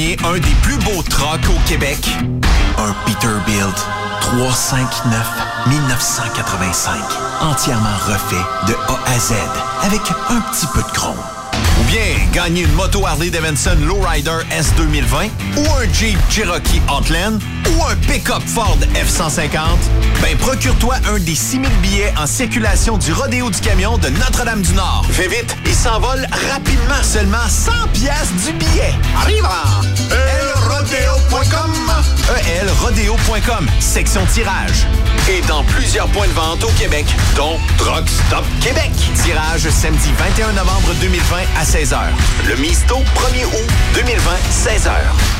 un des plus beaux trucks au Québec? Un Peterbilt 359 1985. Entièrement refait de A à Z avec un petit peu de chrome. Ou bien gagner une moto Harley Davidson Lowrider S 2020 ou un Jeep Cherokee Outland ou un pick-up Ford F-150, ben procure-toi un des 6000 billets en circulation du Rodéo du Camion de Notre-Dame-du-Nord. Fais vite, il s'envole rapidement. Seulement 100 pièces du billet. Arrive elrodeo.com elrodeo.com, section tirage. Et dans plusieurs points de vente au Québec, dont Truck Stop Québec. Tirage samedi 21 novembre 2020 à 16h. Le Misto 1er août 2020, 16h.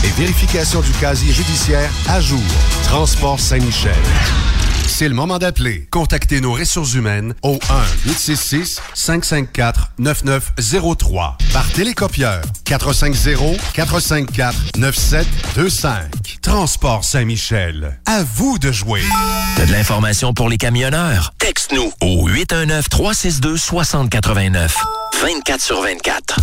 et vérification du casier judiciaire à jour. Transport Saint-Michel. C'est le moment d'appeler. Contactez nos ressources humaines au 1-866-554-9903 par télécopieur 450-454-9725. Transport Saint-Michel. À vous de jouer. T'as de l'information pour les camionneurs? Texte-nous au 819-362-6089. 24 sur 24.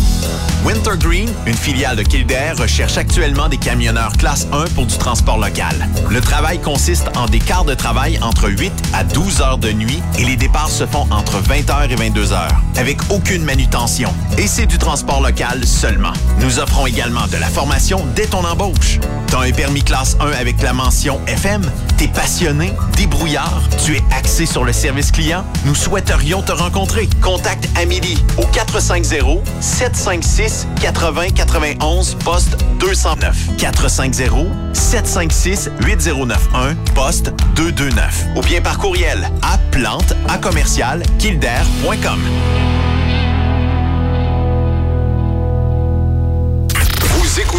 Wintergreen, une filiale de Kildare, recherche actuellement des camionneurs classe 1 pour du transport local. Le travail consiste en des quarts de travail entre 8 à 12 heures de nuit et les départs se font entre 20h et 22h, avec aucune manutention. Et c'est du transport local seulement. Nous offrons également de la formation dès ton embauche. T'as un permis classe 1 avec la mention FM? T'es passionné, débrouillard, tu es axé sur le service client? Nous souhaiterions te rencontrer. Contacte Amélie au 450 756 80 91 poste 209 450 756 8091 poste 229 ou bien par courriel à plante à commercial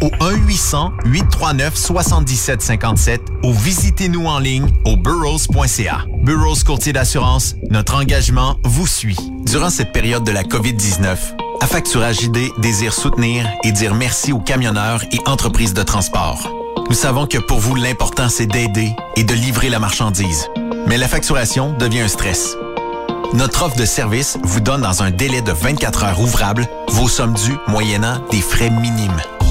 au 1-800-839-7757 ou visitez-nous en ligne au burrows.ca. Burroughs Courtier d'assurance, notre engagement vous suit. Durant cette période de la COVID-19, Affacturage ID désire soutenir et dire merci aux camionneurs et entreprises de transport. Nous savons que pour vous, l'important, c'est d'aider et de livrer la marchandise. Mais la facturation devient un stress. Notre offre de service vous donne dans un délai de 24 heures ouvrables vos sommes dues moyennant des frais minimes.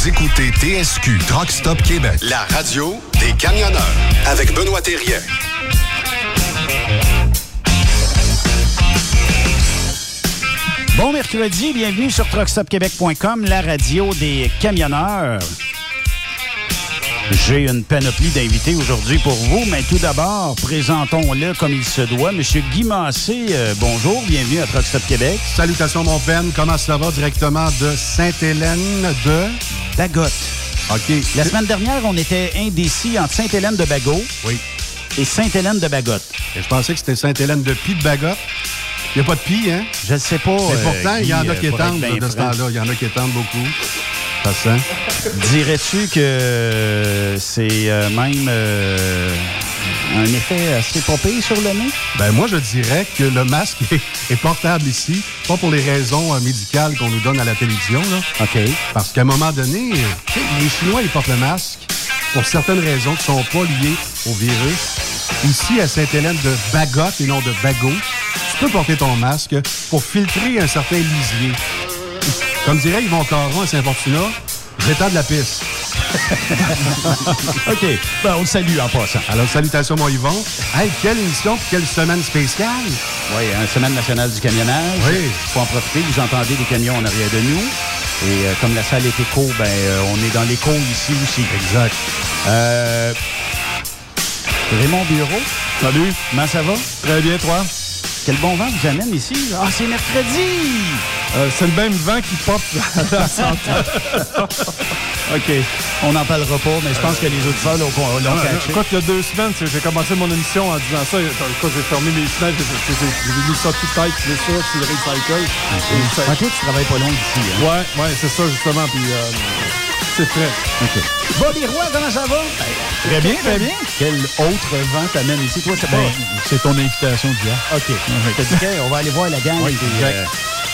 Vous écoutez TSQ Truck Stop Québec, la radio des camionneurs avec Benoît Thérien. Bon mercredi, bienvenue sur truckstopquebec.com, la radio des camionneurs. J'ai une panoplie d'invités aujourd'hui pour vous, mais tout d'abord, présentons-le comme il se doit. Monsieur Guy Massé, euh, bonjour, bienvenue à Truck Stop Québec. Salutations, mon Ben. Comment ça va directement de Sainte-Hélène de... Bagotte. OK. La semaine dernière, on était indécis entre Sainte-Hélène de Bagot Oui. et Sainte-Hélène de Bagotte. Et je pensais que c'était Sainte-Hélène de Pie de Bagotte. Il n'y a pas de Pie, hein? Je ne sais pas. Mais euh, pourtant, il y en a euh, qui être étendent de ce temps-là. Il y en a qui étendent beaucoup. Ça sent. Dirais-tu que c'est euh, même euh, un effet assez popé sur le nez? Ben moi, je dirais que le masque est, est portable ici, pas pour les raisons euh, médicales qu'on nous donne à la télévision, là. OK. Parce qu'à un moment donné, les Chinois, ils portent le masque pour certaines raisons qui sont pas liées au virus. Ici, à Sainte-Hélène de Bagotte et non de Bagot, tu peux porter ton masque pour filtrer un certain lisier. Comme dirait Yvon Caron à Saint-Fortuna, j'étends de la piste. OK. Ben, on le salue en passant. Alors, salutations, mon Yvon. Hey, quelle émission puis quelle semaine spéciale. Oui, une semaine nationale du camionnage. Oui. Faut en profiter. Vous entendez des camions en arrière de nous. Et euh, comme la salle est éco, ben, euh, on est dans l'écho ici aussi. Exact. Euh, Raymond Bureau, Salut. comment ça va? Très bien, toi? Quel bon vent vous amène ici? Ah, c'est mercredi! Euh, c'est le même vent qui pop à la santé. OK. On n'en parlera pas, mais je pense que les auditeurs l'ont l'ont Ouais, catché. Écoute, il y a deux semaines, c'est- j'ai commencé mon émission en disant ça. Écoute, j'ai fermé mes fenêtres, j'ai- mis ça tout tête, puis ça, sur le recycle. Ah, toi, tu travailles pas loin d'ici. Hein? Ouais, ouais, c'est ça, justement. Puis euh, c'est frais. OK. Bobby Roy, comment ça va? Très bien, très bien. Quel autre vent t'amène ici? Toi, c'est pas... c'est ton invitation d'hier. OK. T'as dit qu'on va aller voir la gang Oui, euh,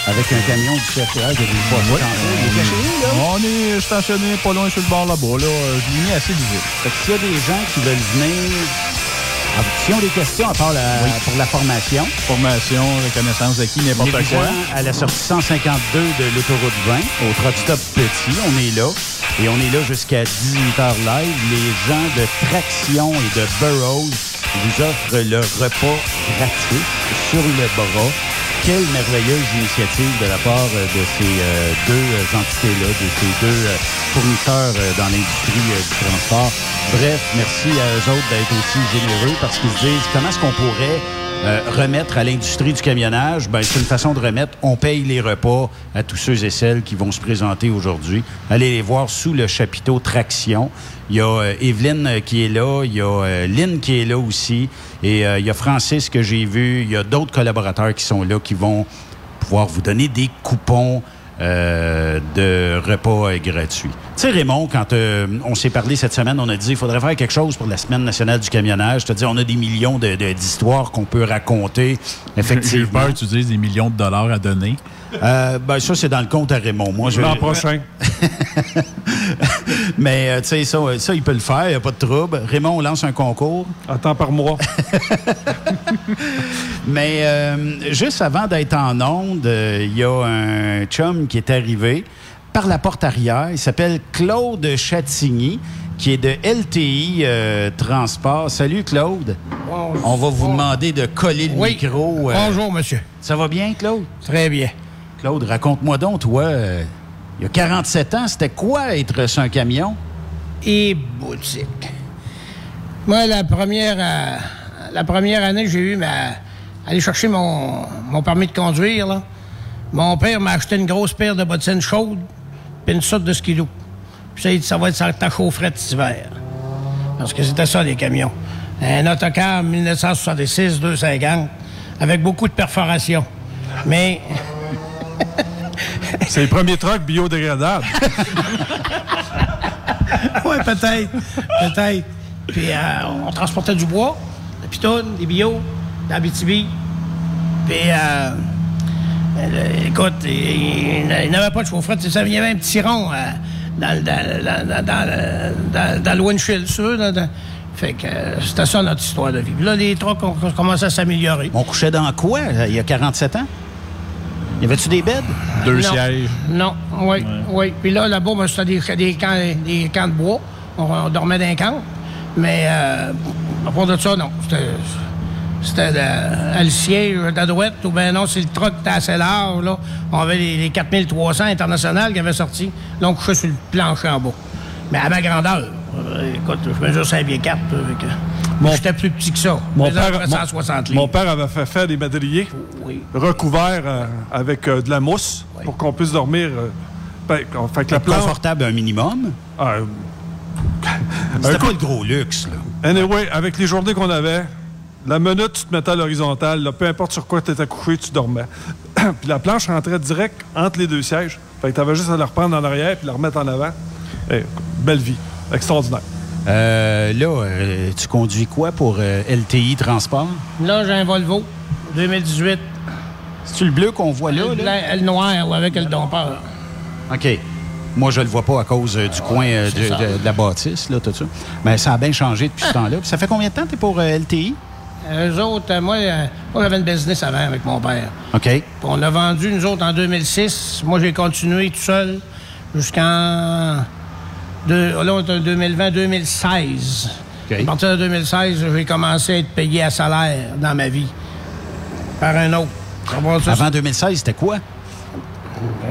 avec un camion du CFTR qui a. Il est caché là? On est stationné pas loin sur le bord là-bas. Là, je l'ai mis assez visible. Fait que s'il y a des gens qui veulent venir... Ah, S'ils ont des questions à part la- pour la formation, Formation, reconnaissance d'acquis, n'importe quoi. à la sortie 152 de l'autoroute 20, au Stop Petit, on est là. Et on est là jusqu'à 18h live. Les gens de Traction et de Burroughs vous offrent le repas gratuit sur le bras. Quelle merveilleuse initiative de la part euh, de ces euh, deux euh, entités-là, de ces deux fournisseurs dans l'industrie du transport. Bref, merci à eux autres d'être aussi généreux parce qu'ils se disent comment est-ce qu'on pourrait euh, remettre à l'industrie du camionnage, ben, c'est une façon de remettre. On paye les repas à tous ceux et celles qui vont se présenter aujourd'hui. Allez les voir sous le chapiteau Traction. Il y a euh, Evelyne euh, qui est là, il y a euh, Lynn qui est là aussi, et il y a Francis que j'ai vu, il y a d'autres collaborateurs qui sont là qui vont pouvoir vous donner des coupons euh, de repas gratuits. Tu sais, Raymond, quand euh, on s'est parlé cette semaine, on a dit qu'il faudrait faire quelque chose pour la Semaine nationale du camionnage. Je te dis, on a des millions de- de- d'histoires qu'on peut raconter, J'ai effectivement. peur que tu dises des millions de dollars à donner. Euh, ben, ça, c'est dans le compte à Raymond. Moi, je... L'an prochain. Mais, euh, tu sais, ça, ça, il peut le faire, il n'y a pas de trouble. Raymond, on lance un concours. Attends par mois. Mais euh, juste avant d'être en onde, euh, il y a un chum qui est arrivé par la porte arrière. Il s'appelle Claude Chatigny, qui est de LTI euh, Transport. Salut, Claude. On va vous demander de coller le micro. euh. Bonjour, monsieur. Ça va bien, Claude? Très bien. Raconte-moi donc, toi, euh, il y a 47 ans, c'était quoi être sur un camion? Et boutique. Moi, la première, euh, la première année j'ai eu ma, aller chercher mon, mon permis de conduire, là, mon père m'a acheté une grosse paire de bottines chaudes puis une sorte de skidoo. Puis ça, il dit, ça va être sur ta chaufferette cet hiver. Parce que c'était ça, les camions. Un autocar 1966, 250, avec beaucoup de perforations. Mais C'est les premiers trucks biodégradables. oui, peut-être. Peut-être. Puis euh, on transportait du bois, des pitounes, des bio, de la BTB. Puis, euh, euh, écoute, il, il n'avait pas de chaufferette. c'est ça, Il y avait un petit rond euh, dans, le- dans, le- dans, dans, dans, le- dans, dans le windshield, sûr. Dans, dans- fait que euh, c'était ça notre histoire de vie. Puis là, les trucks ont, ont commencé à s'améliorer. On couchait dans quoi, il y a 47 ans? Y avait-tu des beds? Deux Non. sièges. Non, oui, oui. Puis là, là-bas, ben, c'était des, des, camps, des camps de bois. On, on dormait dans les camps. Mais euh, à part de ça, non. C'était, c'était le, siège droite, ou bien non, c'est le truck qui était assez large, là. On avait les, les 4300 internationales qui avaient sorti. Là, on couchait sur le plancher en bas. Mais à ma grandeur. Euh, écoute, je mesure 5 pieds 4. euh, fait que J'étais plus petit que ça. Mon père, près mon- 160 livres. mon père avait fait faire des madriers recouverts euh, avec euh, de la mousse pour qu'on puisse dormir. euh, ben, fait que la planche. Confortable un minimum? C'était un pas le gros luxe, là. Anyway, avec les journées qu'on avait, la minute, tu te mettais à l'horizontale, là, peu importe sur quoi tu étais couché, tu dormais. puis la planche rentrait direct entre les deux sièges. Fait que tu avais juste à la reprendre en arrière puis la remettre en avant. Eh, belle vie. Extraordinaire. Euh, là, euh, tu conduis quoi pour euh, LTI Transport? Là, j'ai un Volvo 2018. C'est-tu le bleu qu'on voit là? Le, là? le noir, là, avec le dompeur. OK. Moi, je le vois pas à cause euh, du coin euh, de, ça. de- de la bâtisse, là, tout ça. Mais ça a bien changé depuis ce temps-là. Puis ça fait combien de temps que tu es pour euh, LTI? Eux autres, euh, moi, euh, moi j'avais une business avant avec mon père. OK. Puis on l'a vendu, nous autres, en 2006. Moi, j'ai continué tout seul jusqu'en... deux- là, on est en 2020-2016. OK. À partir de 2016, j'ai commencé à être payé à salaire dans ma vie. Par un autre. Avant 2016, c'était quoi?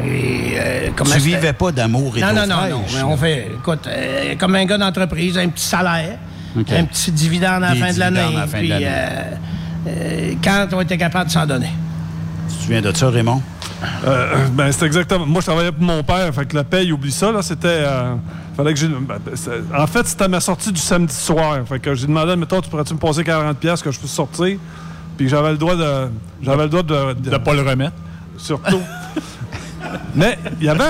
Et, euh, tu vivais pas d'amour et Non, non, non, fraîche, non. Mais on fait, écoute, euh, comme un gars d'entreprise, un petit salaire, un petit dividende à la fin de l'année. la de Puis, euh, quand on était capable de s'en donner. Tu te souviens de ça, Raymond? Euh, ben, c'est exactement. Moi, je travaillais pour mon père, fait que la paye, oublie ça, là. C'était. euh, fallait que j'ai. ben, c'est- en fait, c'était ma sortie du samedi soir. Fait que j'ai demandé, mettons, tu pourrais-tu me passer 40$ piastres que je puisse sortir? Puis j'avais le droit de. J'avais le droit de. De, pas le remettre. Surtout. Mais il y avait.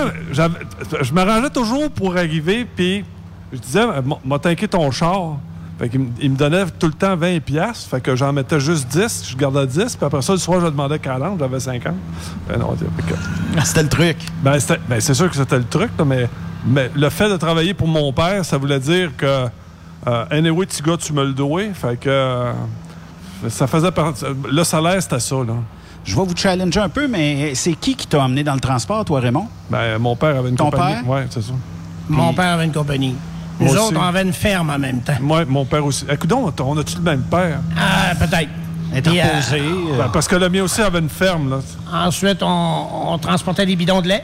Je m'arrangeais toujours pour arriver, puis je disais, euh, m'a- tanké ton char. Fait qu'il me- il me donnait tout le temps 20 piastres. Fait que j'en mettais juste 10. Je gardais 10. Puis après ça, le soir, je demandais 40. J'avais 50. Ben non, que- C'était le truc. ben, ben, c'est sûr que c'était le truc, là, mais, mais le fait de travailler pour mon père, ça voulait dire que, euh, anyway, petit gars, tu me le dois. Fait que euh, ça faisait partie. Le salaire, c'était ça, là. Je vais vous challenger un peu, mais c'est qui qui t'a emmené dans le transport, toi, Raymond? Ben, mon père avait une Ton compagnie. père? Oui, c'est ça. Mon père avait une compagnie. Nous Moi autres, aussi. on avait une ferme en même temps. Moi, mon père aussi. Écoute, donc, on a-tu le même père? Ah, peut-être. Interposé. Puis, euh, Ben, parce que le mien aussi avait une ferme, là. Ensuite, on, on transportait des bidons de lait.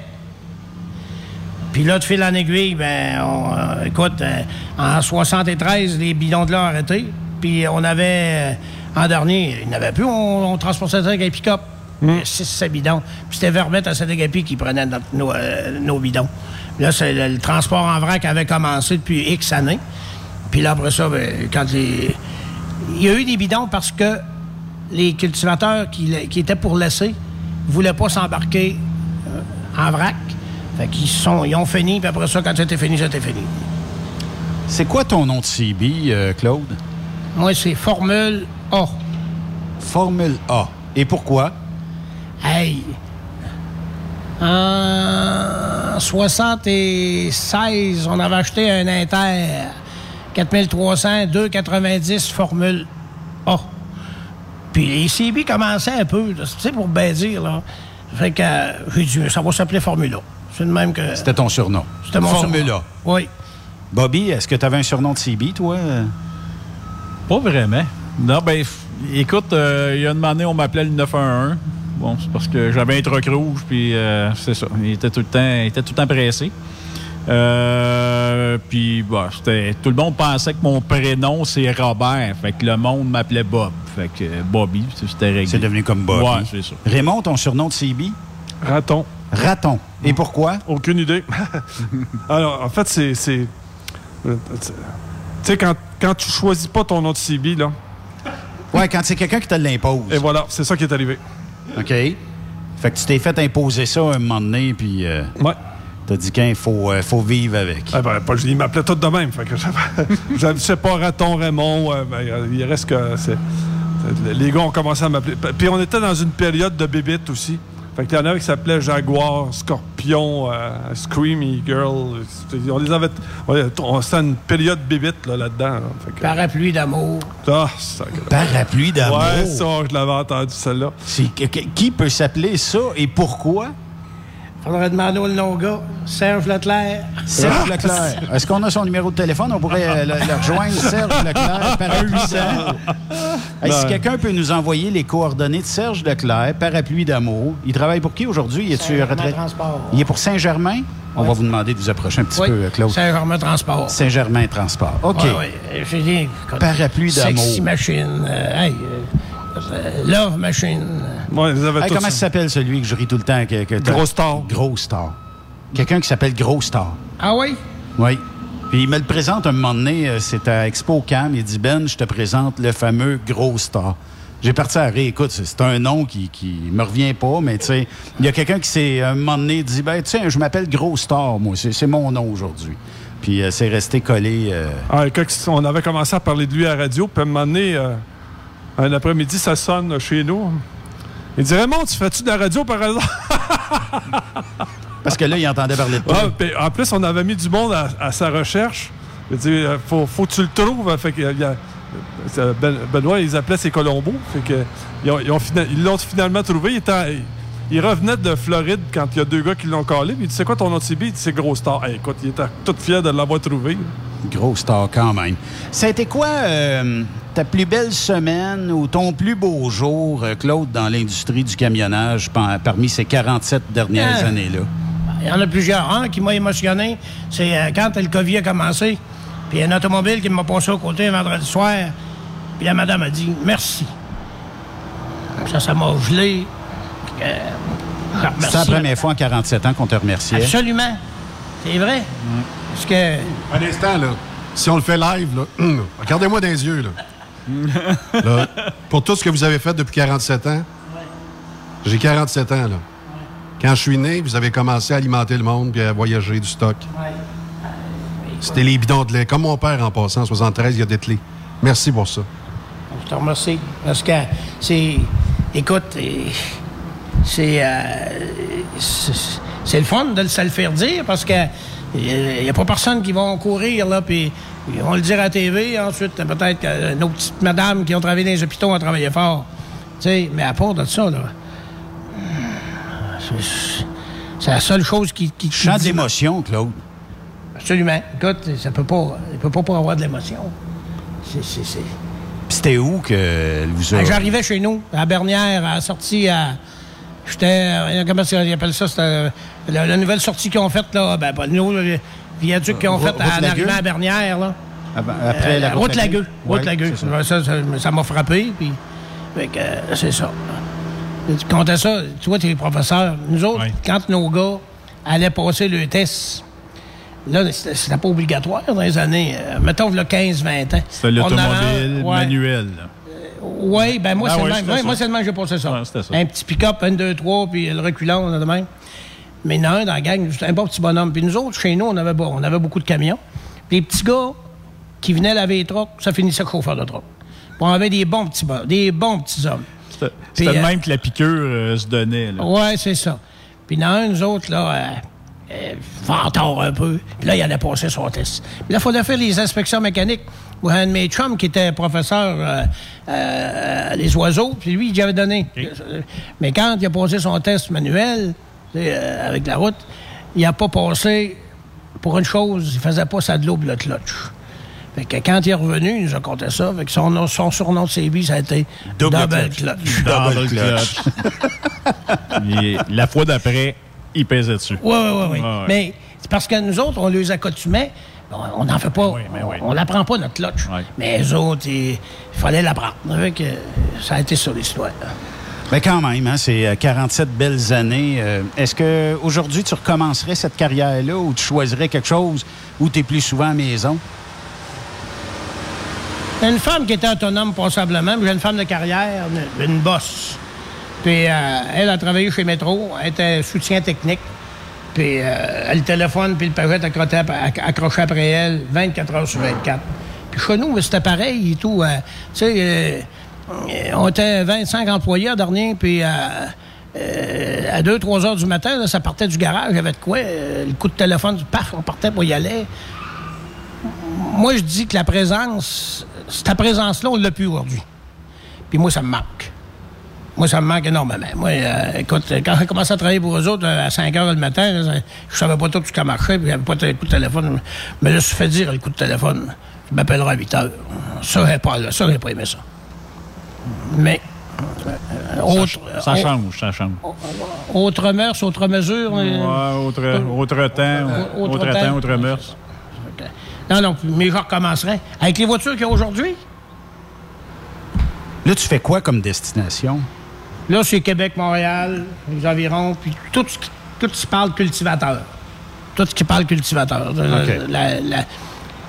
Puis là, de fil en aiguille, ben, on, euh, écoute, euh, en 73, les bidons de lait ont arrêté. Puis on avait, euh, en dernier, il n'y avait plus, on, on transportait ça avec un pick-up. 6 bidons. Puis c'était Vermette à Sénégapi qui prenait notre- nos, euh, nos bidons. Là, c'est le, le transport en vrac avait commencé depuis X années. Puis là, après ça, ben, quand les... Il y a eu des bidons parce que les cultivateurs qui, qui étaient pour laisser ne voulaient pas s'embarquer euh, en vrac. Fait qu'ils sont, ils ont fini, puis après ça, quand c'était fini, c'était fini. C'est quoi ton nom de CB, euh, Claude? Moi, c'est Formule A. Formule A. Et pourquoi? Hey! En 76, on avait acheté un Inter 4300, 290 Formule A. Puis les CB commençaient un peu, tu sais, pour bien dire, là. Fait que euh, j'ai dit, ça va s'appeler Formule A. C'est le même que. C'était ton surnom. C'était mon Formule surnom. A. Oui. Bobby, est-ce que tu avais un surnom de CB, toi? Pas vraiment. Non, ben, écoute, euh, il y a une année, on m'appelait le 911. Bon, c'est parce que j'avais un truc rouge, puis euh, c'est ça. Il était tout le temps, il était tout le temps pressé. Euh, puis, bah, c'était, tout le monde pensait que mon prénom, c'est Robert. Fait que le monde m'appelait Bob. Fait que euh, Bobby, c'était réglé. C'est devenu comme Bobby. Ouais, c'est ça. Raymond, ton surnom de CB? Raton. Raton. Et pourquoi? Aucune idée. Alors, en fait, c'est. c'est- Tu sais, quand, quand tu choisis pas ton nom de CB, là. Ouais, quand c'est quelqu'un qui te l'impose. Et voilà, c'est ça qui est arrivé. OK? Fait que tu t'es fait imposer ça un moment donné, puis. euh, ouais. T'as dit qu'il faut, euh, faut vivre avec. Ah ben, pas, il m'appelait tout de même. Fait que je- je ne sais pas, Raton, Raymond. euh, ben, euh, il reste que. les gars ont commencé à m'appeler. Puis on était dans une période de bébites aussi. Fait qu'il y en avait qui s'appelaient Jaguar, Scorpion, euh, Screamy Girl. On les avait. on- C'était une période bébite là, là-dedans. là. Fait que- Parapluie d'amour. Ah. Parapluie d'amour. Ouais, ça, je l'avais entendu, celle-là. C'est- que- que- qui peut s'appeler ça et pourquoi? Faudrait demander au nom gars, Serge Leclerc. Serge Leclerc. Est-ce qu'on a son numéro de téléphone? On pourrait euh, le, le rejoindre, Serge Leclerc, parapluie d'amour. Hey, si quelqu'un peut nous envoyer les coordonnées de Serge Leclerc, parapluie d'amour. Il travaille pour qui aujourd'hui? Il? Transport. Il est pour Saint-Germain? On va vous demander de vous approcher un petit Oui, peu, euh, Claude. Saint-Germain Transport. Saint-Germain Transport. OK. Ouais, ouais. Parapluie d'amour. Sexy Machine. euh, hey, euh, euh, Love Machine. Ouais, Hey, comment ça. s'appelle celui que je ris tout le temps? Que, Gros Star. Gros Star. Quelqu'un qui s'appelle Gros Star. Ah oui? Oui. Puis il me le présente un moment donné, euh, c'est à Expo Cam. Il dit Ben, je te présente le fameux Gros Star. J'ai parti à rire. Écoute, c'est un nom qui, qui me revient pas, mais tu sais, il y a quelqu'un qui s'est un moment donné dit Ben, tu sais, je m'appelle Gros Star, moi. C'est c'est mon nom aujourd'hui. Puis euh, c'est resté collé. euh, Ah, on avait commencé à parler de lui à la radio, puis à un moment donné, euh, un après-midi, ça sonne chez nous. Il dit Raymond, tu fais-tu de la radio par hasard? Parce que là, il entendait parler de toi. Ah, puis en plus, on avait mis du monde à, à sa recherche. Il dit euh, faut, faut que tu le trouves. Fait que, il a- euh, Ben- Benoît, ils appelaient ses Colombos. Fait que, ils, ont- ils ont fina- ils l'ont finalement trouvé. Il, était- il revenait de Floride quand il y a deux gars qui l'ont collé. Puis il dit C'est quoi ton nom de CB Il dit C'est Gros Star. Hey, écoute, il était tout fier de l'avoir trouvé. Gros star quand même. Ça a été quoi euh, ta plus belle semaine ou ton plus beau jour, euh, Claude, dans l'industrie du camionnage par- parmi ces 47 dernières Ah. années-là? Il y en a plusieurs. Un qui m'a émotionné, c'est euh, quand le COVID a commencé. Puis il y a une automobile qui m'a passé au côté un vendredi soir. Puis la madame a dit merci. Ça, ça m'a gelé. Euh, C'est remercie. la première fois en 47 ans qu'on te remerciait. Absolument. C'est vrai. Parce que. Un instant, là. Si on le fait live, là, regardez-moi dans les yeux, là. Là, Pour tout ce que vous avez fait depuis 47 ans, j'ai 47 ans, là. Quand je suis né, vous avez commencé à alimenter le monde puis à voyager du stock. C'était les bidons de lait. Comme mon père en passant, en 73, il a dételé. Merci pour ça. Je te remercie. Parce que c'est. Écoute, euh, c'est. euh, c'est- le fun de le- se le faire dire parce que il n'y a pas personne qui va courir, là, puis ils vont le dire à la TV. Ensuite, peut-être que nos petites madames qui ont travaillé dans les hôpitaux ont travaillé fort. Tu sais, mais à part de ça, là. c'est- la seule chose qui. qui, qui Chant dit- d'émotion, Claude. Absolument. Écoute, ça peut pas. Il peut pas pas avoir de l'émotion. C'est- c'était où que vous a... ben, J'arrivais chez nous, à Bernière, à la sortie à. J'étais. euh, Comment ils appellent ça? C'était euh, la, la nouvelle sortie qu'ils ont faite, là. Ben, pas nous, le viaduc qu'ils ont fait en arrivant à Bernière, là. Avant- après la Euh, route route Lagueux. Ouais, Route Lagueux. c'est ça. Ça, ça, ça m'a frappé, puis. Fait que, euh, c'est ça. Tu comptais ça, tu es professeur. Nous autres, quand nos gars allaient passer le test, là, c'était pas obligatoire dans les années, euh, mettons, le 15-20 ans. C'était l'automobile ouais. manuel. Oui, ben moi, Ah c'est ouais, le même. Ouais, moi, c'est le même que j'ai passé ça. Ouais, c'était ça. Un petit pick-up, 1, 2, 3, puis le reculant, on a de même. Mais il y en a un dans la gang, c'était un bon petit bonhomme. Puis nous autres, chez nous, on avait, on avait beaucoup de camions. Puis les petits gars qui venaient laver les trucks, ça finissait chauffeur de truck. Puis on avait des bons petits, des bons petits hommes. C'était c'était euh, le même que la piqûre euh, se donnait. Ouais, c'est ça. Puis dans un, nous autres, là, euh, euh, fantard un peu. Puis là, il allait passer son test. Puis là, il fallait faire les inspections mécaniques. Ou un de mes chums qui était professeur euh, euh, les oiseaux, puis lui, il avait donné. Mais quand il a passé son test manuel, euh, avec la route, il n'a pas passé pour une chose, il faisait pas sa de l'eau le clutch. Fait que quand il est revenu, il nous a compté ça. Fait que son, nom- son surnom de CB, ça a été Double Double, clutch. clutch. Double clutch. Et la fois d'après, il pesait dessus. Oui, oui, oui. oui. Ouais. Mais c'est parce que nous autres, on les accoutumait. On n'en fait pas. On n'apprend pas notre clutch. Mais les autres, il, fallait l'apprendre. Ça a été ça l'histoire. Mais quand même, hein, c'est euh, 47 belles années. Euh, Est-ce que aujourd'hui tu recommencerais cette carrière-là ou tu choisirais quelque chose où tu es plus souvent à maison? Une femme qui était autonome passablement, mais j'ai une femme de carrière, une, bosse. Puis euh, elle a travaillé chez Métro, elle était soutien technique. Puis euh, elle téléphone, puis le pagette accrochait, acc- accrochait après elle 24 heures sur 24. Puis chez nous, c'était pareil et tout. euh, tu sais, euh, euh, on était 25 employés à dernier, puis euh, euh, à 2-3 heures du matin, là, ça partait du garage, avait de quoi, euh, le coup de téléphone, paf, on partait pour y aller. Moi, je dis que la présence, cette présence-là, on l'a plus aujourd'hui. Puis moi, ça me manque. Moi, ça me manque énormément. Moi, euh, écoute, quand j'ai commencé à travailler pour eux autres euh, à 5 heures le matin, là, ça- je savais pas tout ce qui marchait, puis j'avais pas de coup de téléphone. Mais là, je fais dire le coup de téléphone. Je m'appellerai à 8 heures. Ça, j'ai pas, ça, j'ai pas aimé ça. Mais, euh, autre, Ça change, ça change. autre mœurs, autre mesure. Ouais, autre, autre temps, Autre autre, temps. temps, autre mœurs. Non, non, mais je recommencerai. Avec les voitures qu'il y a aujourd'hui, Là, tu fais quoi comme destination? Là, c'est Québec, Montréal, les environs, puis tout ce qui, tout ce qui parle cultivateur. Tout ce qui parle cultivateur.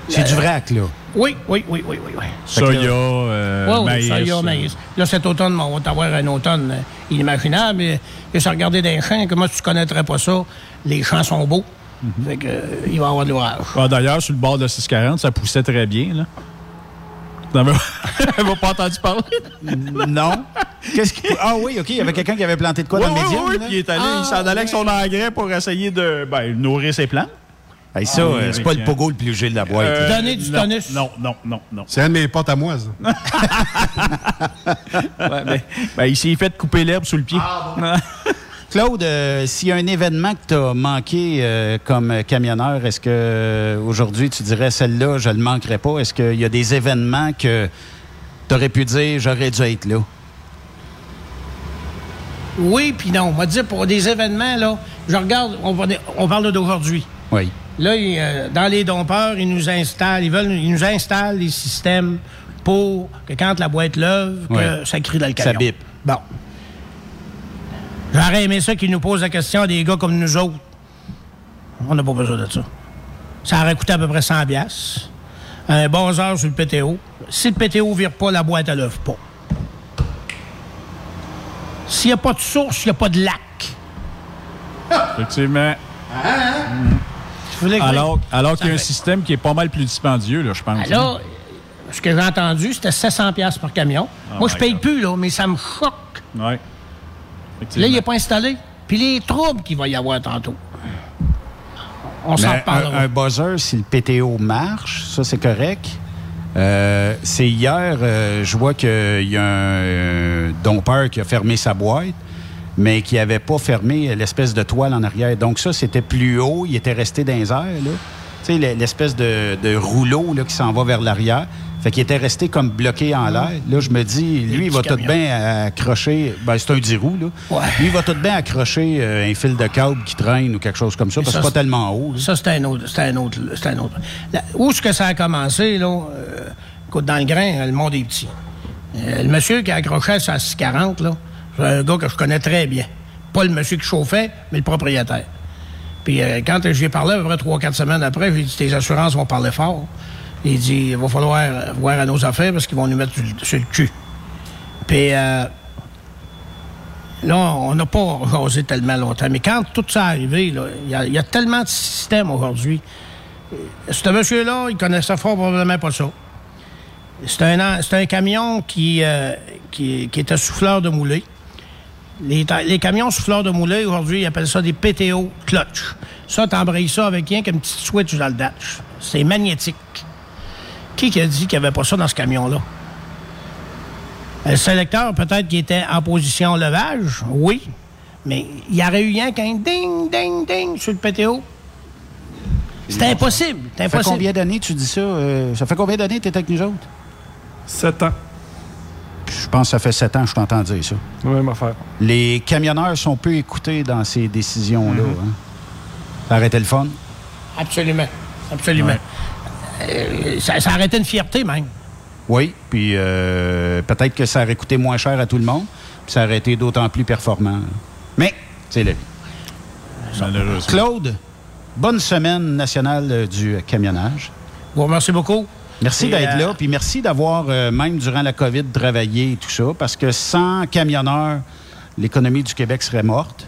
C'est du vrac, là. Oui, oui, oui, oui, oui. oui. Soya, euh, Oui, oui, maïs. soya, maïs. Là, cet automne, on va avoir un automne euh, inimaginable. Et, et se regarder dans les champs, comment tu connaîtrais pas ça? Les champs sont beaux. Fait que, euh, il va y avoir de l'orage. Ah, D'ailleurs, sur le bord de 640, ça poussait très bien. Là. T'en as t'as pas entendu parler? Non. Qu'est-ce qui... Ah oui, OK, il y avait quelqu'un qui avait planté de quoi Oui, dans le oui, médium? oui, puis il est allé, il s'en allait avec son engrais pour essayer de ben, nourrir ses plantes. Hey, ça, Ah, euh, c'est pas le pogo le plus léger de la boîte. Euh, Donner du non, tonus. Non, non, non, non. C'est un de mes potes à moi, ça. Ouais, ben, ben, il s'est fait couper l'herbe sous le pied. Claude, euh, s'il y a un événement que tu as manqué euh, comme camionneur, est-ce que aujourd'hui tu dirais celle-là, je ne le manquerai pas? Est-ce qu'il y a des événements que tu aurais pu dire j'aurais dû être là? Oui, puis non. On va dire pour des événements, là, je regarde, on, va, on parle d'aujourd'hui. Oui. Là, il, euh, dans les dompeurs, ils nous installent, ils veulent, ils nous installent des systèmes pour que quand la boîte lève, que Ouais. ça crie dans le Ça camion. bip. Bon. J'aurais aimé ça qu'ils nous posent la question à des gars comme nous autres. On n'a pas besoin de ça. Ça aurait coûté à peu près 100 piastres. Un bon heure sur le PTO. Si le PTO ne vire pas, la boîte, elle lève pas. S'il n'y a pas de source, il n'y a pas de lac. Effectivement. Je voulais que- Alors, alors qu'il y a un système qui est pas mal plus dispendieux, là, je pense. hein. Alors, ce que j'ai entendu, c'était 700 pièces par camion. Oh Moi, je paye God. plus, là, mais ça me choque. Ouais. Là, il n'est pas installé. Puis les troubles qu'il va y avoir tantôt. On s'en reparlera. un, un buzzer, si le PTO marche, ça, c'est correct. Euh, c'est hier, euh, je vois qu'il y a un euh, dompeur qui a fermé sa boîte, mais qui n'avait pas fermé l'espèce de toile en arrière. Donc ça, c'était plus haut, il était resté dans les airs, là. Tu sais, l'espèce de, de rouleau là, qui s'en va vers l'arrière. Fait qu'il était resté comme bloqué en l'air. Là, je me dis, lui, il va tout bien accrocher... Ben, c'est un 10 roues, là. Lui, il va tout bien accrocher euh, un fil de câble qui traîne ou quelque chose comme ça, parce que c'est pas tellement haut. là. Ça, c'est un autre. C'est un autre. C'est un autre. Là, où est-ce que ça a commencé, là? euh, écoute, dans le grain, le monde est petit. Euh, le monsieur qui a accroché à 640, là, c'est un gars que je connais très bien. Pas le monsieur qui chauffait, mais le propriétaire. Puis euh, quand j'y ai parlé, à peu près trois, quatre semaines après, j'ai dit tes assurances vont parler fort. Il dit il va falloir voir à nos affaires parce qu'ils vont nous mettre sur, le- cul. Puis euh, là, on n'a pas jasé tellement longtemps. Mais quand tout ça est arrivé, il y a- tellement de systèmes aujourd'hui. Euh, Ce monsieur-là, il connaissait fort probablement pas ça. C'est un, camion qui, euh, qui, était souffleur de moulée. Les, les camions souffleurs de moulin, aujourd'hui, ils appellent ça des PTO clutch. Ça, t'embrayes ça avec rien qu'une petite switch dans le dash. C'est magnétique. Qui qui a dit qu'il n'y avait pas ça dans ce camion-là? Le sélecteur, peut-être qu'il était en position levage, oui. Mais il y aurait eu rien qu'un ding, ding, ding sur le PTO. C'était impossible. C'est Ça fait impossible. combien d'années tu dis ça? euh, ça fait combien d'années que tu es avec nous autres? Sept ans. Je pense que ça fait sept ans que je t'entends dire ça. Même affaire. Les camionneurs sont peu écoutés dans ces décisions-là. Hein. Ça arrêtait le fun? Absolument. Absolument. Euh, ça, ça arrêtait une fierté, même. Oui, puis euh, peut-être que ça aurait coûté moins cher à tout le monde, puis ça aurait été d'autant plus performant. Mais, c'est la vie. Claude, bonne semaine nationale du camionnage. Bon, merci beaucoup. Merci d'être euh, là, puis merci d'avoir, euh, même durant la COVID, travaillé et tout ça, parce que sans camionneurs, l'économie du Québec serait morte,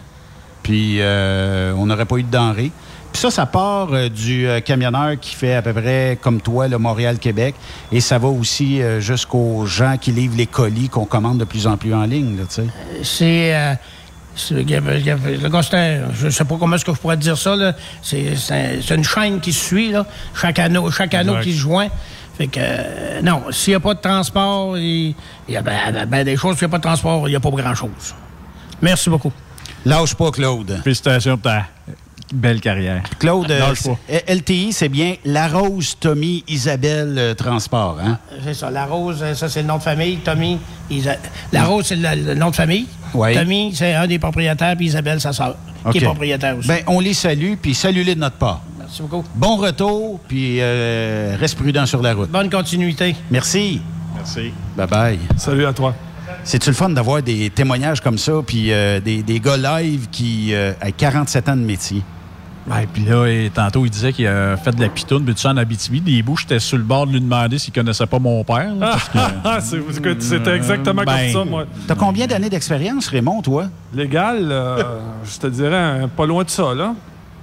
puis euh, on n'aurait pas eu de denrées. Puis ça, ça part euh, du euh, camionneur qui fait à peu près comme toi, le Montréal-Québec, et ça va aussi euh, jusqu'aux gens qui livrent les colis qu'on commande de plus en plus en ligne, tu sais. C'est. euh, c'est- le gars- un- je sais pas comment est-ce que je pourrais te dire ça. là. C'est c'est un- c'est une chaîne qui se suit. Là. Chaque anneau, chaque anneau qui se joint. Fait que, euh, non, s'il n'y a pas de transport, il y a ben, ben, ben des choses, s'il n'y a pas de transport, il n'y a pas grand-chose. Merci beaucoup. Lâche pas, Claude. Félicitations pour ta belle carrière. Claude, euh, Lâche pas. c'est- LTI, c'est bien La Rose, Tommy, Isabelle euh, Transport, hein? C'est ça. La Rose, euh, ça, c'est le nom de famille. Tommy, Isa- La Rose, c'est le, le nom de famille. Oui. Tommy, c'est un des propriétaires, puis Isabelle, sa sœur, qui est propriétaire aussi. Ben, on les salue, puis salue-les de notre part. Merci beaucoup. Bon retour, puis euh, reste prudent sur la route. Bonne continuité. Merci. Merci. Bye-bye. Salut à toi. C'est-tu le fun d'avoir des témoignages comme ça, puis euh, des, des gars live qui, euh, à 47 ans de métier? Ouais, puis là, et tantôt, il disait qu'il a fait de la pitoune, mais tu sais, en Abitibi. Des bouts, j'étais sur le bord de lui demander s'il connaissait pas mon père. là, parce que- Ah, C'était exactement Ben, comme ça, moi. T'as combien d'années d'expérience, Raymond, toi? Légal, euh, je te dirais un- pas loin de ça, là.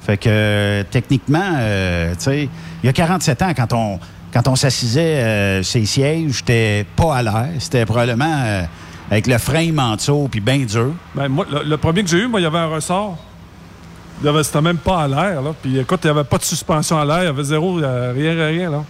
Fait que, euh, techniquement, euh, tu sais, il y a 47 ans, quand on, quand on s'assisait euh, ces sièges, j'étais pas à l'air. C'était probablement euh, avec le frame en dessous, puis bien dur. Ben, moi, le, le premier que j'ai eu, moi, il y avait un ressort. Il y avait- C'était même pas à l'air, là. Puis écoute, il n'y avait pas de suspension à l'air. Il y avait zéro, rien, rien, là.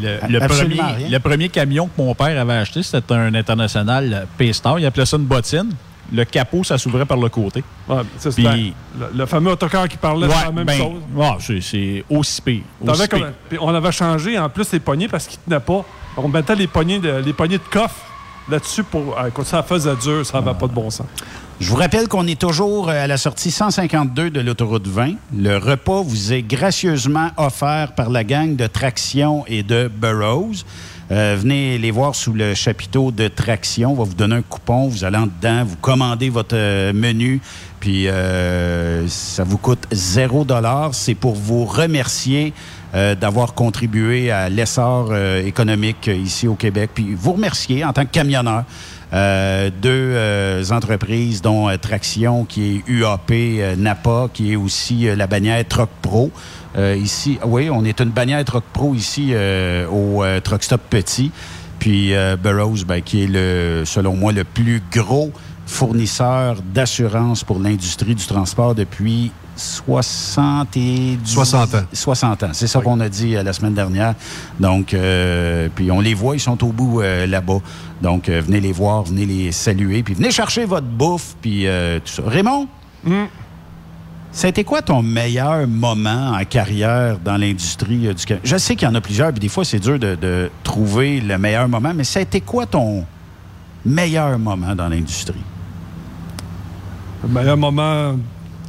Le, premier, rien. le premier camion que mon père avait acheté, c'était un international P-Star. Il appelait ça une bottine. Le capot, ça s'ouvrait par le côté. Ouais, ça, Puis- le, le fameux autocar qui parlait, Ouais, c'est la même ben, chose. ouais, c'est- aussi pire. Aussi on avait changé en plus les poignées parce qu'ils tenaient pas. On mettait les poignées de, les poignées de coffre là-dessus pour. ah, écoute, ça faisait dur, ça n'avait pas de bon sens. Je vous rappelle qu'on est toujours euh, à la sortie 152 de l'autoroute 20. Le repas vous est gracieusement offert par la gang de Traction et de Burroughs. Euh, venez les voir sous le chapiteau de Traction. On va vous donner un coupon. Vous allez en dedans, vous commandez votre euh, menu, puis euh, ça vous coûte 0 C'est pour vous remercier euh, d'avoir contribué à l'essor euh, économique euh, ici au Québec. Puis vous remercier en tant que camionneur. Deux entreprises, dont Traction, qui est UAP, NAPA, qui est aussi la bannière Truck Pro. Euh, ici, oui, on est une bannière Truck Pro ici euh, au euh, Truck Stop Petit. Puis euh, Burroughs, ben, qui est, le, selon moi, le plus gros fournisseur d'assurance pour l'industrie du transport depuis 70... 60 ans. 60 ans. C'est ça qu'on a dit euh, la semaine dernière. Donc, euh, puis on les voit, ils sont au bout euh, là-bas. Donc, euh, venez les voir, venez les saluer, puis venez chercher votre bouffe, puis euh, tout ça. Raymond, ça a été quoi ton meilleur moment en carrière dans l'industrie euh, du Québec? Je sais qu'il y en a plusieurs, puis des fois, c'est dur de, de trouver le meilleur moment, mais ça a été quoi ton meilleur moment dans l'industrie? Le meilleur moment.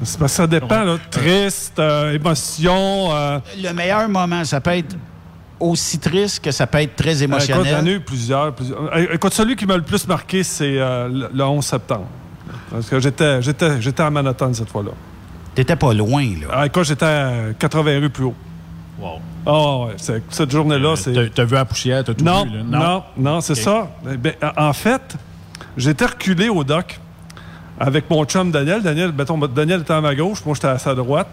ça dépend, là. Triste, euh, émotion. euh, Le meilleur moment, ça peut être aussi triste que ça peut être très Écoute, émotionnel. j'en ai eu plusieurs. plusieurs. Écoute, celui qui m'a le plus marqué, c'est le, le 11 septembre. Parce que j'étais, j'étais, j'étais à Manhattan cette fois-là. T'étais pas loin, là. Ah, écoute, j'étais à 80 rues plus haut. Wow. Ah ouais, c'est- cette journée-là, c'est... T'as- vu la poussière, t'as tout Non, vu, là? non, non, c'est Ok. ça. Eh ben, en fait, j'étais reculé au dock avec mon chum Daniel. Daniel, mettons, Daniel était à ma gauche, moi j'étais à sa droite.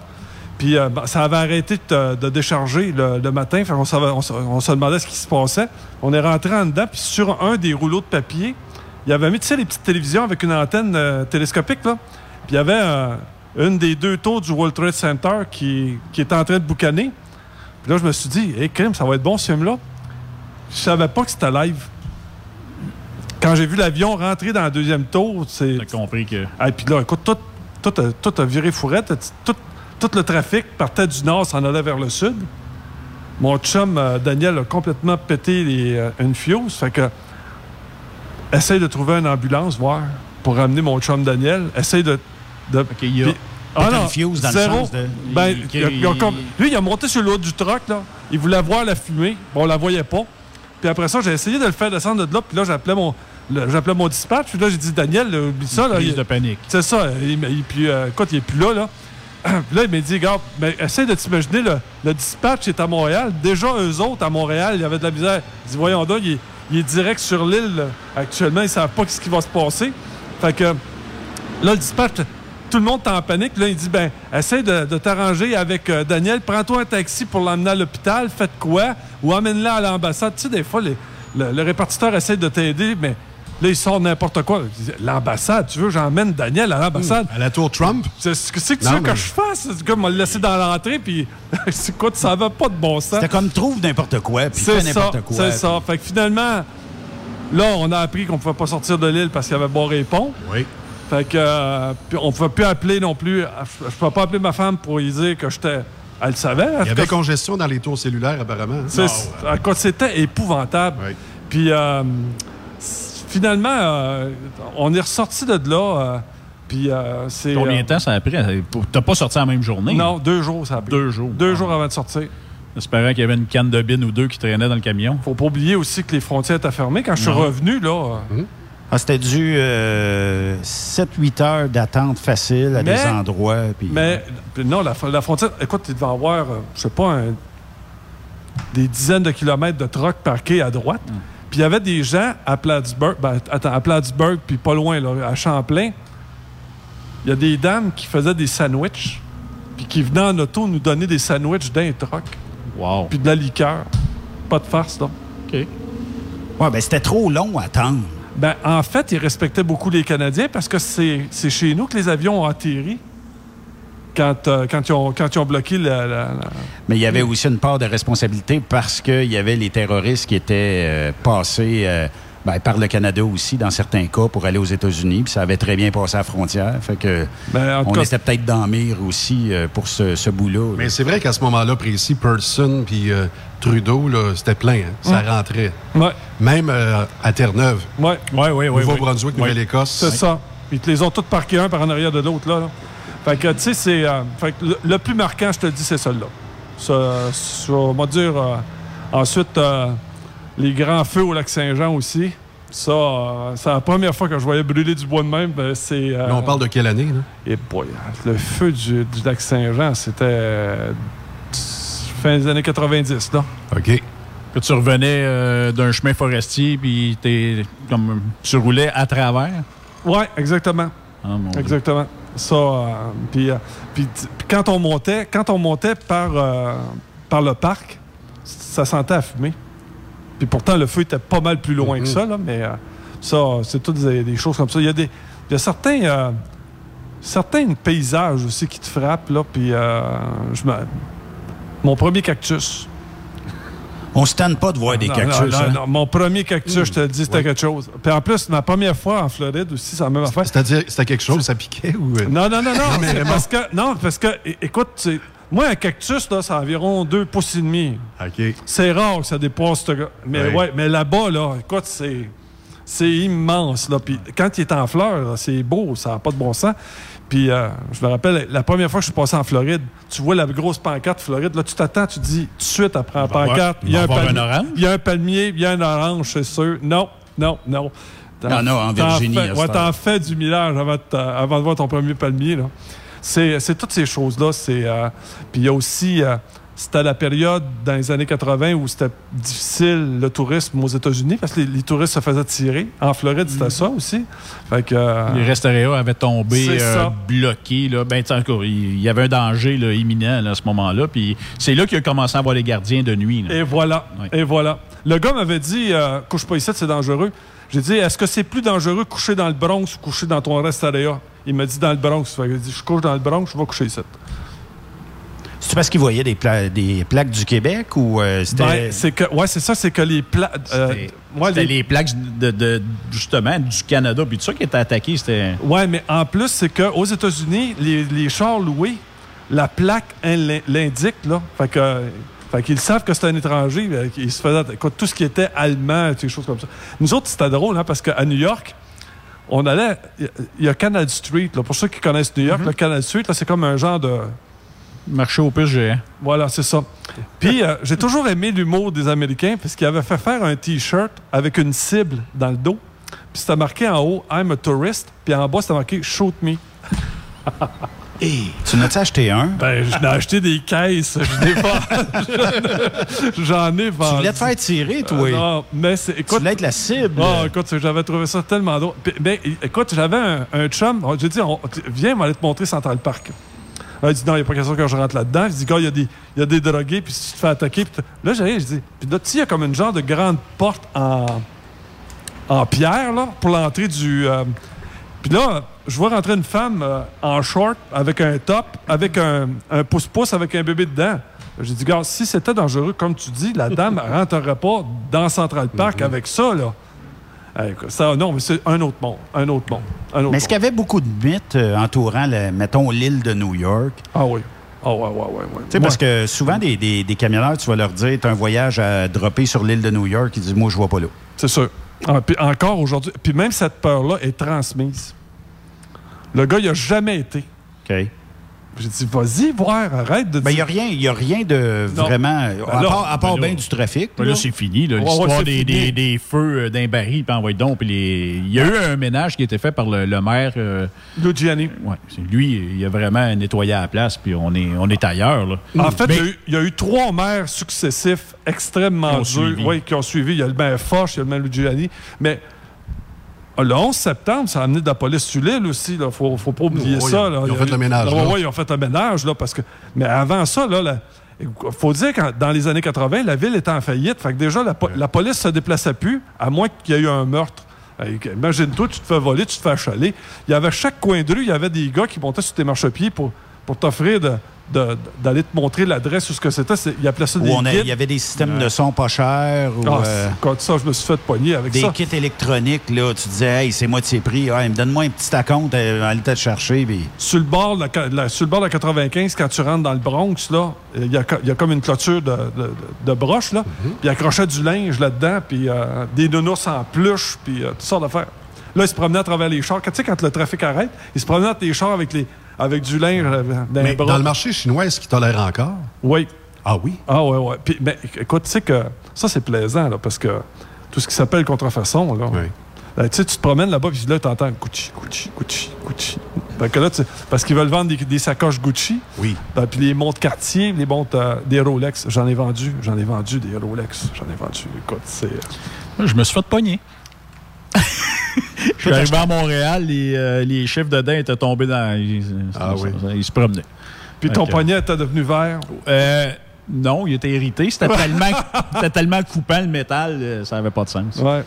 Puis euh, ben, ça avait arrêté de, de décharger le, le matin. Fait on, se- on se demandait ce qui se passait. On est rentré en dedans, puis sur un des rouleaux de papier, il avait mis, tu sais, les petites télévisions avec une antenne euh, télescopique, là. Puis il y avait euh, une des deux tours du World Trade Center qui, qui était en train de boucaner. Puis là, je me suis dit, hé, crime, ça va être bon ce film-là. Je savais pas que c'était live. Quand j'ai vu l'avion rentrer dans la deuxième tour, c'est. T'as compris que. Et puis là, écoute, tout, tout, a- tout a viré fourrette. Tout, tout le trafic partait du nord, s'en allait vers le sud. Mon chum, euh, Daniel, a complètement pété les, euh, une fuse. Fait que. Essaye de trouver une ambulance, voir, pour ramener mon chum Daniel. Essaye de. De il a puis- Ah non, fuse dans le zéro. sens de- Ben, il- il a- il a il- comme- lui, il a monté sur le haut du truck, là. Il voulait voir la fumée. Bon, on la voyait pas. Puis après ça, j'ai essayé de le faire descendre de là. Puis là, j'appelais mon, le- j'appelais mon dispatch. Puis là, j'ai dit, Daniel, oublie ça. Là, Prise de panique. C'est ça. Il, il- puis, euh, écoute, il est plus là, là. puis là, il m'a dit, regarde, ben, essaye de t'imaginer, le, le dispatch est à Montréal. Déjà, eux autres, à Montréal, il y avait de la misère. Il dit, voyons donc, il est, il est direct sur l'île. Actuellement, ils savent pas ce qui va se passer. Fait que là, le dispatch, tout le monde est en panique. Là, il dit, ben, essaye de, de t'arranger avec euh, Daniel. Prends-toi un taxi pour l'emmener à l'hôpital. Faites quoi? Ou emmène-le à l'ambassade. Tu sais, des fois, les- le, le répartiteur essaie de t'aider, mais là, il sort n'importe quoi. L'ambassade, tu veux, j'emmène Daniel à l'ambassade. À la tour Trump? C'est ce que, c'est que tu veux que je fasse? C'est comme me le laisser dans l'entrée, puis c'est quoi, ça va pas de bon sens. C'était comme trouve n'importe quoi, puis C'est n'importe quoi. c'est puis- ça. Fait que finalement, là, on a appris qu'on pouvait pas sortir de l'île parce qu'il y avait barré les ponts. Oui. Fait que, euh, on pouvait plus appeler non plus. Je, je pouvais pas appeler ma femme pour lui dire que j'étais. Elle le savait. Il y avait congestion dans les tours cellulaires, apparemment. hein? Quoi c'était épouvantable. Puis euh, finalement, euh, on est ressorti de là. euh, puis euh, c'est. Combien euh, de temps ça a pris? T'as pas sorti la même journée? Non, deux jours, ça a pris. Deux jours. Deux jours avant de sortir. Espérant qu'il y avait une canne de bin ou deux qui traînait dans le camion. Faut pas oublier aussi que les frontières étaient fermées. Quand je suis Non. revenu, là. euh, Ah, c'était dû 7-8 heures d'attente facile à Mais- des endroits. puis- Mais puis non, la, la frontière, écoute, tu devais avoir, euh, je sais pas, un- des dizaines de kilomètres de trucks parqués à droite. Puis il y avait des gens à Plattsburgh, ben, attends, à Plattsburgh, puis pas loin, là, à Champlain. Il y a des dames qui faisaient des sandwichs, puis qui venaient en auto nous donner des sandwichs d'un truck. Wow. Puis de la liqueur. Pas de farce, là. OK. Ouais, ben c'était trop long à attendre. Ben, en fait, ils respectaient beaucoup les Canadiens parce que c'est c'est chez nous que les avions ont atterri quand, euh, quand, ils, ont, quand ils ont bloqué la- la- la, Mais il y avait aussi une part de responsabilité parce qu'il y avait les terroristes qui étaient euh, passés euh, ben, par le Canada aussi, dans certains cas, pour aller aux États-Unis. Puis ça avait très bien passé à la frontière. Fait que Ben, on cas- était peut-être dans mire aussi euh, pour ce, ce bout-là. là. Mais c'est vrai qu'à ce moment-là précis, Person puis euh, Trudeau, c'était plein. hein. Ça rentrait. Ouais. Même euh, à Terre-Neuve. Ouais, ouais, ouais. Nouveau-Brunswick, Ouais. Nouvelle-Écosse. C'est ça. Ils te les ont tous parqués un par en arrière de l'autre, là, là. Fait que, tu sais, c'est. euh, le, le plus marquant, je te le dis, c'est celui-là. Ça, on va dire. euh, ensuite, les grands feux au lac Saint-Jean aussi. Ça, euh, c'est la première fois que je voyais brûler du bois de même. ben, c'est. euh, Là, on parle de quelle année? Là? Et boy, le feu du, du lac Saint-Jean, c'était. Fin des années 90, là. OK. Que tu revenais euh, d'un chemin forestier, puis t'es comme tu roulais à travers? Ouais, exactement. Ah, mon Dieu. Exactement. Ça, euh, puis, euh, puis quand on montait, quand on montait par, euh, par le parc, ça sentait à fumer. Puis pourtant, le feu était pas mal plus loin que ça, là, mais euh, ça, c'est toutes des, des choses comme ça. Il y a, des, il y a certains, euh, certains paysages aussi qui te frappent, là, puis euh, je me- Mon premier cactus. On se tente pas de voir des Non, cactus. non, non, hein? non, mon premier cactus, je te le dis, c'était quelque chose. Puis en plus, ma première fois en Floride aussi, c'est la même affaire. C'est-à-dire, c'était quelque chose, ça piquait ou. euh? Non, non, non, non. mais parce que, non, parce que, écoute, moi, un cactus, là, c'est environ deux pouces et demi. OK. C'est rare que ça dépasse. ce gars- Mais Oui. ouais, mais là-bas, là, écoute, c'est. C'est immense, là. Puis quand il est en fleurs, là, c'est beau, ça n'a pas de bon sens. Puis euh, je me rappelle, la première fois que je suis passé en Floride, tu vois la grosse pancarte Floride, là, tu t'attends, tu dis tout de suite après la pancarte, il y a un palmier. un orange? Il y a un palmier, il y a un orange, c'est sûr. Non, non, non. Il y en en T'en Virginie, fais- ouais, t'en fais du millage avant avant de voir ton premier palmier. là. C'est c'est toutes ces choses-là. c'est, euh, Puis il y a aussi. euh, c'était la période dans les années 80 où c'était difficile le tourisme aux États-Unis parce que les, les touristes se faisaient tirer. En Floride, c'était ça aussi. Fait que. euh, Les restaurateurs avaient tombé, euh, bloqués. Là. Ben, il y avait un danger là, imminent là, à ce moment-là. Puis c'est là qu'il a commencé à voir les gardiens de nuit. là. Et voilà. Et voilà. Le gars m'avait dit euh, couche pas ici, c'est dangereux. J'ai dit, est-ce que c'est plus dangereux coucher dans le Bronx ou coucher dans ton restaurant? Il m'a dit dans le Bronx. Fait que je couche dans le Bronx, je vais coucher ici. C'est parce qu'ils voyaient des, pla- des plaques du Québec ou euh, c'était. Ben, c'est que, ouais, c'est ça, c'est que les plats. euh, moi, C'était les... plaques de, de- justement du Canada puis tout ça qui étaient attaquées. C'était. Ouais, mais en plus, c'est qu'aux États-Unis, les, les chars loués, la plaque elle, l'indique, là. Fait que. Fait qu'ils savent que c'est un étranger. euh, Ils se faisaient. Écoute, tout ce qui était allemand, des choses comme ça. Nous autres, c'était drôle, hein, parce qu'à New York, on allait. Il y a Canal Street, là. Pour ceux qui connaissent New York, le Canal Street, là, c'est comme un genre de. Marché au plus géant. Voilà, c'est ça. Puis, euh, j'ai toujours aimé l'humour des Américains parce qu'ils avaient fait faire un T-shirt avec une cible dans le dos. Puis, c'était marqué en haut I'm a tourist. Puis, en bas, c'était marqué Shoot me. Tu n'as-tu acheté un? Ben, je n'ai acheté des caisses. Je n'ai pas. J'en ai vendu. Tu voulais te faire tirer, toi. Euh, non, mais c'est. Écoute. Tu voulais être la cible. Ah, écoute, j'avais trouvé ça tellement drôle. Puis, ben, écoute, j'avais un, un chum. J'ai dit, on- viens, on va aller te montrer Central Park. Là, il dit, non, il n'y a pas question que je rentre là-dedans. Je dis, gars, il y, a des- il y a des drogués, puis si tu te fais attaquer. puis là, j'arrive, je dis, puis là, tu sais, il y a comme une genre de grande porte en, en pierre, là, pour l'entrée du. euh, puis là, je vois rentrer une femme euh, en short, avec un top, avec un, un pouce-pouce, avec un bébé dedans. J'ai dit, gars, si c'était dangereux, comme tu dis, la dame ne rentrerait pas dans Central Park avec ça, là. Ça, non, mais c'est un autre monde. Un autre monde. Un autre Mais est-ce qu'il y avait beaucoup de mythes euh, entourant, le- mettons, l'île de New York? Ah oui. Ah ouais, ouais, ouais. ouais. Tu sais, parce que souvent, des, des- des camionneurs, tu vas leur dire, tu un voyage à dropper sur l'île de New York, ils disent, moi, je vois pas là. C'est sûr. Ah, puis encore aujourd'hui. Puis même cette peur-là est transmise. Le gars, il a jamais été. OK. J'ai dit, vas-y, voir, arrête de Ben, il dire. n'y a, rien de Non. vraiment. Ben à là, part, à part ben là- bien du trafic. Ben là, c'est fini. là, Ouais, L'histoire ouais, c'est des, des- des feux euh, d'un baril, puis envoie donc. Puis les... Il y a eu un ménage qui a été fait par le, le maire. euh, Luciani. Ouais, c'est- lui, il a vraiment nettoyé à la place, puis on est, on est ailleurs. Là. En fait, Mais- il y a eu- il y, a eu trois maires successifs extrêmement durs oui, qui ont suivi. Il y a le maire Foch, il y a le maire Luciani. Mais le 11 septembre, ça a amené de la police sur l'île aussi. Il ne faut, faut pas oublier Oui, ça. ils là. ont fait le ménage, Ah, ouais, ils ont fait un ménage. Là, parce que... Mais avant ça, il faut dire que dans les années 80, la ville était en faillite. Fait que déjà, la, po- la police se déplaçait plus, à moins qu'il y ait eu un meurtre. Imagine-toi, tu te fais voler, tu te fais achaler. Il y avait chaque coin de rue, il y avait des gars qui montaient sur tes marchepieds pour, pour t'offrir de- d'aller te montrer l'adresse ou ce que c'était. Ils appelaient ça des on a- guides. il y avait des systèmes de son pas chers. Ou, Ah, euh, Quand ça, je me suis fait pogner avec des ça. kits électroniques, là, tu disais, hey, c'est moitié prix, ah, me donne-moi un petit acompte, euh, allez te chercher. Puis... Sur le, bord de la, la- sur le bord de la 95, quand tu rentres dans le Bronx, là, il y a, co- il y a comme une clôture de, de, de broche, là. Puis il accrochait du linge là-dedans, puis euh, des nounours en pluche, puis euh, toutes sortes d'affaires. Là, il se promenait à travers les chars. Tu sais, quand le trafic arrête, il se promenait entre les chars avec, les, avec du linge euh, dans Mais dans le marché chinois, est-ce qu'ils tolèrent encore? Oui. Ah oui? Ah ouais, ouais. Puis, ben, écoute, tu sais que ça, c'est plaisant, là, parce que tout ce qui s'appelle contrefaçon, là. là, tu sais, tu te promènes là-bas, puis là, tu entends Gucci, Gucci, Gucci, Gucci. Fait que là, tu- parce qu'ils veulent vendre des, des sacoches Gucci. Oui. Ben, puis les montres Cartier, les montres, euh, des Rolex. J'en ai vendu, j'en ai vendu des Rolex. J'en ai vendu. Écoute, c'est. Je me suis fait pogner. Je suis arrivé à Montréal, les, euh, les chiffres dedans étaient tombés dans. Ils, Ah oui. ça- ils se promenaient. Puis ton poignet était devenu vert? Euh, non, il était irrité. C'était tellement, c'était tellement coupant le métal, euh, ça n'avait pas de sens. Ouais.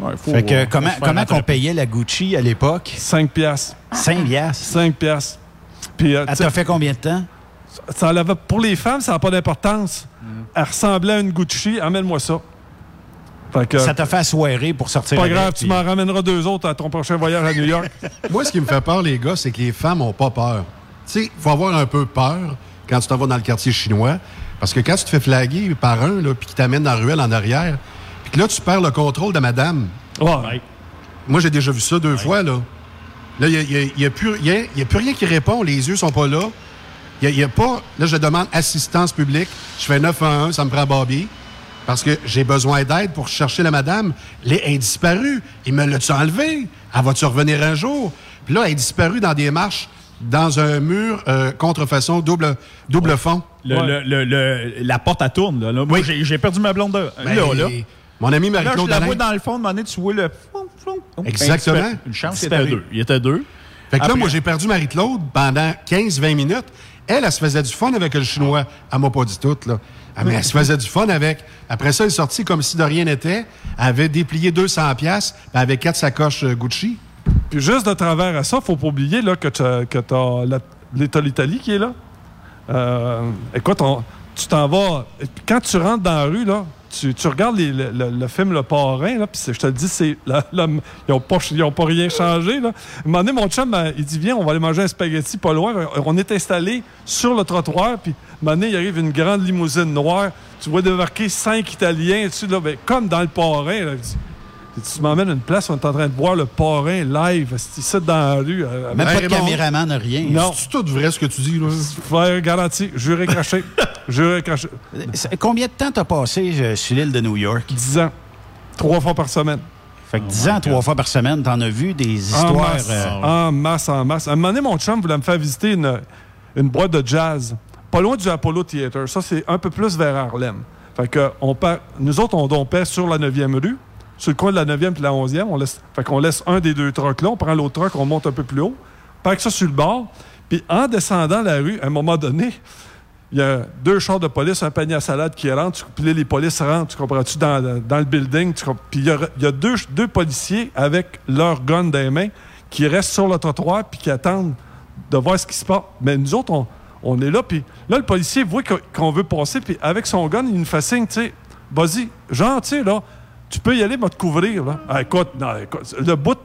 Ouais, faut- Fait que faut comment, comment qu'on payait la Gucci à l'époque? 5 piastres. 5 piastres? 5 piastres. Puis, euh, Elle t'a fait combien de temps? ça avait- pour les femmes, ça n'a pas d'importance. Elle ressemblait à une Gucci. Amène-moi ça. Que, Ça t'a fait soirée pour sortir pas avec, grave, tu m'en ramèneras deux autres à ton prochain voyage à New York. Moi, ce qui me fait peur, les gars, c'est que les femmes n'ont pas peur. Tu sais, il faut avoir un peu peur quand tu t'en vas dans le quartier chinois. Parce que quand tu te fais flaguer par un, là, puis qui t'amène dans la ruelle en arrière, puis que là, tu perds le contrôle de madame. Ouais. Moi, j'ai déjà vu ça deux fois, là. Là, il n'y a, plus rien- y a plus rien qui répond. Les yeux sont pas là. Il y a, pas... Là, je demande assistance publique. Je fais 911, ça me prend Bobby. Parce que j'ai besoin d'aide pour chercher la madame. Elle est disparue. Il me l'a-tu enlevé? Elle va-tu revenir un jour? Puis là, elle est disparue dans des marches, dans un mur euh, contrefaçon double, double fond. Le- le- le- le- la porte, à tourne. Là. Là, moi, j'ai, j'ai perdu ma blonde. Là, Ben, là. Mon ami Là, je Marie-Claude la vois dans le fond, de moment donné, tu vois le... Oh, Exactement. ben, Une chance, il était deux. Il était deux. Fait que là, moi, j'ai perdu Marie-Claude pendant 15-20 minutes. Elle, elle se faisait du fun avec le chinois. Elle m'a pas dit tout, là. Ah, mais elle se faisait du fun avec. Après ça, elle est sortie comme si de rien n'était. Elle avait déplié 200 pièces, avait quatre sacoches euh, Gucci. Puis juste de travers à ça, faut pas oublier là, que tu as l'Italie qui est là. Euh, écoute, tu t'en vas. Quand tu rentres dans la rue, là, tu, regardes le, film Le Parrain, là, puis je te le dis, c'est ils n'ont pas, rien changé. Là. Un moment donné, mon chum, euh, il dit Viens, on va aller manger un spaghetti pas loin. On est installé sur le trottoir, puis un moment donné, il arrive une grande limousine noire. Tu vois débarquer cinq Italiens dessus, là, ben, comme dans Le Parrain. Là. Tu m'emmènes à une place où on est en train de voir le parrain live, ici dans la rue. euh, Même pas de caméraman, rien. Non. C'est tout vrai ce que tu dis, là. Faire garanti, juré craché. juré craché. Combien de temps t'as passé euh, sur l'île de New York? 10 ans. Trois fois par semaine. Fait que 10 ans, trois fois par semaine, t'en as vu des En histoires. masse, euh, en masse, en masse. À un moment donné, mon chum voulait me faire visiter une, une boîte de jazz, pas loin du Apollo Theater. Ça, c'est un peu plus vers Harlem. Fait que on part- nous autres, on dompait sur la 9e rue, sur le coin de la 9e et la 11e. On laisse, fait qu'on laisse un des deux trucks là, on prend l'autre truck, on monte un peu plus haut, parque ça sur le bord. Puis en descendant la rue, à un moment donné, il y a deux chars de police, un panier à salade qui rentre, puis les polices rentrent, tu comprends-tu, dans, dans le building. Puis il y a, deux, deux policiers avec leur gun dans les mains qui restent sur le trottoir puis qui attendent de voir ce qui se passe. Mais nous autres, on, on est là, puis là, le policier voit qu'on veut passer, puis avec son gun, il nous fait signe, tu sais, vas-y, sais, là, tu peux y aller, va te couvrir, là. Ah, écoute, non, écoute, le bout,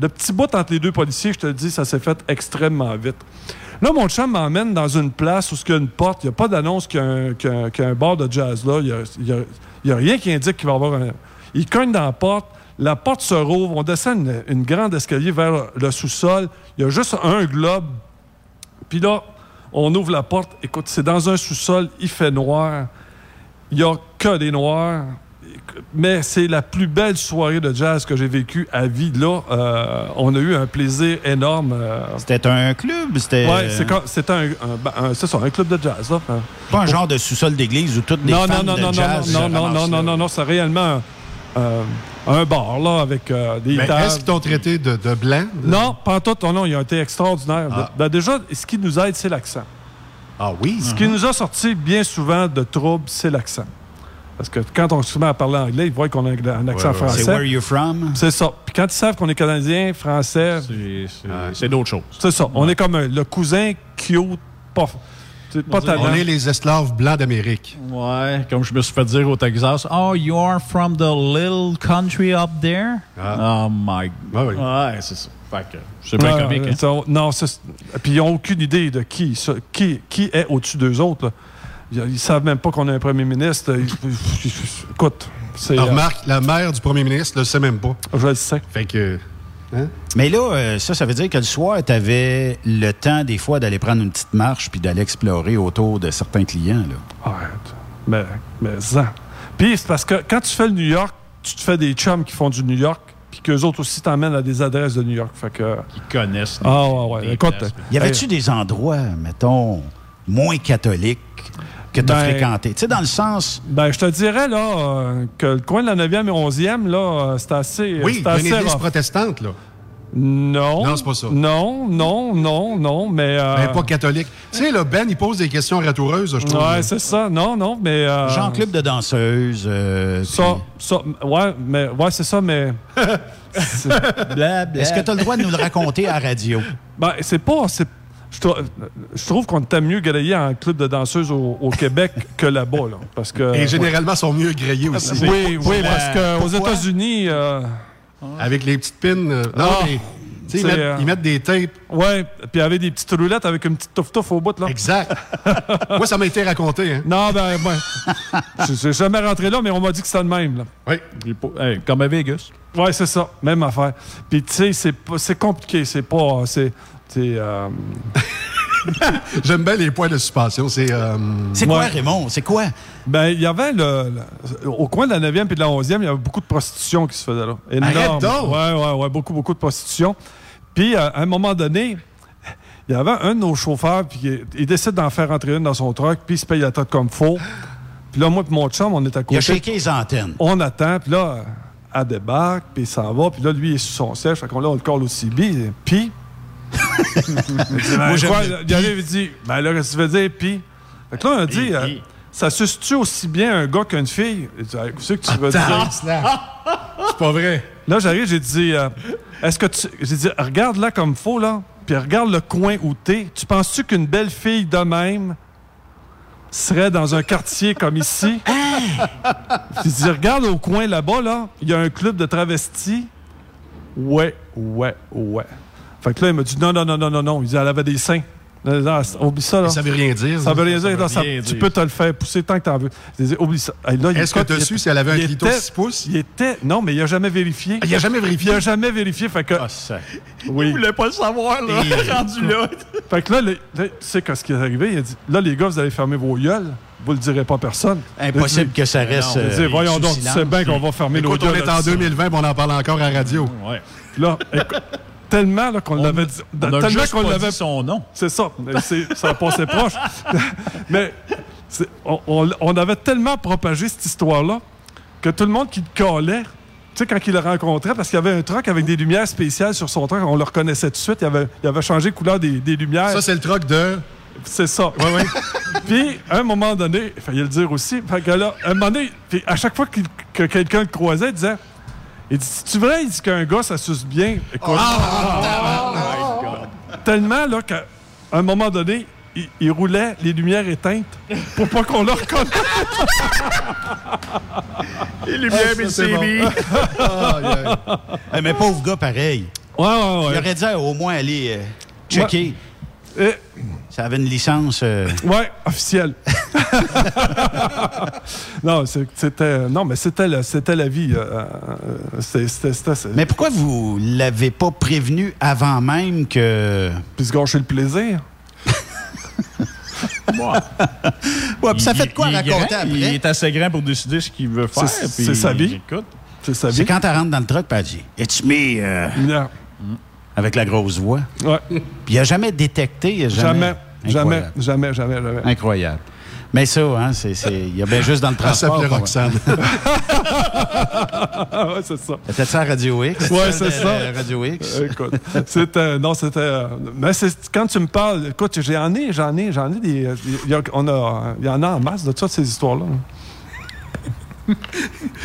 le petit bout entre les deux policiers, je te le dis, ça s'est fait extrêmement vite. Là, mon chum m'emmène dans une place où il y a une porte. Il n'y a pas d'annonce qu'il y a un, bar de jazz là. Il n'y a, a rien qui indique qu'il va y avoir un. Il cogne dans la porte. La porte se rouvre. On descend une, une grande escalier vers le sous-sol. Il y a juste un globe. Puis là, on ouvre la porte. Écoute, c'est dans un sous-sol. Il fait noir. Il n'y a que des noirs. Mais c'est la plus belle soirée de jazz que j'ai vécue à vie. Là, Euh, on a eu un plaisir énorme. euh, C'était un club? C'était. Ouais, c'est un, un- ben, un- ça, un club de jazz. Là. Pas un genre de sous-sol d'église où toutes des non, fans non, non, de non, jazz non, non, non, non, non, non, non, c'est réellement euh, un bar là, avec euh, des Mais tables. est-ce qu'ils t'ont traité de, de blanc? Non, pas tout. Oh non, ils ont été extraordinaires. Ah. Ben, déjà, ce qui nous aide, c'est l'accent. Ah oui? Ce qui nous a sorti bien souvent de troubles, c'est l'accent. Parce que quand on se met à parler anglais, ils voient qu'on a un accent ouais. français. C'est where you from? C'est ça. Puis quand ils savent qu'on est canadien, français, C'est d'autres choses. c'est ça. On est comme un- le cousin cute, pas, tu sais, pas talent. On est les esclaves blancs d'Amérique. Ouais, comme je me suis fait dire au Texas, Oh, you are from the little country up there? Oh my God. Ouais, c'est ça. Fait que c'est bien Ouais, comique. ouais, hein. ça, non, c'est- puis ils n'ont aucune idée de qui, qui, qui est au-dessus d'eux autres. là. Ils, savent même pas qu'on a un premier ministre. Écoute. Alors, euh, remarque, la mère du premier ministre ne le sait même pas. Je le sais. Fait que. hein? Mais là, euh, ça, ça veut dire que le soir, tu avais le temps, des fois, d'aller prendre une petite marche puis d'aller explorer autour de certains clients. Là. Arrête. Mais, mais ça. Puis c'est parce que quand tu fais le New York, tu te fais des chums qui font du New York, puis qu'eux autres aussi t'emmènent à des adresses de New York. Fait que. Ils connaissent. Ah ouais, ouais. des Écoute. Y avait-tu des endroits, mettons, moins catholiques que tu as Ben- fréquentés? Tu sais, dans le sens. Ben, je te dirais, là, euh, que le coin de la 9e et 11e, là, euh, c'est assez. Oui, c'est une église rough. protestante, là. Non. Non, c'est pas ça. Non, non, non, non, mais. euh, Mais pas catholique. Tu sais, là, Ben, il pose des questions ratoureuses, je trouve. Ouais, c'est ça. Non, non, mais. euh, Genre club de danseuses. euh, Ça, ça, ouais, mais, ouais, c'est ça, mais. Est-ce que tu as le droit de nous le raconter à la radio? Ben, c'est pas. C'est- Je, trou- je trouve qu'on était mieux grillé en club de danseuses au, au Québec que là-bas, là. Parce que. Et généralement, ils sont mieux grillés aussi. Oui, oui, parce qu'aux? États-unis. euh, Avec les petites pins. euh, non, Ah. mais. Ils, mettent- euh, ils mettent des tapes. Ouais, puis avait des petites roulettes avec une petite touffe-touffe au bout, là. Exact. Moi, ça m'a été raconté. Hein. Non, ben, moi, je suis jamais rentré là, mais on m'a dit que c'était le même, là. Oui. Hey, comme à Vegas. Ouais, c'est ça. Même affaire. Puis, tu sais, c'est pas- c'est compliqué. C'est pas. Euh, J'aime bien les points de suspension. C'est. euh, C'est quoi, Ouais. Raymond? C'est quoi? Ben, il y avait le, le- Au coin de la 9e et de la 11e, il y avait beaucoup de prostitution qui se faisait là. Énorme. Donc! Ouais, ouais, ouais. Beaucoup, beaucoup de prostitution. Puis, euh, à un moment donné, il y avait un de nos chauffeurs, puis il, il décide d'en faire entrer une dans son truck, puis il se paye la tête comme faux. Puis là, moi et mon chum, on est à côté. Il a shaké les antennes. On attend, puis là, elle débarque, puis il s'en va, puis là, lui, il est sur son siège, fait qu'on là, on le colle au CB, puis... Moi, arrive, il dit, ben là, qu'est-ce que tu veux dire, puis... Fait que là, on a dit, euh, ça suce-tu aussi bien un gars qu'une fille? Il dit, que tu veux dire? C'est pas vrai. Là, j'arrive, j'ai dit, euh, est-ce que tu. J'ai dit, regarde là comme faut, là, puis regarde le coin où t'es. Tu penses-tu qu'une belle fille de même serait dans un quartier comme ici? J'ai dit, regarde au coin là-bas, là, il y a un club de travestis. Ouais, ouais, ouais. Fait que là, il m'a dit, non, non, non, non, non, non. Il dit, elle avait des seins. Non, non, oublie ça, là. Ça veut rien dire. Ça veut rien dire. veut non, ça- rien tu dire. peux te le faire pousser tant que t'en veux. J'ai dit, oublie ça. Hey, là, il- Est-ce que t'as il su si elle avait un il clito était- 6 pouces? Il était. Non, mais il a jamais vérifié. Il a jamais vérifié? Il a jamais vérifié. Fait que. oui. Il voulait pas le savoir, là, rendu là. Fait que là, le- là, tu sais qu'est-ce qui est arrivé? Il a dit, là, les gars, vous allez fermer vos gueules. Vous le direz pas à personne. Impossible que ça reste, Il a dit, euh, voyons donc, tu sais bien qu'on va fermer nos Écoute, gueules. on est en là-dessus. 2020 on en parle encore à radio. Ouais. Là, écoute, tellement là, qu'on l'avait dit. on a tellement juste qu'on pas l'avait. dit son nom. C'est ça. Ça passait proche. Mais c'est- on, on- on avait tellement propagé cette histoire-là que tout le monde qui le collait, tu sais, quand il le rencontrait, parce qu'il y avait un truck avec des lumières spéciales sur son truck, on le reconnaissait tout de suite. Il avait, il avait changé de couleur des, des lumières. Ça, c'est le truc de. C'est ça. Oui, oui. puis, à un moment donné, il fallait le dire aussi, fait que là, à un moment donné, puis à chaque fois qu'il- que quelqu'un le croisait, il disait il dit, C'est-tu vrai, il dit qu'un gars, ça suce bien? Écoute, tellement, là, qu'à un moment donné, il, il roulait les lumières éteintes pour pas qu'on le reconnaisse. Les lumières Ah, ça, c'est bon. Eh, mais pauvre gars, pareil. Ouais, ouais, ouais. Il aurait dû au moins aller euh, checker. Ça avait une licence. euh, Ouais, officiel. non, c'était non, mais c'était la, c'était la vie. euh, euh, c'était- c'était- c'était- Mais pourquoi vous l'avez pas prévenu avant même que. Puis se gâcher le plaisir? Ouais, puis ça Il- fait de quoi il raconter grand, après? Il est assez grand pour décider ce qu'il veut faire. C'est- sa vie. Écoute. C'est sa C'est quand elle rentre dans le truck, puis elle dit It's me. euh, Avec la grosse voix. Ouais. Puis il n'a jamais détecté. il a Jamais, jamais, Incroyable. jamais, jamais, jamais. Incroyable. Mais ça, hein, c'est, c'est- il y a bien juste dans le Elle transport. s'appelait qu'on- Roxane. ouais, c'est ça. C'était ça à Radio X? Ouais, c'est ça. Euh, Radio X? Euh, écoute, c'était. Non, c'était. euh, mais c'est, quand tu me parles, écoute, j'en ai, j'en ai, j'en ai des. Il y, a- on a, il y en a en masse de toutes ces histoires-là.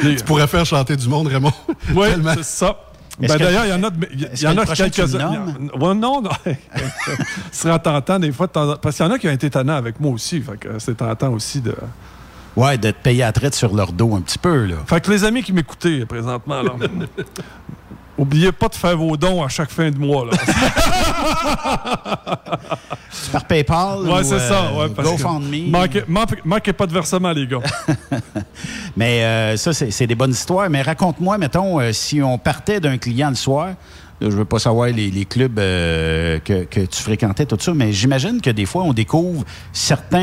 Tu pourrais faire chanter du monde, Raymond. Oui, Tellement. c'est ça. Ben, que- D'ailleurs, il y en a, y- en a quelques-uns. Ouais, non, non. Ce serait tentant des fois. Parce qu'il y en a qui ont été tannants avec moi aussi. Fait que c'est tentant aussi de. Ouais, de te payer à traite sur leur dos un petit peu, là. Fait que les amis qui m'écoutaient présentement, là. Oubliez pas de faire vos dons à chaque fin de mois. Là. Par PayPal Ouais, ou, c'est euh, ça. Ouais, parce que GoFundMe. Manquez, manquez- manquez pas de versement, les gars. Mais euh, ça, c'est des bonnes histoires. Mais raconte-moi, mettons, euh, si on partait d'un client le soir, je veux pas savoir les, les clubs euh, que, que tu fréquentais, tout ça, mais j'imagine que des fois, on découvre certains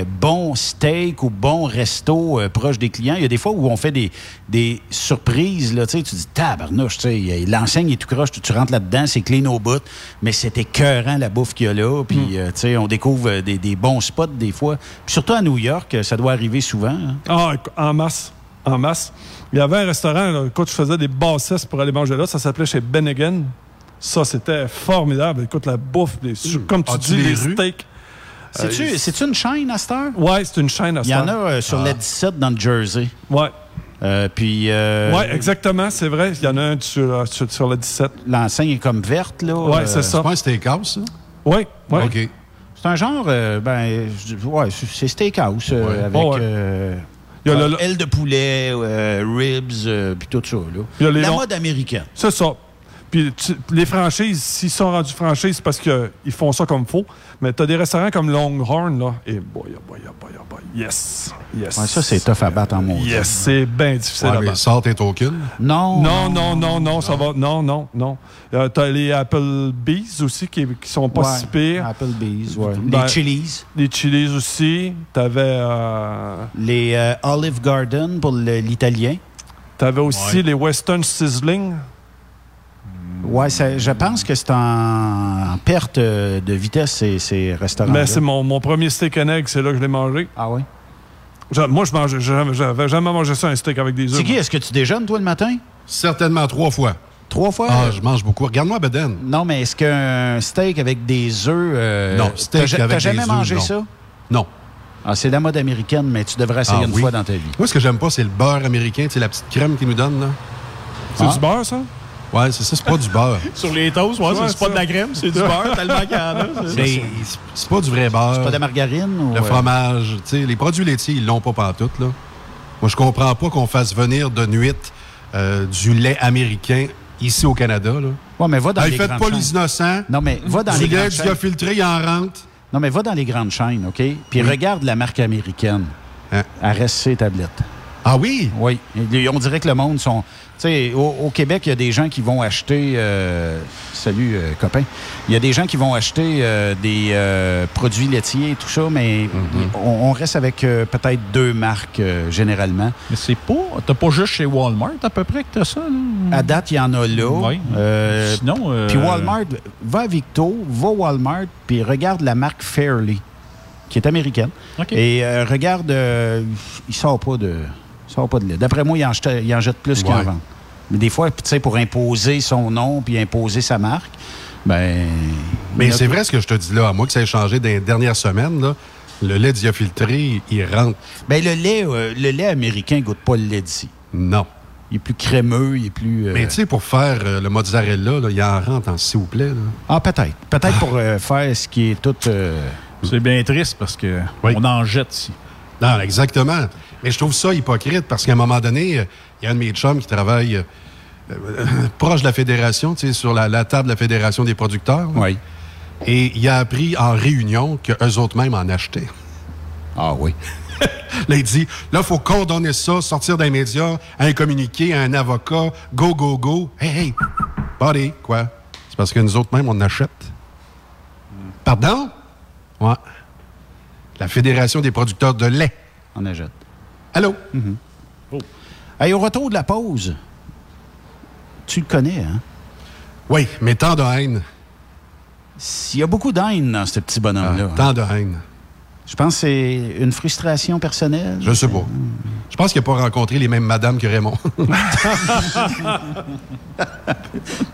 euh, bons steaks ou bons restos euh, proches des clients. Il y a des fois où on fait des, des surprises. Là, tu sais, tu dis, tabarnouche, tu sais, l'enseigne est tout croche, tu, tu rentres là-dedans, c'est clean au bout, mais c'est écœurant la bouffe qu'il y a là. Puis, euh, tu sais, on découvre euh, des, des bons spots des fois. Puis surtout à New York, euh, ça doit arriver souvent. hein. Ah, en masse. En masse. Il y avait un restaurant, là, quand je faisais des bassesses pour aller manger là, ça s'appelait chez Bennigan. Ça, c'était formidable. Écoute, la bouffe, les- comme tu dis, les rues? steaks. C'est-tu Euh, c'est-tu une chaîne à cette heure? Ouais, c'est une chaîne à Il y en cette a heure. euh, sur Ah. la 17 dans le Jersey. Ouais. Euh, puis. euh, Ouais, exactement, c'est vrai. Il y en a un sur, sur, sur la 17. L'enseigne est comme verte, là. Ouais, euh, c'est ça. C'est pas un steakhouse, ça? Oui, oui. OK. C'est un genre, euh, ben, je ouais, c'est steakhouse euh, Ouais. avec Oh, ouais. Il y a euh, le- aile de poulet, euh, ribs, euh, puis tout ça. Là. Il y a les La longs- mode américaine. C'est ça. Puis tu- les franchises, s'ils sont rendus franchises, c'est parce qu'ils font ça comme faut. Mais tu as des restaurants comme Longhorn, là. Et boy, oh boy, oh boy, oh boy. Yes. Yes. Ouais, ça, c'est tough à battre en monde. Yes, c'est bien difficile Ouais, à mais battre. Non. Non, non, non, non, ça va. Non, non, non. Euh, T'as les Applebee's aussi qui, qui sont pas Ouais, si pires. Applebee's, ouais. Ben, les Chili's. Les Chili's aussi. T'avais euh, Les euh, Olive Garden pour l'italien. t'avais aussi Ouais. les Western Sizzling. Ouais, ça- je pense que c'est en, en perte euh, de vitesse, ces, ces restaurants. Mais c'est mon, mon premier steak and egg, c'est là que je l'ai mangé. Ah oui? Moi, je mangeais, j'avais jamais mangé ça, un steak avec des œufs. C'est qui? Est-ce que tu déjeunes, toi, le matin? Certainement trois fois. Trois fois? Ah, je mange beaucoup. Regarde-moi, Beden. Non, mais est-ce qu'un steak avec des œufs. euh, Non, steak t'as ja- avec T'as jamais des œufs, mangé non. ça? Non. Ah, c'est la mode américaine, mais tu devrais essayer Ah une oui. fois dans ta vie. Moi, ce que j'aime pas, c'est le beurre américain, sais, la petite crème qu'ils nous donnent, là. C'est Ah. du beurre, ça? Ouais, c'est ça, c'est pas du beurre. Sur les toasts, ouais, c'est pas de la crème, c'est du beurre, tellement qu'il y en a. c'est- Mais c'est- c'est pas du vrai beurre. C'est pas de la margarine? Ou, Le euh, fromage, tu sais, les produits laitiers, ils l'ont pas pantoute, là. Moi, je comprends pas qu'on fasse venir de nuit euh, du lait américain ici au Canada, là. Ouais, mais va dans les faites pas chaînes. les innocents. Non, mais va dans du les lait grandes du chaînes. filtré, il en rentre. Non, mais va dans les grandes chaînes, OK? Puis regarde la marque américaine. Hein? Elle reste ses tablettes. Ah oui? Oui. On dirait que le monde sont. Tu sais, au, au Québec, il y a des gens qui vont acheter. euh, salut, euh, copain. Il y a des gens qui vont acheter euh, des produits laitiers et tout ça, mais Mm-hmm. on, on reste avec peut-être deux marques généralement. Mais c'est pas. T'as pas juste chez Walmart à peu près que t'as ça, là? À date, il y en a là. Oui. Sinon. Puis Walmart, va à Victo, va à Walmart, puis regarde la marque Fairly, qui est américaine. Et regarde, euh, il sort pas de, sort pas de lait. D'après moi, il en, jette, il en jette plus qu'il en Ouais. vend. Mais des fois, tu sais, pour imposer son nom puis imposer sa marque, ben. Mais c'est vrai ce que je te dis là. À moi que ça ait changé dans les dernières semaines, là, le lait diafiltré, il rentre. Ben, le lait, euh, le lait américain goûte pas le lait d'ici. Non. Il est plus crémeux, il est plus. euh, Mais tu sais, pour faire euh, le mozzarella, là, il en rentre en s'il vous plaît. Là. Ah, peut-être. Peut-être pour euh, faire ce qui est tout. euh, C'est bien triste parce que Oui. on en jette ici. Non, exactement. Mais je trouve ça hypocrite parce qu'à un moment donné, il y a un de mes chums qui travaille euh, euh, proche de la fédération, tu sais, sur la, la table de la fédération des producteurs. là. Oui. Et il a appris en réunion qu'eux autres mêmes en achetaient. Ah oui. Là, il dit, là, il faut condamner ça, sortir des médias, un communiqué, un avocat, go, go, go. Hey, hey, buddy, quoi? C'est parce que nous autres mêmes, on en achète. Pardon? Ouais. La Fédération des producteurs de lait. On achète. Allô? Hey, au retour de la pause, tu le connais, hein? Oui, mais tant de haine. Il y a beaucoup d'haine dans ce petit bonhomme-là. Ah, tant de haine. Je pense que c'est une frustration personnelle. Je sais pas. Je pense qu'il n'a pas rencontré les mêmes madames que Raymond.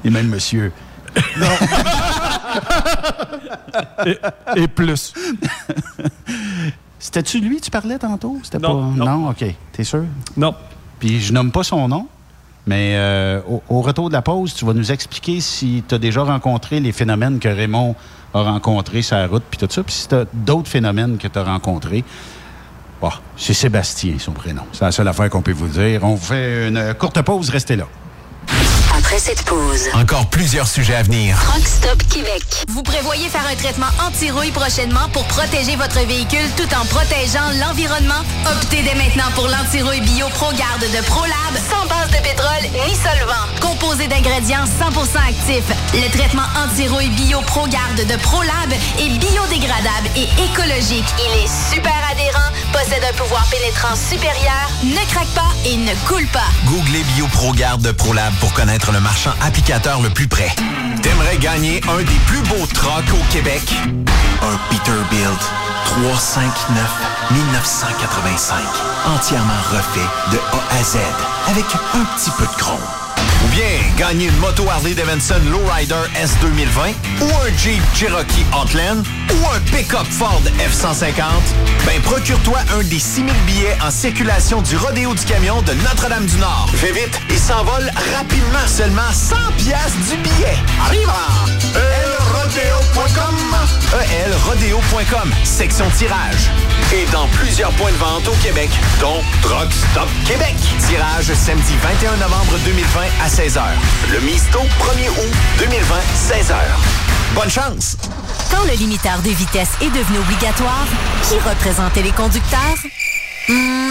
Et même monsieur. Et, et plus. C'était-tu lui que tu parlais tantôt? C'était Non, pas... non. OK. T'es sûr? Non. Puis je nomme pas son nom, mais euh, au, au retour de la pause, tu vas nous expliquer si tu as déjà rencontré les phénomènes que Raymond a rencontrés sur la route, puis tout ça, puis si tu as d'autres phénomènes que tu as rencontrés. Bon, c'est Sébastien, son prénom. C'est la seule affaire qu'on peut vous dire. On vous fait une courte pause, restez là. Après cette pause, Encore plusieurs sujets à venir. Truck Stop Québec. Vous prévoyez faire un traitement anti-rouille prochainement pour protéger votre véhicule tout en protégeant l'environnement? Optez dès maintenant pour l'anti-rouille bio ProGarde de ProLab sans base de pétrole ni solvant. Composé d'ingrédients 100% actifs, le traitement anti-rouille bio ProGarde de ProLab est biodégradable et écologique. Il est super adhérent, possède un pouvoir pénétrant supérieur, ne craque pas et ne coule pas. Googlez BioProGarde de ProLab pour connaître le marchand applicateur le plus près. T'aimerais gagner un des plus beaux trucks au Québec? Un Peterbilt 359 1985. Entièrement refait de A à Z avec un petit peu de chrome. Ou bien gagner une moto Harley Davidson Lowrider S 2020 ou un Jeep Cherokee Outland ou un pick-up Ford F-150, ben procure-toi un des 6000 billets en circulation du Rodéo du Camion de Notre-Dame-du-Nord. Fais vite, il s'envole rapidement, seulement 100 piastres du billet. Arrive elrodeo.com elrodeo.com, section tirage. Et dans plusieurs points de vente au Québec, dont Truck Stop Québec. Tirage samedi 21 novembre 2020 à 16h. Le Misto 1er août 2020, 16h. Bonne chance! Quand le limiteur de vitesse est devenu obligatoire, qui représentait les conducteurs? Hmm,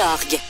org.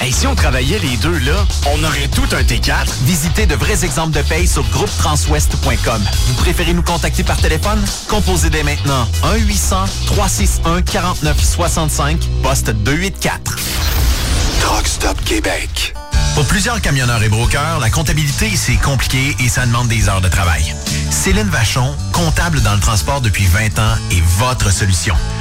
Et si on travaillait les deux, là, on aurait tout un T4. Visitez de vrais exemples de paye sur groupetranswest.com. Vous préférez nous contacter par téléphone? Composez dès maintenant 1-800-361-4965, poste 284. Truck Stop Québec. Pour plusieurs camionneurs et brokers, la comptabilité, c'est compliqué et ça demande des heures de travail. Céline Vachon, comptable dans le transport depuis 20 ans, est votre solution.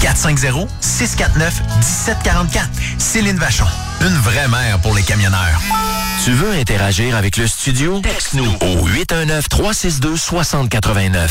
450 649 1744. Céline Vachon. Une vraie mère pour les camionneurs. Tu veux interagir avec le studio? Texte-nous au 819-362-6089.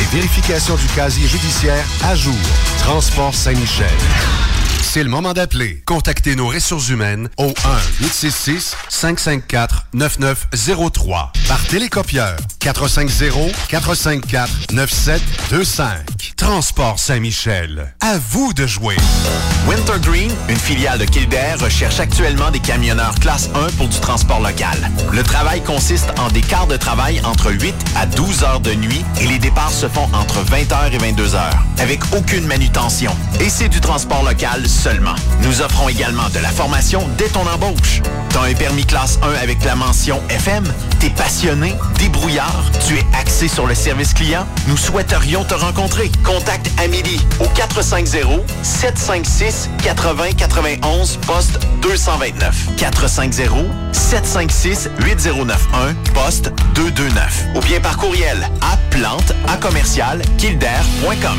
et vérification du casier judiciaire à jour. Transport Saint-Michel. C'est le moment d'appeler. Contactez nos ressources humaines au 1-866-554-9903 par télécopieur 450-454-9725. Transport Saint-Michel. À vous de jouer. Wintergreen, une filiale de Kildare, recherche actuellement des camionneurs classe 1 pour du transport local. Le travail consiste en des quarts de travail entre 8 à 12 heures de nuit et les départs se font entre 20h et 22h, avec aucune manutention. Et c'est du transport local seulement. Nous offrons également de la formation dès ton embauche. T'as un permis classe 1 avec la mention FM? T'es passionné, débrouillard, tu es axé sur le service client? Nous souhaiterions te rencontrer. Contacte Amélie au 450-756-8091, poste 229. 450-756-8091, poste 229. Ou bien par courriel à plante à commercial kildare.com.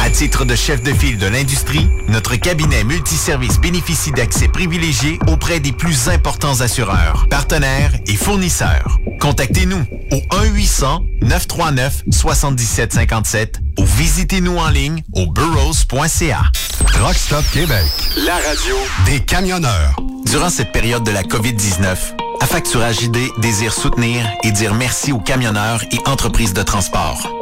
À titre de chef de file de l'industrie, notre cabinet multiservice bénéficie d'accès privilégié auprès des plus importants assureurs, partenaires et fournisseurs. Contactez-nous au 1-800-939-7757 ou visitez-nous en ligne au burrows.ca. Rockstop Québec. La radio des camionneurs. Durant cette période de la COVID-19, Affacturage ID désire soutenir et dire merci aux camionneurs et entreprises de transport.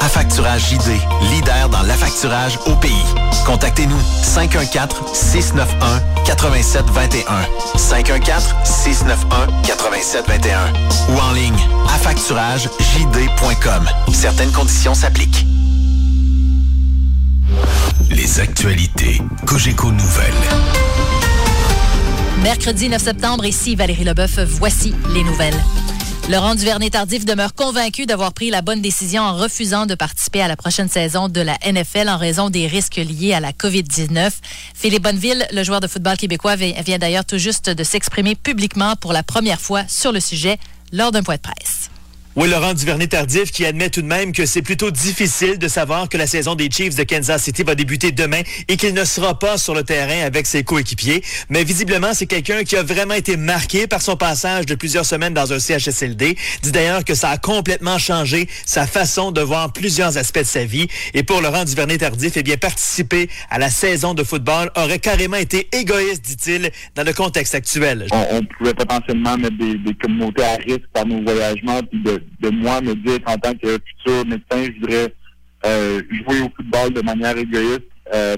Affacturage JD, leader dans l'affacturage au pays. Contactez-nous 514-691-8721. 514-691-8721. Ou en ligne, affacturagejd.com. Certaines conditions s'appliquent. Les actualités Cogeco Nouvelles. Mercredi 9 septembre, ici Valérie Leboeuf, voici les nouvelles. Laurent Duvernay-Tardif demeure convaincu d'avoir pris la bonne décision en refusant de participer à la prochaine saison de la NFL en raison des risques liés à la COVID-19. Philippe Bonneville, le joueur de football québécois, vient d'ailleurs tout juste de s'exprimer publiquement pour la première fois sur le sujet lors d'un point de presse. Oui, Laurent Duvernay-Tardif qui admet tout de même que c'est plutôt difficile de savoir que la saison des Chiefs de Kansas City va débuter demain et qu'il ne sera pas sur le terrain avec ses coéquipiers. Mais visiblement, c'est quelqu'un qui a vraiment été marqué par son passage de plusieurs semaines dans un CHSLD. Dit d'ailleurs que ça a complètement changé sa façon de voir plusieurs aspects de sa vie. Et pour Laurent Duvernay-Tardif, eh bien, participer à la saison de football aurait carrément été égoïste, dit-il, dans le contexte actuel. On, pouvait potentiellement mettre des, communautés à risque par nos voyagements puis de de moi me dire qu'en tant que futur médecin, je voudrais euh, jouer au football de manière égoïste. Euh,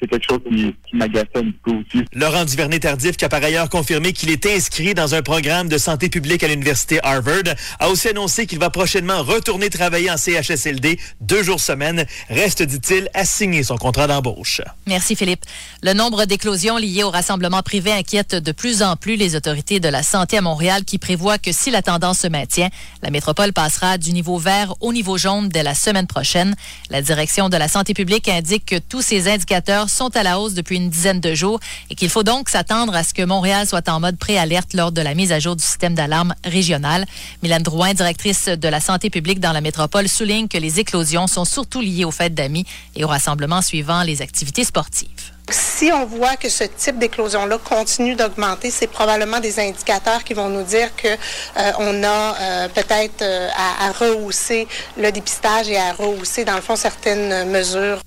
c'est quelque chose qui, qui m'agaçait un peu aussi. Laurent Duvernay-Tardif, qui a par ailleurs confirmé qu'il est inscrit dans un programme de santé publique à l'Université Harvard, a aussi annoncé qu'il va prochainement retourner travailler en CHSLD deux jours semaine. Reste, dit-il, à signer son contrat d'embauche. Merci, Philippe. Le nombre d'éclosions liées au rassemblement privé inquiète de plus en plus les autorités de la santé à Montréal qui prévoient que si la tendance se maintient, la métropole passera du niveau vert au niveau jaune dès la semaine prochaine. La direction de la santé publique indique que tous ces indicateurs sont à la hausse depuis une dizaine de jours et qu'il faut donc s'attendre à ce que Montréal soit en mode préalerte lors de la mise à jour du système d'alarme régional. Mylène Drouin, directrice de la santé publique dans la métropole, souligne que les éclosions sont surtout liées aux fêtes d'amis et aux rassemblements suivant les activités sportives. Si on voit que ce type d'éclosion-là continue d'augmenter, c'est probablement des indicateurs qui vont nous dire que euh, on a euh, peut-être euh, à, à rehausser le dépistage et à rehausser, dans le fond, certaines mesures.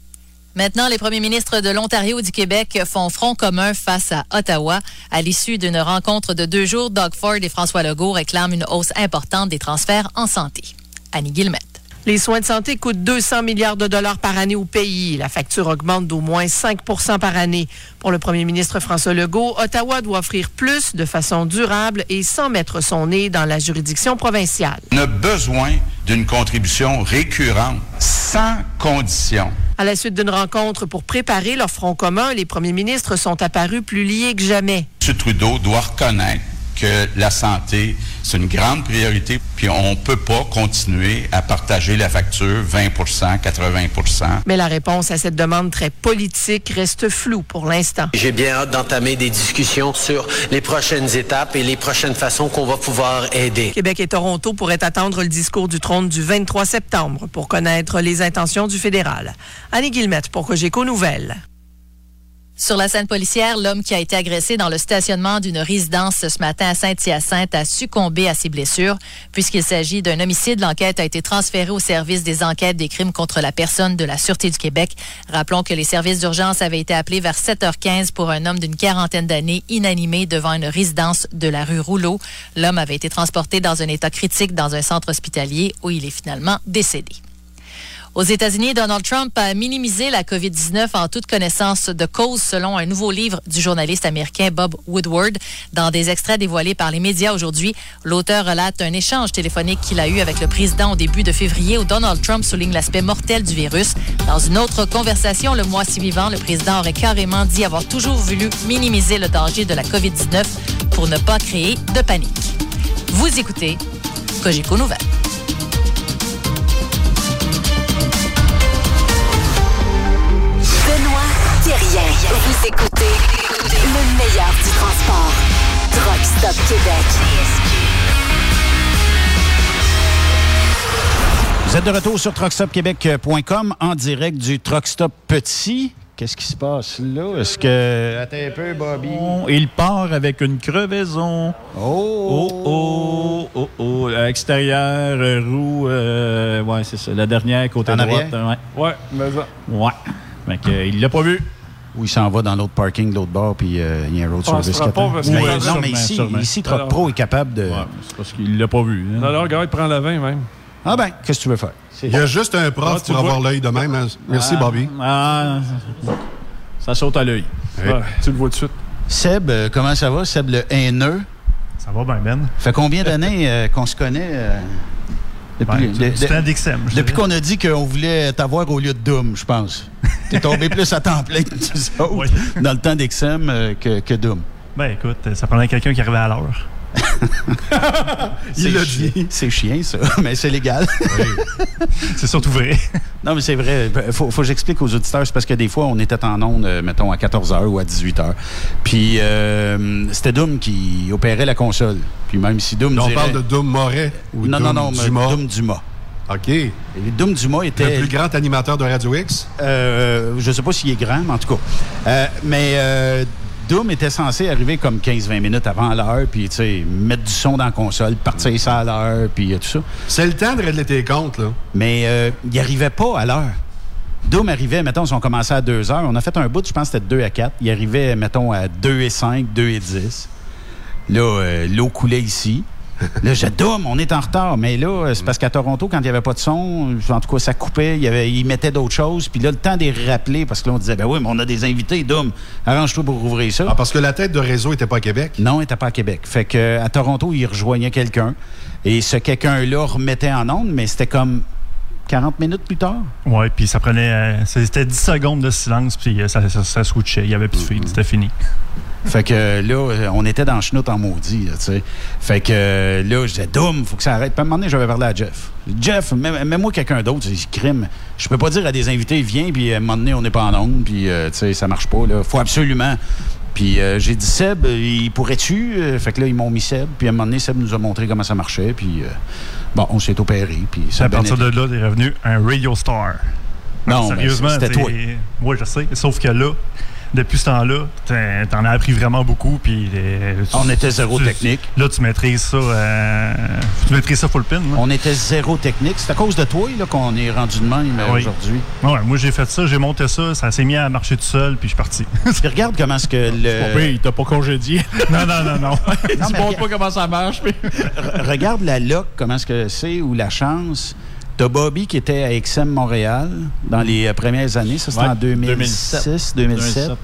Maintenant, les premiers ministres de l'Ontario et du Québec font front commun face à Ottawa. À l'issue d'une rencontre de deux jours, Doug Ford et François Legault réclament une hausse importante des transferts en santé. Annie Guillemette. Les soins de santé coûtent 200 milliards de dollars par année au pays. La facture augmente d'au moins 5% par année. Pour le premier ministre François Legault, Ottawa doit offrir plus de façon durable et sans mettre son nez dans la juridiction provinciale. On a besoin d'une contribution récurrente, sans condition. À la suite d'une rencontre pour préparer leur front commun, les premiers ministres sont apparus plus liés que jamais. M. Trudeau doit reconnaître que la santé, c'est une grande priorité, puis on ne peut pas continuer à partager la facture 20% 80% Mais la réponse à cette demande très politique reste floue pour l'instant. J'ai bien hâte d'entamer des discussions sur les prochaines étapes et les prochaines façons qu'on va pouvoir aider. Québec et Toronto pourraient attendre le discours du trône du 23 septembre pour connaître les intentions du fédéral. Annie Guillemette pour Cogeco Nouvelles. Sur la scène policière, l'homme qui a été agressé dans le stationnement d'une résidence ce matin à Saint-Hyacinthe a succombé à ses blessures. Puisqu'il s'agit d'un homicide, l'enquête a été transférée au service des enquêtes des crimes contre la personne de la Sûreté du Québec. Rappelons que les services d'urgence avaient été appelés vers 7h15 pour un homme d'une quarantaine d'années inanimé devant une résidence de la rue Rouleau. L'homme avait été transporté dans un état critique dans un centre hospitalier où il est finalement décédé. Aux États-Unis, Donald Trump a minimisé la COVID-19 en toute connaissance de cause, selon un nouveau livre du journaliste américain Bob Woodward. Dans des extraits dévoilés par les médias aujourd'hui, l'auteur relate un échange téléphonique qu'il a eu avec le président au début de février où Donald Trump souligne l'aspect mortel du virus. Dans une autre conversation le mois suivant, le président aurait carrément dit avoir toujours voulu minimiser le danger de la COVID-19 pour ne pas créer de panique. Vous écoutez Cogeco Vous écoutez le meilleur du transport. Truck Stop Québec. Vous êtes de retour sur truckstopquebec.com en direct du Truckstop Petit. Qu'est-ce qui se passe là? Est-ce que. Attends un peu, Bobby. Il part avec une crevaison. Oh! Oh, oh, oh, oh. À extérieur, euh, roue. Euh, ouais, c'est ça. La dernière, côté En droite. arrière? Ouais. Ouais, mais ça. Ouais. Fait que, euh, il l'a pas vu. Ou il s'en va dans l'autre parking de l'autre bord, puis euh, il y a un road Ah, service. qui attend. pas parce Mais- que- non, mais ici, sûrement. ici Alors- Pro est capable de. c'est parce qu'il l'a pas vu. hein. Non, non, regarde, prends la 20 même. Ah ben, qu'est-ce que tu veux faire? Il y a juste un prof Ah, tu pour avoir l'œil de même. hein. Merci, Ah, Bobby. Ah, ça saute à l'œil. Ouais, tu le vois tout de suite. Seb, euh, comment ça va? Seb le haineux. Ça va bien, Ben. Fait combien d'années euh, qu'on se connaît? euh, depuis Ben, temps d'XM, je Depuis qu'on a dit qu'on voulait t'avoir au lieu de Doom, je pense. T'es tombé plus à temps plein que nous autres Oui. dans le temps d'XM euh, que, que Doom. Ben écoute, ça prenait quelqu'un qui arrivait à l'heure. Il l'a dit. C'est chien, ça, mais c'est légal. c'est surtout vrai. Non, mais c'est vrai. Il faut, faut que j'explique aux auditeurs. C'est parce que des fois, on était en onde, euh, mettons, à 14h ou à 18h. Puis euh, c'était Doom qui opérait la console. Puis même si Doom on dirait- parle de Doom Moret ou Non, Doom non, non, mais Dumas. Doom Dumas. OK. Et Doom Dumas était... Le plus grand animateur de Radio X? Euh, je sais pas s'il est grand, mais en tout cas. Euh, mais euh, Doom était censé arriver comme 15-20 minutes avant l'heure, puis tu sais, mettre du son dans la console, partir ça à l'heure, puis euh, tout ça. C'est le temps de régler tes comptes, là. Mais euh, il arrivait pas à l'heure. Doom arrivait, mettons, on commençait à 2 heures, on a fait un bout, je pense que c'était de 2 à 4. Il arrivait, mettons, à 2 et 5, 2 et 10. Là, euh, l'eau coulait ici. Là, j'ai Doom, on est en retard. Mais là, euh, c'est parce qu'à Toronto, quand il n'y avait pas de son, en tout cas, ça coupait, il, y avait, il mettait d'autres choses. Puis là, le temps de les rappeler, parce que là, on disait, ben oui, mais on a des invités, Doom, arrange-toi pour ouvrir ça. Ah, parce que la tête de réseau n'était pas à Québec? Non, il n'était pas à Québec. Fait que à Toronto, il rejoignait quelqu'un. Et ce quelqu'un-là remettait en onde, mais c'était comme 40 minutes plus tard. Ouais, puis ça prenait. euh, C'était 10 secondes de silence, puis euh, ça, ça, ça switchait. Il n'y avait plus de fil, c'était fini. Fait que euh, là, euh, on était dans le chenoute en maudit, tu sais. Fait que euh, là, je disais, Doom, faut que ça arrête. Puis à un moment donné, j'avais parlé à Jeff. Jeff, mets- mets-moi quelqu'un d'autre. Dit, crime. Je peux pas dire à des invités, viens, puis à un moment donné, on n'est pas en onde, puis euh, tu sais, ça marche pas, là. Faut absolument. Puis euh, j'ai dit, Seb, euh, il pourrait-tu? Euh, Fait que là, ils m'ont mis Seb. Puis à un moment donné, Seb nous a montré comment ça marchait. Puis euh, bon, on s'est opéré. Puis ça à partir de là, t'es revenu un radio star. Non, mais sérieusement, c'était toi. Oui, je sais. Sauf que là, depuis ce temps-là, t'en t'en as appris vraiment beaucoup. Puis euh, tu- On était zéro tu- technique. Là, tu maîtrises ça. euh, tu maîtrises ça full pin. là. On était zéro technique. C'est à cause de toi là, qu'on est rendu de même euh, Oui. aujourd'hui. Ouais, moi, j'ai fait ça, j'ai monté ça, ça s'est mis à marcher tout seul, puis je suis parti. Puis regarde comment est-ce que le... Pas il t'a pas congédié. non, non, non, non. tu mais montres pas comment ça marche. regarde la loc, comment est-ce que c'est, ou la chance. T'as Bobby qui était à XM Montréal dans les euh, premières années. Ça, c'était Ouais, en 2006, 2007. 2007, ouais.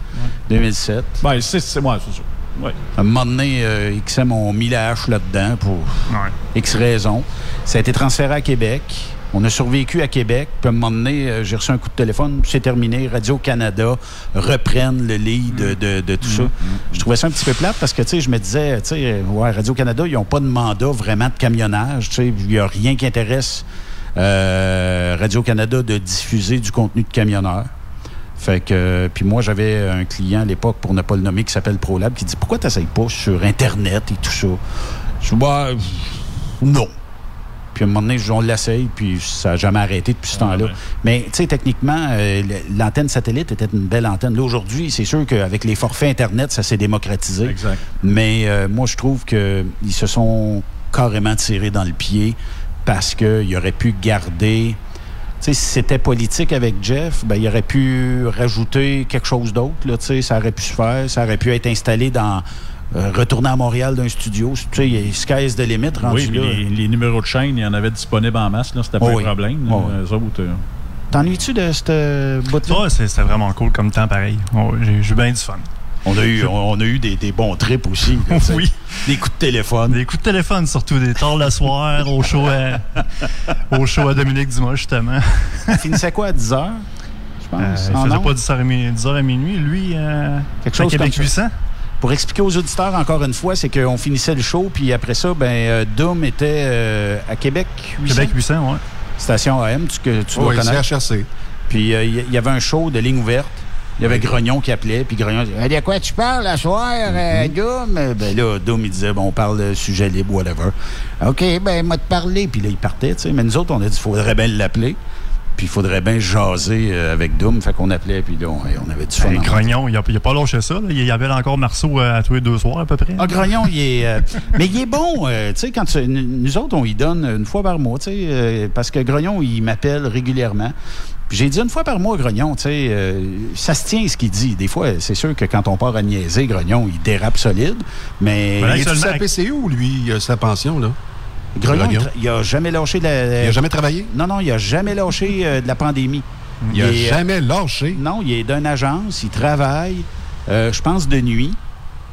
2007. Ben, c'est c'est- ouais, c'est ça. Ouais. À un moment donné, euh, XM ont mis la hache là-dedans pour X raisons. Ça a été transféré à Québec. On a survécu à Québec. Puis à un moment donné, euh, j'ai reçu un coup de téléphone. C'est terminé. Radio-Canada reprennent le lead de, de- de tout ça. Je trouvais ça un petit peu plate parce que, tu sais, je me disais, tu sais, ouais, Radio-Canada, ils n'ont pas de mandat vraiment de camionnage. Tu sais, il n'y a rien qui intéresse euh, Radio-Canada de diffuser du contenu de camionneur. Fait que, puis moi, j'avais un client à l'époque, pour ne pas le nommer, qui s'appelle ProLab, qui dit Pourquoi tu n'essayes pas sur Internet et tout ça Je dis Bah, non. Puis à un moment donné, on l'essaye, puis ça n'a jamais arrêté depuis ce temps-là. Mais, tu sais, techniquement, euh, l'antenne satellite était une belle antenne. Là, aujourd'hui, c'est sûr qu'avec les forfaits Internet, ça s'est démocratisé. Exact. Mais euh, moi, je trouve qu'ils se sont carrément tirés dans le pied parce qu'ils auraient pu garder. Tu sais, si c'était politique avec Jeff, ben, il aurait pu rajouter quelque chose d'autre. là, tu sais, Ça aurait pu se faire. Ça aurait pu être installé dans. euh, retourner à Montréal d'un studio. Tu sais, il y a sky's the limit rendu Oui, là. les, les numéros de chaîne, il y en avait disponibles en masse. là, C'était pas Oh un oui. problème. Oh là. Eux autres, euh, T'ennuies-tu de cette bout-là? Ouais, c'est- c'était vraiment cool comme temps pareil. J'ai j'ai eu bien du fun. On a eu, on, a eu des, des bons trips aussi. là. Oui. Des coups de téléphone. Des coups de téléphone, surtout des tard le soir, au show à, au show à Dominique Dumas, justement. Ça finissait quoi à 10 h? Je pense. Euh, il faisait pas 10h à, mi- 10 heures à minuit, lui. euh, Quelque à chose Québec comme ça. 800. Pour expliquer aux auditeurs encore une fois, c'est qu'on finissait le show, puis après ça, ben, euh, Doom était euh, à Québec 800. Québec 800, ouais. Station AM, tu, que tu Oh, dois oui, connaître. CHRC. Puis il y, y avait un show de ligne ouverte. Il y avait Grognon qui appelait, puis Grognon disait De quoi tu parles la soir, euh, Mm-hmm. Doom? Ben là, Doom, il disait bon, On parle de sujet libre, whatever. OK, ben, m'a te parlé. Puis là, il partait, tu sais. Mais nous autres, on a dit Il faudrait bien l'appeler. Puis il faudrait bien jaser euh, avec Doom. Fait qu'on appelait, puis là, on, on avait du fun. Ben, en Grognon, il a, il a pas lâché ça. là. Il y avait encore Marceau euh, à tous les deux soirs, à peu près. Ah, Grognon, il est. euh, mais il est bon, euh, tu sais, quand tu- nous nous autres, on y donne une fois par mois, tu sais, euh, parce que Grognon, il m'appelle régulièrement. J'ai dit une fois par mois, Grognon, tu sais, euh, ça se tient ce qu'il dit. Des fois, c'est sûr que quand on part à niaiser, Grognon, il dérape solide, mais. il est sa PCU ou lui, il a sa pension, là? Grognon, il, Grognon. tra- il a jamais lâché de la. Il a jamais travaillé? Non, non, il a jamais lâché euh, de la pandémie. Il a est, euh, jamais lâché? Non, il est d'une agence, il travaille, euh, je pense, de nuit.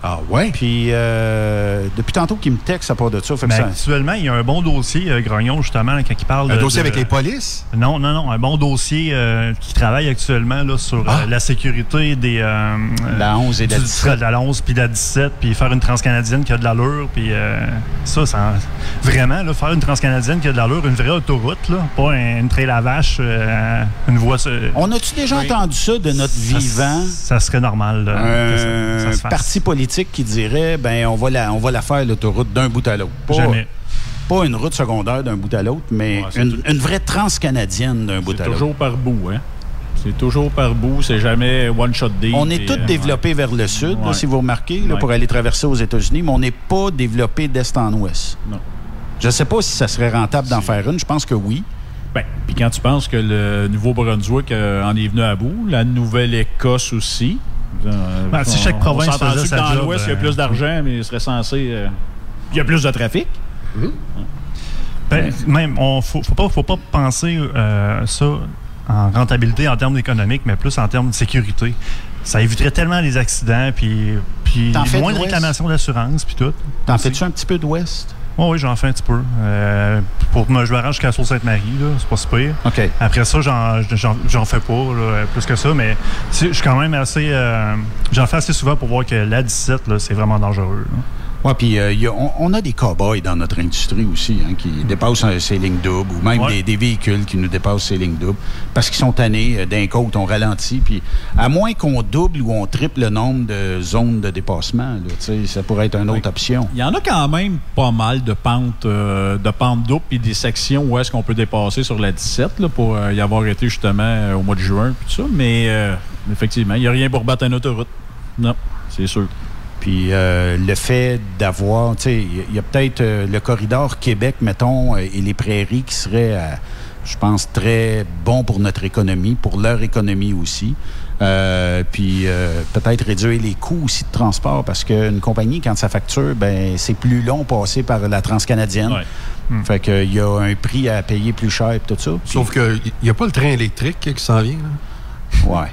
Ah ouais? Puis euh, depuis tantôt qu'il me texte à part de ça. Fait actuellement, il y a un bon dossier, euh, Grognon, justement, quand il parle Un de- dossier de- avec les polices? Non, non, non. Un bon dossier euh, qui travaille actuellement là, sur Ah. euh, la sécurité des. La 11 et la du- 17. De la 11 puis la 17, puis faire une transcanadienne qui a de l'allure, puis ça, ça. Vraiment, là, faire une transcanadienne qui a de l'allure, une vraie autoroute, là, pas un- une trail à vache, une voie. On a-tu déjà Oui. entendu ça de notre Ça- vivant? Ça serait normal. là, ça- se fasse. parti politique qui dirait ben on va la, on va la faire l'autoroute d'un bout à l'autre. Pas- Jamais. Pas une route secondaire d'un bout à l'autre, mais Ouais, une, une vraie transcanadienne d'un bout à C'est l'autre. toujours par bout, hein? C'est toujours par bout, c'est jamais one-shot deal. On est tous euh, développés vers le sud, là, si vous remarquez, là, pour aller traverser aux États-Unis, mais on n'est pas développé d'est en ouest. Non. Je ne sais pas si ça serait rentable d'en faire une. Je pense que oui. Ben, puis quand tu penses que le Nouveau-Brunswick euh, en est venu à bout, la Nouvelle-Écosse aussi. Euh, Ben, si on- chaque on province s'entend-tu faisait sa dans job, l'Ouest, il y a euh, plus d'argent, mais il serait censé. euh, il y a plus de trafic. Ben, même, on faut, faut pas, faut pas penser euh, ça en rentabilité en termes économiques, mais plus en termes de sécurité. Ça éviterait tellement les accidents, puis, puis moins de réclamations d'assurance, puis tout. T'en fais-tu un petit peu d'ouest? Oh, oui, j'en fais un petit peu. Euh, pour me, je rends jusqu'à Sault-Sainte-Marie, là, c'est pas si pire. Après ça, j'en, fais pas là, plus que ça, mais je suis quand même assez. euh, j'en fais assez souvent pour voir que la 17, là, c'est vraiment dangereux. là. Oui, puis euh, on, on a des cow-boys dans notre industrie aussi, hein, qui dépassent euh, ces lignes doubles, ou même Ouais. des, des véhicules qui nous dépassent ces lignes doubles, parce qu'ils sont tannés euh, d'un côte, on ralentit, puis à moins qu'on double ou on triple le nombre de zones de dépassement, là, ça pourrait être une autre option. Il y en a quand même pas mal de pentes, euh, de pentes doubles et des sections où est-ce qu'on peut dépasser sur la 17 là, pour euh, y avoir été justement au mois de juin puis tout ça. Mais effectivement, il n'y a rien pour battre une autoroute. Non, c'est sûr. Puis euh, le fait d'avoir, tu sais, il y a- peut-être euh, le corridor Québec, mettons, euh, et les prairies qui seraient, euh, je pense, très bons pour notre économie, pour leur économie aussi. Euh, puis euh, peut-être réduire les coûts aussi de transport parce qu'une compagnie, quand ça facture, ben c'est plus long passer par la transcanadienne. Fait qu'il y a un prix à payer plus cher et tout ça. Puis- Sauf qu'il n'y a pas le train électrique qui s'en vient. là? Ouais.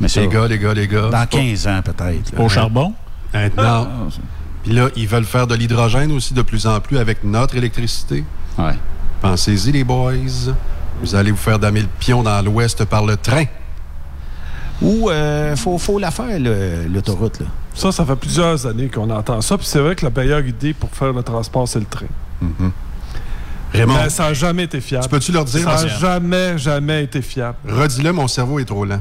Mais ça, les gars, les gars, les gars. dans c'est pas- 15 ans peut-être. Au charbon? Maintenant. Puis là, ils veulent faire de l'hydrogène aussi de plus en plus avec notre électricité. Ouais. Pensez-y, les boys. Vous allez vous faire damer le pion dans l'Ouest par le train. Ou il faut, faut la faire, l'autoroute. là. Ça, ça fait plusieurs années qu'on entend ça. Puis c'est vrai que la meilleure idée pour faire le transport, c'est le train. Raymond, Mais ça n'a jamais été fiable. Tu peux-tu leur dire, Ça n'a jamais, jamais été fiable. redis-le, mon cerveau est trop lent.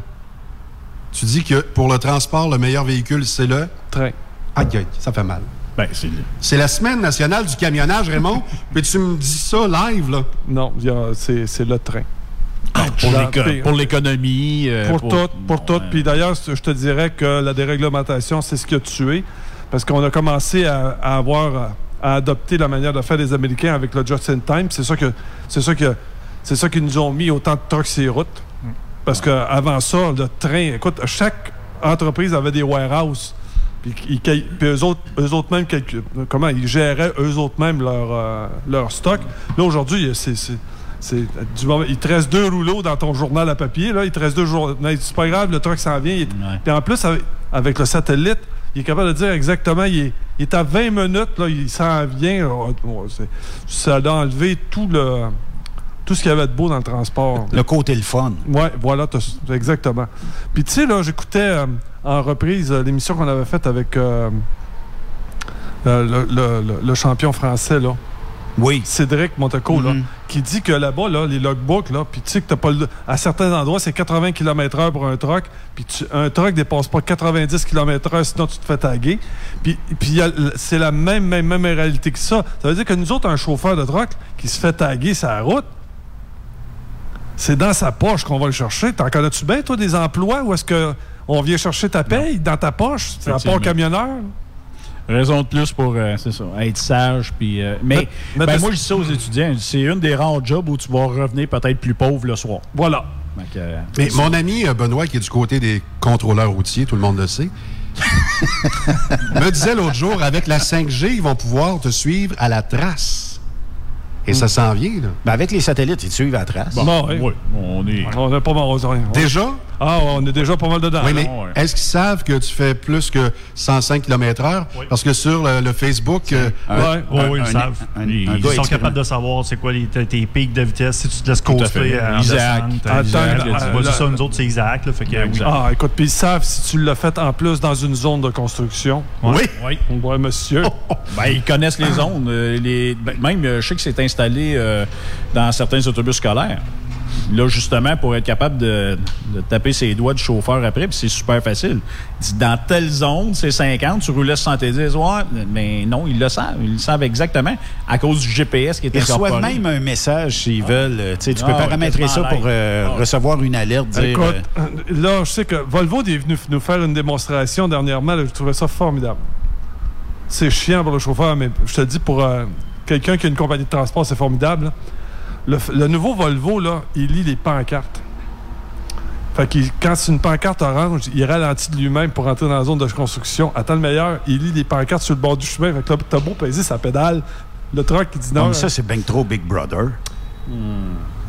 Tu dis que pour le transport, le meilleur véhicule, c'est le train. Aïe, aïe, ça fait mal. Ben, c'est C'est la semaine nationale du camionnage, Raymond. Puis tu me dis ça live, là? Non, c'est c'est le train. puis- pour l'économie. euh, pour, tout, pour tout. Puis d'ailleurs, je te dirais que la déréglementation, c'est ce qui a tué. Parce qu'on a commencé à, à avoir à adopter la manière de faire des Américains avec le just in time. C'est ça que c'est ça que c'est ça qu'ils nous ont mis autant de trucks sur les routes. Parce qu'avant ça, le train, écoute, chaque entreprise avait des warehouses. Puis, ils cal- puis eux autres, eux autres même calcul- comment ils géraient eux autres même leur, euh, leur stock. Là aujourd'hui, c'est c'est- du moment- il te reste deux rouleaux dans ton journal à papier là, il te reste deux jours. Mais c'est pas grave, le truck s'en vient. il est- Puis en plus avec, avec le satellite, il est capable de dire exactement, il est, il est à 20 minutes là, il s'en vient. Ça a enlevé tout le tout ce qu'il y avait de beau dans le transport. Le côté le fun. Ouais, voilà, exactement. Puis tu sais, là, j'écoutais euh, en reprise euh, l'émission qu'on avait faite avec euh, le, le- le- le champion français, là. Oui. Cédric Monteco, là, Mhm. qui dit que là-bas, là, les logbooks, là, puis tu sais que t'as pas le- à certains endroits, c'est 80 km/h pour un truck, puis tu- un truck dépasse pas 90 km/h, sinon tu te fais taguer. Puis, puis c'est la même, même, même réalité que ça. Ça veut dire que nous autres, un chauffeur de truck qui se fait taguer sa route, c'est dans sa poche qu'on va le chercher. T'en connais-tu bien, toi, des emplois où est-ce que on vient chercher ta paye dans ta poche? C'est un port camionneur? Raison de plus pour, euh, c'est ça, être sage. Puis, euh, mais Mais- mais ben, moi, je dis ça aux étudiants. C'est une des rares jobs où tu vas revenir peut-être plus pauvre le soir. Voilà. Donc, euh, Mais mon ami Benoît, qui est du côté des contrôleurs routiers, tout le monde le sait, me disait l'autre jour, avec la 5G, ils vont pouvoir te suivre à la trace. Et ça s'en vient, là. Ben, avec les satellites, ils te suivent à la trace. Bon, oui. oui, on est. On n'a pas mangé rien. Déjà, Ah, on est déjà pas mal dedans. Oui, mais là. est-ce qu'ils savent que tu fais plus que 105 km/h? Parce que sur le, le Facebook. euh, Ouais, un- oui, un- ils savent. un- ils un ils gars sont capables de savoir c'est quoi les, tes, tes pics de vitesse si tu te laisses à coaster en Isaac. Attends, la- ça, nous autres, c'est Isaac. Là, fait que, oui. Ah, écoute, puis ils savent si tu l'as fait en plus dans une zone de construction. Oui. Oui. Ouais, monsieur. Ben, ils connaissent les zones. euh, les, ben, même, euh, je sais que c'est installé euh, dans certains autobus scolaires. Là, justement, pour être capable de, de taper ses doigts de chauffeur après, puis c'est super facile. Il dit, dans telle zone, c'est 50, tu roulais 70, ouais, mais non, ils le savent. Ils le savent exactement à cause du GPS qui est Ils reçoivent incorporé. même un message s'ils veulent. euh, tu sais, tu peux Ah, ouais, paramétrer ça pour euh. Ah. recevoir une alerte. Dire, Écoute, euh, là, je sais que Volvo est venu nous faire une démonstration dernièrement. là, je trouvais ça formidable. C'est chiant pour le chauffeur, mais je te le dis, pour euh, quelqu'un qui a une compagnie de transport, c'est formidable. là. Le, nouveau Volvo, là, il lit les pancartes. Fait que quand c'est une pancarte orange, il ralentit de lui-même pour entrer dans la zone de construction. Attends le meilleur, il lit les pancartes sur le bord du chemin. Fait que t'as beau peser sa pédale. Le truck qui dit non. comme ça, c'est bien trop Big Brother.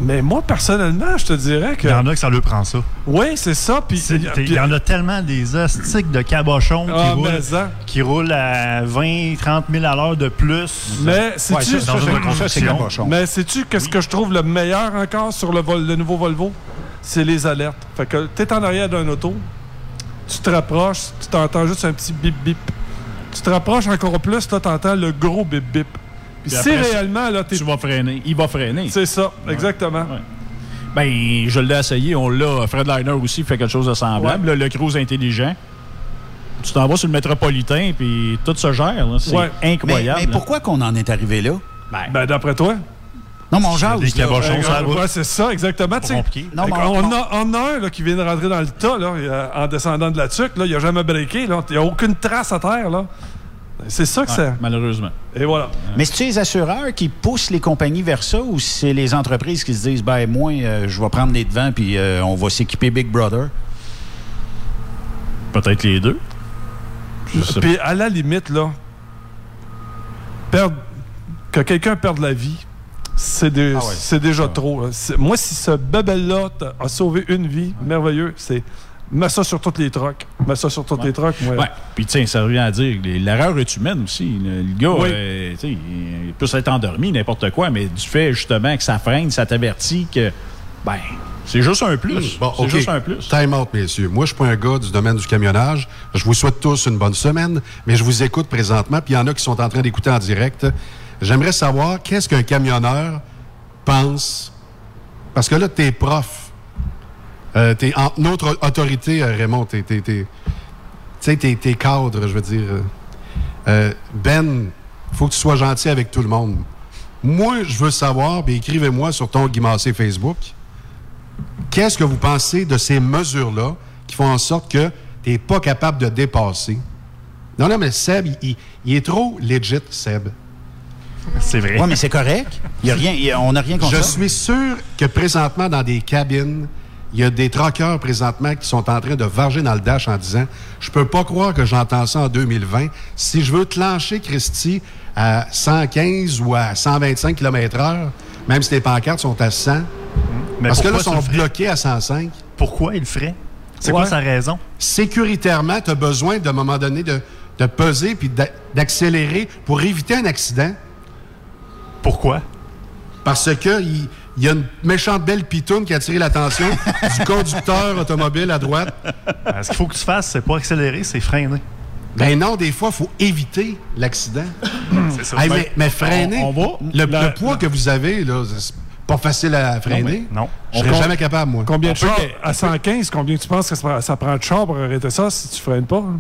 Mais moi, personnellement, je te dirais que. Il y en a que ça leur prend ça. Oui, c'est ça. Puis Il y en a tellement des astiques de cabochons qui, Ah, roulent, mais ça. qui roulent à 20, 30 000 à l'heure de plus. Mais une construction. Mais sais-tu qu'est-ce que je trouve le meilleur encore sur le, vol- le nouveau Volvo? C'est les alertes. Fait que t'es en arrière d'un auto, tu te rapproches, tu t'entends juste un petit bip bip. Tu te rapproches encore plus, là, t'entends le gros bip bip. Puis si réellement, là, t'es. Tu vas freiner. Il va freiner. C'est ça, exactement. Ben, je l'ai essayé. On l'a. Fred Liner aussi fait quelque chose de semblable. Le, le cruise intelligent. Tu t'en vas sur le métropolitain, puis tout se gère. là. C'est Ouais. incroyable. Mais, mais pourquoi qu'on en est arrivé là? Ben, d'après toi? Non, mon genre. Des cabochons sur la route. Ouais, c'est ça, exactement. Non, mais on, on- a, on a un là, qui vient de rentrer dans le tas là, a- en descendant de la tuque. Là, il n'a jamais breaké. là. Il n'y a aucune trace à terre. là. C'est ça que Ouais, c'est. Malheureusement. Et voilà. Mais c'est-tu les assureurs qui poussent les compagnies vers ça ou c'est les entreprises qui se disent, ben moi, euh, je vais prendre les devants puis euh, on va s'équiper Big Brother? Peut-être les deux. Puis à la limite, là, perdre, que quelqu'un perde la vie, c'est dé- Ah ouais. c'est déjà trop. là. C'est- Moi, si ce t'a- a sauvé une vie, merveilleux, c'est mets ça sur toutes les trucks. Mets ça sur toutes les trucks. moi. Ouais. Puis, tiens, ça revient à dire, l'erreur est humaine aussi. Le, le gars, Oui. euh, tu sais, il peut s'être endormi, n'importe quoi, mais du fait, justement, que ça freine, ça t'avertit que, ben, c'est juste un plus. Bon, c'est juste un plus. Time out, messieurs. Moi, je suis pas un gars du domaine du camionnage. Je vous souhaite tous une bonne semaine, mais je vous écoute présentement, puis il y en a qui sont en train d'écouter en direct. J'aimerais savoir qu'est-ce qu'un camionneur pense. Parce que là, t'es prof. Euh, t'es en notre autorité, euh, Raymond. T'es, t'es, t'es- tu sais, t'es, t'es cadre, je veux dire. Euh, ben, faut que tu sois gentil avec tout le monde. Moi, je veux savoir, puis écrivez-moi sur ton Guy Massé Facebook. Qu'est-ce que vous pensez de ces mesures-là qui font en sorte que tu n'es pas capable de dépasser? Non, non, mais Seb, il, il- il est trop legit, Seb. C'est vrai. Oui, mais c'est correct. Il y a rien, il y a- on n'a rien contre Je ça. suis sûr que présentement, dans des cabines, il y a des troqueurs présentement qui sont en train de varger dans le dash en disant Je peux pas croire que j'entends ça en 2020. Si je veux te lancer, Christy, à 115 ou à 125 km/h, même si les pancartes sont à 100, Mais parce que là, ils sont bloqués à 105. Pourquoi il le ferait? C'est quoi sa raison? Sécuritairement, tu as besoin, d'un moment donné, de, de peser puis d'a- d'accélérer pour éviter un accident. Pourquoi? Parce que il il y a une méchante belle pitoune qui a attiré l'attention du conducteur automobile à droite. Ce qu'il faut que tu fasses, c'est pas accélérer, c'est freiner. Ben non, des fois, il faut éviter l'accident. C'est ça. Hey, Ben, mais, mais freiner, on- on va. le, poids que vous avez, là, c'est pas facile à freiner. Non. Je serais jamais capable, moi. Combien de chars à 115, combien tu penses que ça prend, ça prend de chars pour arrêter ça si tu freines pas? hein?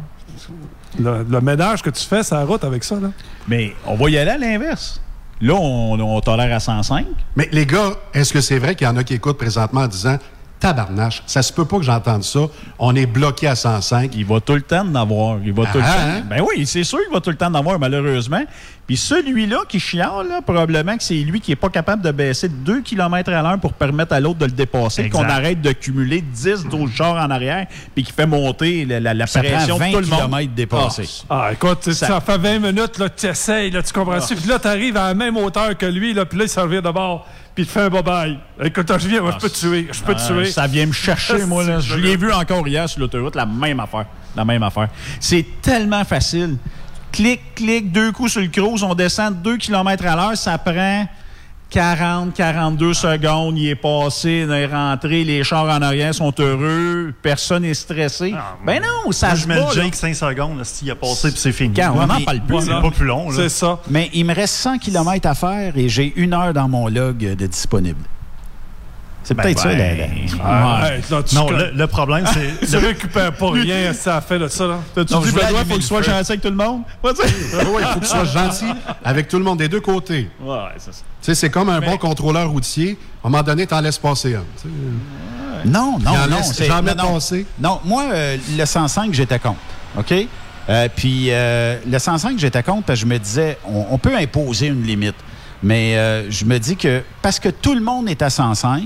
Le, le ménage que tu fais sur la route avec ça, là. Mais on va y aller à l'inverse. Là, on, tolère à 105. Mais les gars, est-ce que c'est vrai qu'il y en a qui écoutent présentement en disant Tabarnache, ça se peut pas que j'entende ça. On est bloqué à 105. Il va tout le temps en avoir. Il va tout le Ah, temps. hein? Ben oui, c'est sûr qu'il va tout le temps en avoir, malheureusement. Puis celui-là qui chiale, là, probablement que c'est lui qui est pas capable de baisser de 2 km à l'heure pour permettre à l'autre de le dépasser, qu'on arrête de cumuler 10, 12 chars en arrière, puis qui fait monter la, la- la Ça pression prend de tout le 20 monde. kilomètres dépassés. Ah, écoute, ça, fait 20 minutes, là, tu essayes, là, tu comprends-tu? Ah. Puis là, tu arrives à la même hauteur que lui, là, puis là, il s'en revient de bord, puis il te fait un bye-bye. Écoute, je viens, moi, je peux te tuer, je peux te Ah, tuer. Ça vient me chercher, moi. Là. Je l'ai vu encore hier sur l'autoroute, la même affaire. La même affaire. C'est tellement facile. Clic, clic, deux coups sur le cruise, on descend de 2 km à l'heure, ça prend 40, 42 secondes, il est passé, il est rentré, les chars en arrière sont heureux, personne n'est stressé. ben non, ça Moi, se je mets le bat, là. Jake 5 secondes, s'il a passé, puis c'est fini. Quand on n'en mais- parle plus. C'est là. pas plus long. là. Mais il me reste 100 km à faire et j'ai une heure dans mon log de disponible. C'est Ben, peut-être ça. ben, la- ouais. Tu Non, le, le problème, c'est. Tu récupères pas rien, ça a fait de ça, là. T'as-tu Non, dit, Benoît, faut que le tu sois feu. gentil avec tout le monde? Oui, il faut que tu sois gentil avec tout le monde des deux côtés. Ouais, c'est ça. Tu sais, c'est comme un bon contrôleur routier. À un moment donné, t'en laisses passer un. tu. Non, non, J'en non. j'en mets non, non. passer. Non, moi, euh, le 105, j'étais contre. OK? Euh, puis euh, le 105, j'étais contre parce que je me disais, on, on peut imposer une limite. Mais euh, je me dis que parce que tout le monde est à 105,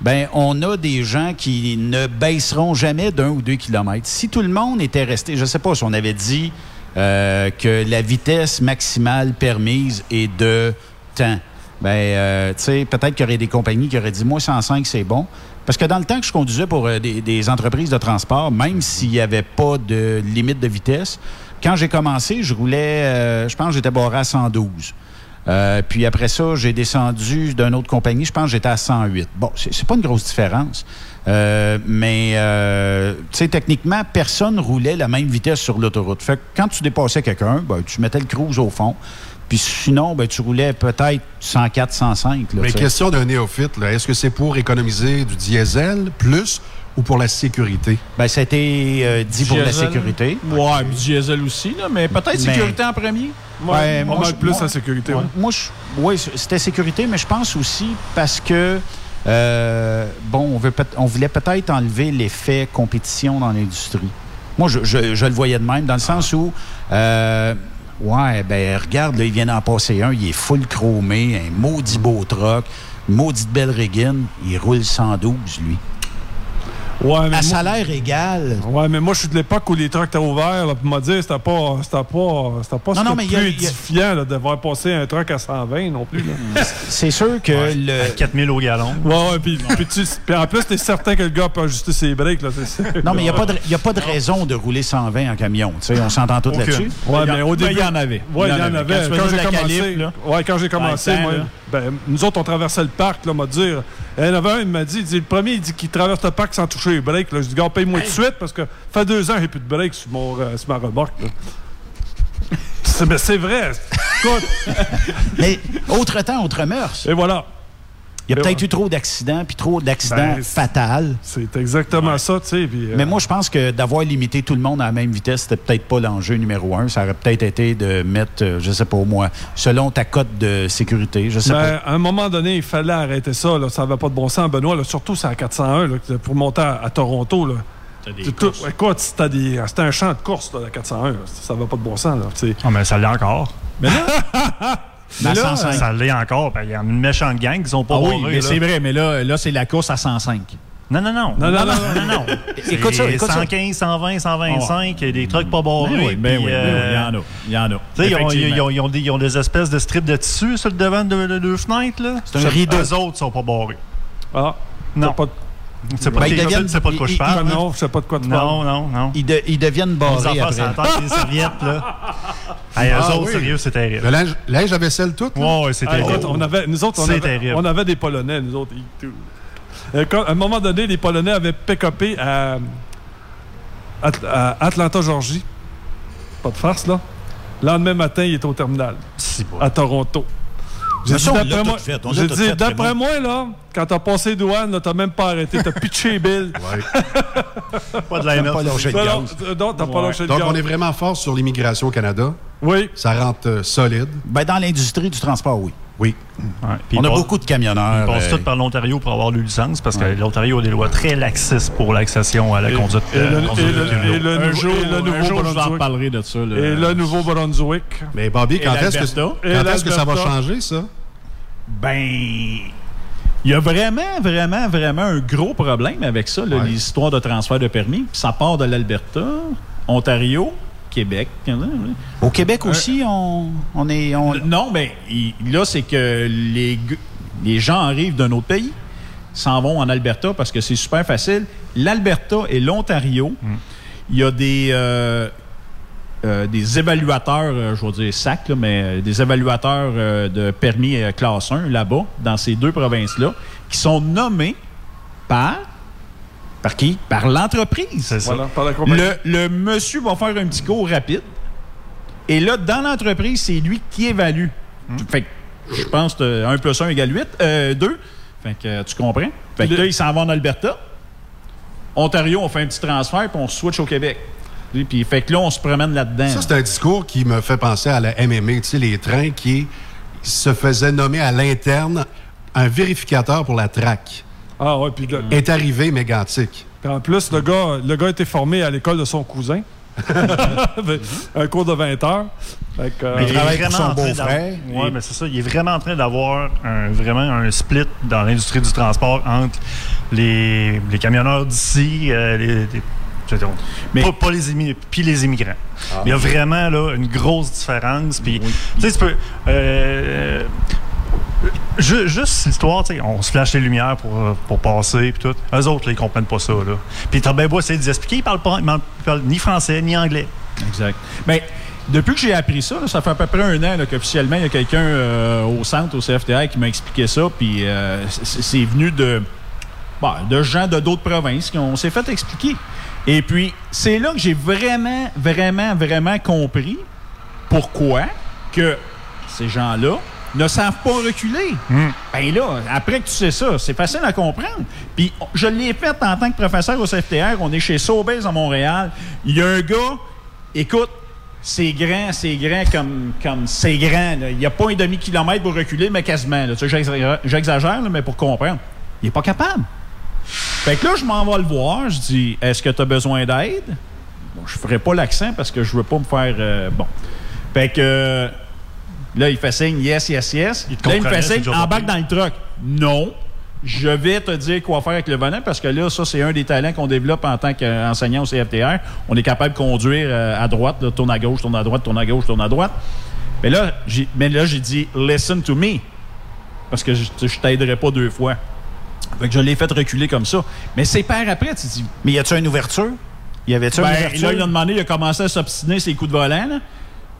ben on a des gens qui ne baisseront jamais d'un ou deux kilomètres. Si tout le monde était resté, je sais pas si on avait dit euh, que la vitesse maximale permise est de temps. Ben, euh, tu sais, peut-être qu'il y aurait des compagnies qui auraient dit, moi, 105, c'est bon. Parce que dans le temps que je conduisais pour euh, des, des entreprises de transport, même s'il n'y avait pas de limite de vitesse, quand j'ai commencé, je roulais, euh, je pense que j'étais barré à 112. Euh, puis après ça, j'ai descendu d'une autre compagnie, je pense que j'étais à 108. Bon, c'est pas une grosse différence. Euh, mais, euh, tu sais, techniquement, personne roulait la même vitesse sur l'autoroute. Fait que quand tu dépassais quelqu'un, ben, tu mettais le cruise au fond. Puis sinon, ben, tu roulais peut-être 104, 105. Là, Mais question d'un néophyte, est-ce que c'est pour économiser du diesel plus ou pour la sécurité? Ben, ça a été euh, dit pour la sécurité. Ouais, puis diesel aussi, là, mais peut-être Mais- sécurité en premier. Ouais, on moi, je- plus moi- la sécurité, ouais. Moi, je- oui, c'était sécurité, mais je pense aussi parce que, euh, bon, on, veut peut- on voulait peut-être enlever l'effet compétition dans l'industrie. Moi, je, je- je le voyais de même, dans le sens où, euh, ouais, ben, regarde, là, il vient d'en passer un, il est full chromé, un maudit beau troc, une maudite belle régine, il roule 112, lui. Ouais, mais À moi- salaire égal. Ouais, mais moi, je suis de l'époque où les trucks étaient ouverts, là, puis m'a dit, c'était pas, c'était pas, c'était pas Non, non, mais plus il y a- a- édifiant, là, de voir passer un truck à 120 non plus, là. C'est sûr que le. À 4000 au gallon. Ouais, ouais, puis, puis, tu- puis en plus, t'es certain que le gars peut ajuster ses breaks, là. c'est- Non, mais il n'y a, pas de- il y a pas de raison de rouler 120 en camion. tu sais, on s'entend tous Aucune. là-dessus. Ouais, mais au Ben, début. il y en avait. Ouais, il y en avait. Quand j'ai commencé. ouais, quand j'ai commencé, moi. Ben, nous autres, on traversait le parc, là, m'a dit. Il y en avait un, il m'a dit, il dit, le premier, il dit qu'il traverse le parc sans toucher les breaks. Là. Je dis, gars, paye-moi tout de suite parce que ça fait deux ans j'ai plus de breaks sur, mon, euh, sur ma remorque. là. c'est, mais c'est vrai. Écoute. Mais autre temps, autre mœurs. Et voilà. Il y a peut-être eu trop d'accidents, puis trop d'accidents Ben, fatals. C'est exactement ça, tu sais. euh, Mais moi, je pense que d'avoir limité tout le monde à la même vitesse, c'était peut-être pas l'enjeu numéro un. Ça aurait peut-être été de mettre, euh, je sais pas moi, selon ta cote de sécurité, je sais Ben, pas. à un moment donné, il fallait arrêter ça. Là. Ça n'avait pas de bon sens, Benoît. Là. Surtout, c'est à 401 là, que- pour monter à, à Toronto. Là. C'était, des- c'était un champ de course, là, la 401. là. Ça n'avait pas de bon sens. Là, tu sais. Ah, mais ça l'est encore. Mais là, Mais là, ça l'est encore. ben, Il y a une méchante gang qui sont pas Ah oui, barrés, mais c'est vrai, mais là, là c'est la course à 105. Non, non, non. Non, non, non, non, non. Écoute ça, C'est écoute ça. 115, 120, 125, il y a des trucks pas barrés. Ben oui, ben puis, oui, ben oui, il y en a, il y en a. Tu sais, ils ont- ils, ont, ils ont des, ils ont des espèces de strips de tissu sur le devant de, de, de fenêtres, là. C'est un rideau. Eux autres sont pas barrés. Ah, non. pas de- C'est pas, Ben, ils de- deviennent- c'est pas de quoi je ils- parle. ils- hein? non, je sais pas de quoi tu Non, parles. non, non. Ils, de- ils deviennent Les barrés enfants après. s'entendent des serviettes, là. Hey, eux Ah autres, oui. sérieux, c'est terrible. Le linge, linge à vaisselle tout? là? Ouais, c'est Ah, terrible. on avait, nous autres, on C'est avait, terrible. on avait des Polonais, nous autres. ils-. Euh, quand- à un moment donné, les Polonais avaient pick-upé à, At- à Atlanta, Georgie. Pas de farce, là. Le lendemain matin, il était au terminal. À Toronto. J'ai dit, d'après moi, fait, j'ai dit, d'après moi, là, quand t'as passé douane, t'as même pas arrêté, t'as pitché Bill. Pas de la Pas lâché de gaz. euh, t'as pas Ouais. lâché le Donc, gaz. on est vraiment fort sur l'immigration au Canada. Oui. Ça rentre euh, solide. Ben, dans l'industrie du transport, oui. Oui. On a beaucoup de camionneurs. Ils passent euh, tous par l'Ontario pour avoir leur licence parce Ouais. que l'Ontario a des lois très laxistes pour l'accession à la Et- conduite. et le- conduite et le- de et le vélo. nouveau- et le un jour, je vous en Nouveau-Brunswick. reparlerai de ça. là. Et le Nouveau-Brunswick. Mais Bobby, quand est-ce que, quand que ça va changer, ça? Ben, il y a vraiment, vraiment, vraiment un gros problème avec ça, là, les histoires de transfert de permis. Ça part de l'Alberta, Ontario, Québec. Au Québec aussi, on, on est. on- Non, mais là, c'est que les, gens arrivent d'un autre pays, s'en vont en Alberta parce que c'est super facile. L'Alberta et l'Ontario, il y a des, euh, euh, des évaluateurs, euh, je vais dire SAC, là, mais euh, des évaluateurs euh, de permis euh, classe 1 là-bas, dans ces deux provinces-là, qui sont nommés par. Par qui? Par l'entreprise. C'est ça. Voilà, par la compagnie. Le, le monsieur va faire un petit cours rapide. Et là, dans l'entreprise, c'est lui qui évalue. Fait que je pense que 1 plus 1 égale 8, euh, 2. Fait que tu comprends? Fait que Le- là, il s'en va en Alberta. Ontario, on fait un petit transfert, puis on switch au Québec. Puis, fait que là, on se promène là-dedans. Ça, c'est un discours qui me fait penser à la MMA, tu sais, les trains qui se faisaient nommer à l'interne un vérificateur pour la traque. Ah ouais, puis le- Est arrivé mégantique. puis en plus, le gars, le gars a été formé à l'école de son cousin. un cours de 20 heures. Fait que, euh, il est travaille vraiment son en train beau-frère. d'avoir- Ouais, mais c'est ça. Il est vraiment en train d'avoir un, vraiment un split dans l'industrie du transport entre les, les camionneurs d'ici, euh, les, Mais- pas, pas les immigrants, puis les immigrants. Ah. Il y a vraiment là, une grosse différence. Puis, sais, tu peux. euh, ju- juste l'histoire, on se flash les lumières pour, euh, pour passer, puis tout. Eux autres, là, ils comprennent pas ça. Là. Puis t'as bien beau essayer de les expliquer, ils parlent, pas, ils parlent ni français ni anglais. Exact. Mais depuis que j'ai appris ça, là, ça fait à peu près un an qu'officiellement, il y a quelqu'un euh, au centre, au CFTR, qui m'a expliqué ça. Puis euh, c'est c'est venu de, bon, de gens de d'autres provinces qui on s'est fait expliquer. Et puis, c'est là que j'ai vraiment, vraiment, vraiment compris pourquoi que ces gens-là ne savent pas reculer. Ben là, après que tu sais ça, c'est facile à comprendre. Puis je l'ai fait en tant que professeur au CFTR. On est chez Sobeys à Montréal. Il y a un gars, écoute, c'est grand, c'est grand comme comme c'est grand. là. Il n'y a pas un demi-kilomètre pour reculer, mais quasiment. j'exagère- mais pour comprendre. Il n'est pas capable. Fait que là, je m'en vais le voir. Je dis, est-ce que tu as besoin d'aide? Bon, je ferai pas l'accent parce que je veux pas me faire... euh, bon. Fait que... euh, là, il fait signe, yes, yes, yes. Il te là, il me fait signe, embarque dans le truck. Non. Je vais te dire quoi faire avec le volant parce que là, ça, c'est un des talents qu'on développe en tant qu'enseignant au CFTR. On est capable de conduire euh, à droite, là, tourne à gauche, tourne à droite, tourne à gauche, tourne à droite. Mais là, j'ai, mais là, j'ai dit, listen to me. Parce que je, je t'aiderai pas deux fois. Fait que je l'ai fait reculer comme ça. Mais c'est par après, tu dis. Mais y a-tu une ouverture? Y avait-tu Ben, une ouverture? là, il a demandé, il a commencé à s'obstiner ses coups de volant. Là,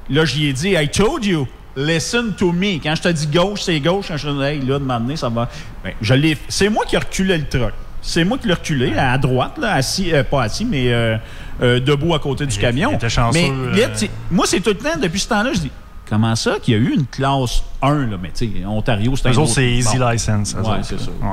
Là, j'y ai dit, I told you, listen to me. Quand je te dis gauche, c'est gauche. Quand je te dis, hey, là, de ça va. Ben, je l'ai. C'est moi qui ai reculé le truck. C'est moi qui l'ai reculé à droite, là, assis, euh, pas assis, mais euh, euh, debout à côté du camion. il était chanceux, mais euh, là, sais, moi, c'est tout le temps, depuis ce temps-là, je dis, comment ça qu'il y a eu une classe 1, là, mais tu sais, Ontario, c'est un autres, autre- c'est easy Bon. license. autres, c'est ça. Ouais.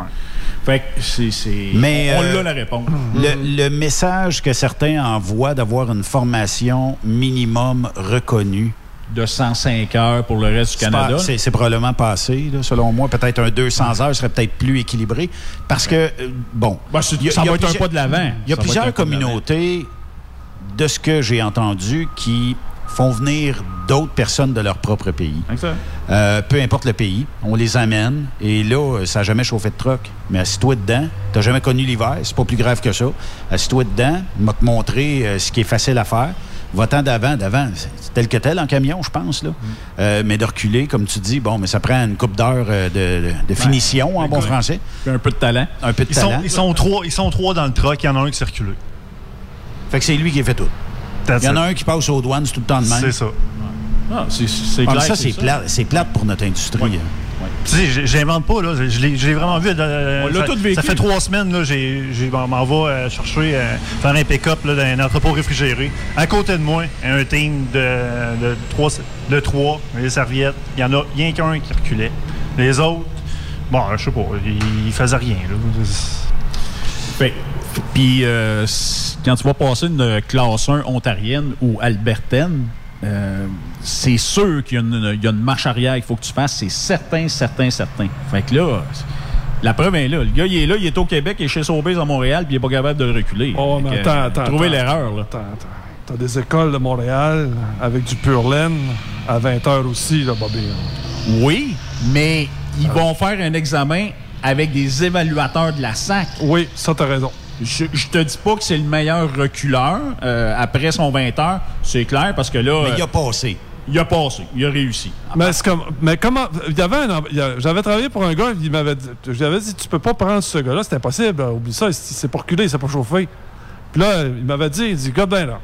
Fait que c'est. c'est- Mais, on euh, l'a la réponse. Le, le message que certains envoient d'avoir une formation minimum reconnue. De 105 heures pour le reste du Canada. C'est probablement passé, là, selon moi. Peut-être un 200 heures serait peut-être plus équilibré. Parce que, euh, bon. Ben, y a- ça y a va être un pas de l'avant. Il y a Ça plusieurs de communautés, de ce que j'ai entendu, qui font venir d'autres personnes de leur propre pays. Euh, peu importe le pays, on les amène. Et là, euh, ça n'a jamais chauffé de truck. Mais assis-toi dedans. Tu jamais connu l'hiver. C'est pas plus grave que ça. Assis-toi dedans. m'a te montré euh, ce qui est facile à faire. Va-t'en d'avant, d'avant. C'est tel que tel en camion, je pense. Là. Euh, mais de reculer, comme tu dis, bon, mais ça prend une coupe d'heures euh, de, finition en bon français. Un peu de talent. Un peu de Ils sont, talent. ils, sont trois, ils sont trois dans le truck, il y en a un qui reculé. Fait que c'est lui qui fait tout. That's Il y en a un qui passe aux douanes, tout le temps de même. C'est ça. Ah, c'est Ah, clair. ça, c'est plate, pour notre industrie. hein. Tu sais, j'ai- j'invente pas, là. Je l'ai vraiment vu. euh, On l'a ça, tous vécu. ça fait trois semaines, là, j'ai, j'ai- on m'en va euh, chercher, euh, faire un pick-up là, dans un entrepôt réfrigéré. À côté de moi, un team de, de, trois, de trois, les serviettes. Il y en a rien qu'un qui reculait. Les autres, bon, je sais pas, ils, ils faisaient rien. Là. Fait- Puis, euh, quand tu vas passer une classe 1 ontarienne ou albertaine, euh, c'est sûr qu'il y, a une- il y a une marche arrière qu'il faut que tu fasses. C'est certain, certain, certain. Fait que là, la preuve est là. Le gars, il est là, il est au Québec, il est chez Sobeys à Montréal, puis il n'est pas capable de le reculer. Oh, mais attends, attends. Trouver l'erreur, là. Attends, attends. T'as des écoles de Montréal avec du pur laine à 20 h aussi, là, Bobby. Oui, mais ils vont faire un examen avec des évaluateurs de la SAC. Oui, ça, t'as raison. Je, je te dis pas que c'est le meilleur reculeur euh, après son 20 heures, c'est clair, parce que là... Mais il euh, a passé. Il a passé, il a réussi. Mais, c'est comme, mais comment. Il y avait un. il y a- J'avais travaillé pour un gars, il m'avait dit. Je lui avais dit, tu peux pas prendre ce gars-là, c'est impossible. Oublie ça, il s'est pas reculé, il s'est pas chauffé. Puis là, il m'avait dit, il dit, gars, ben là.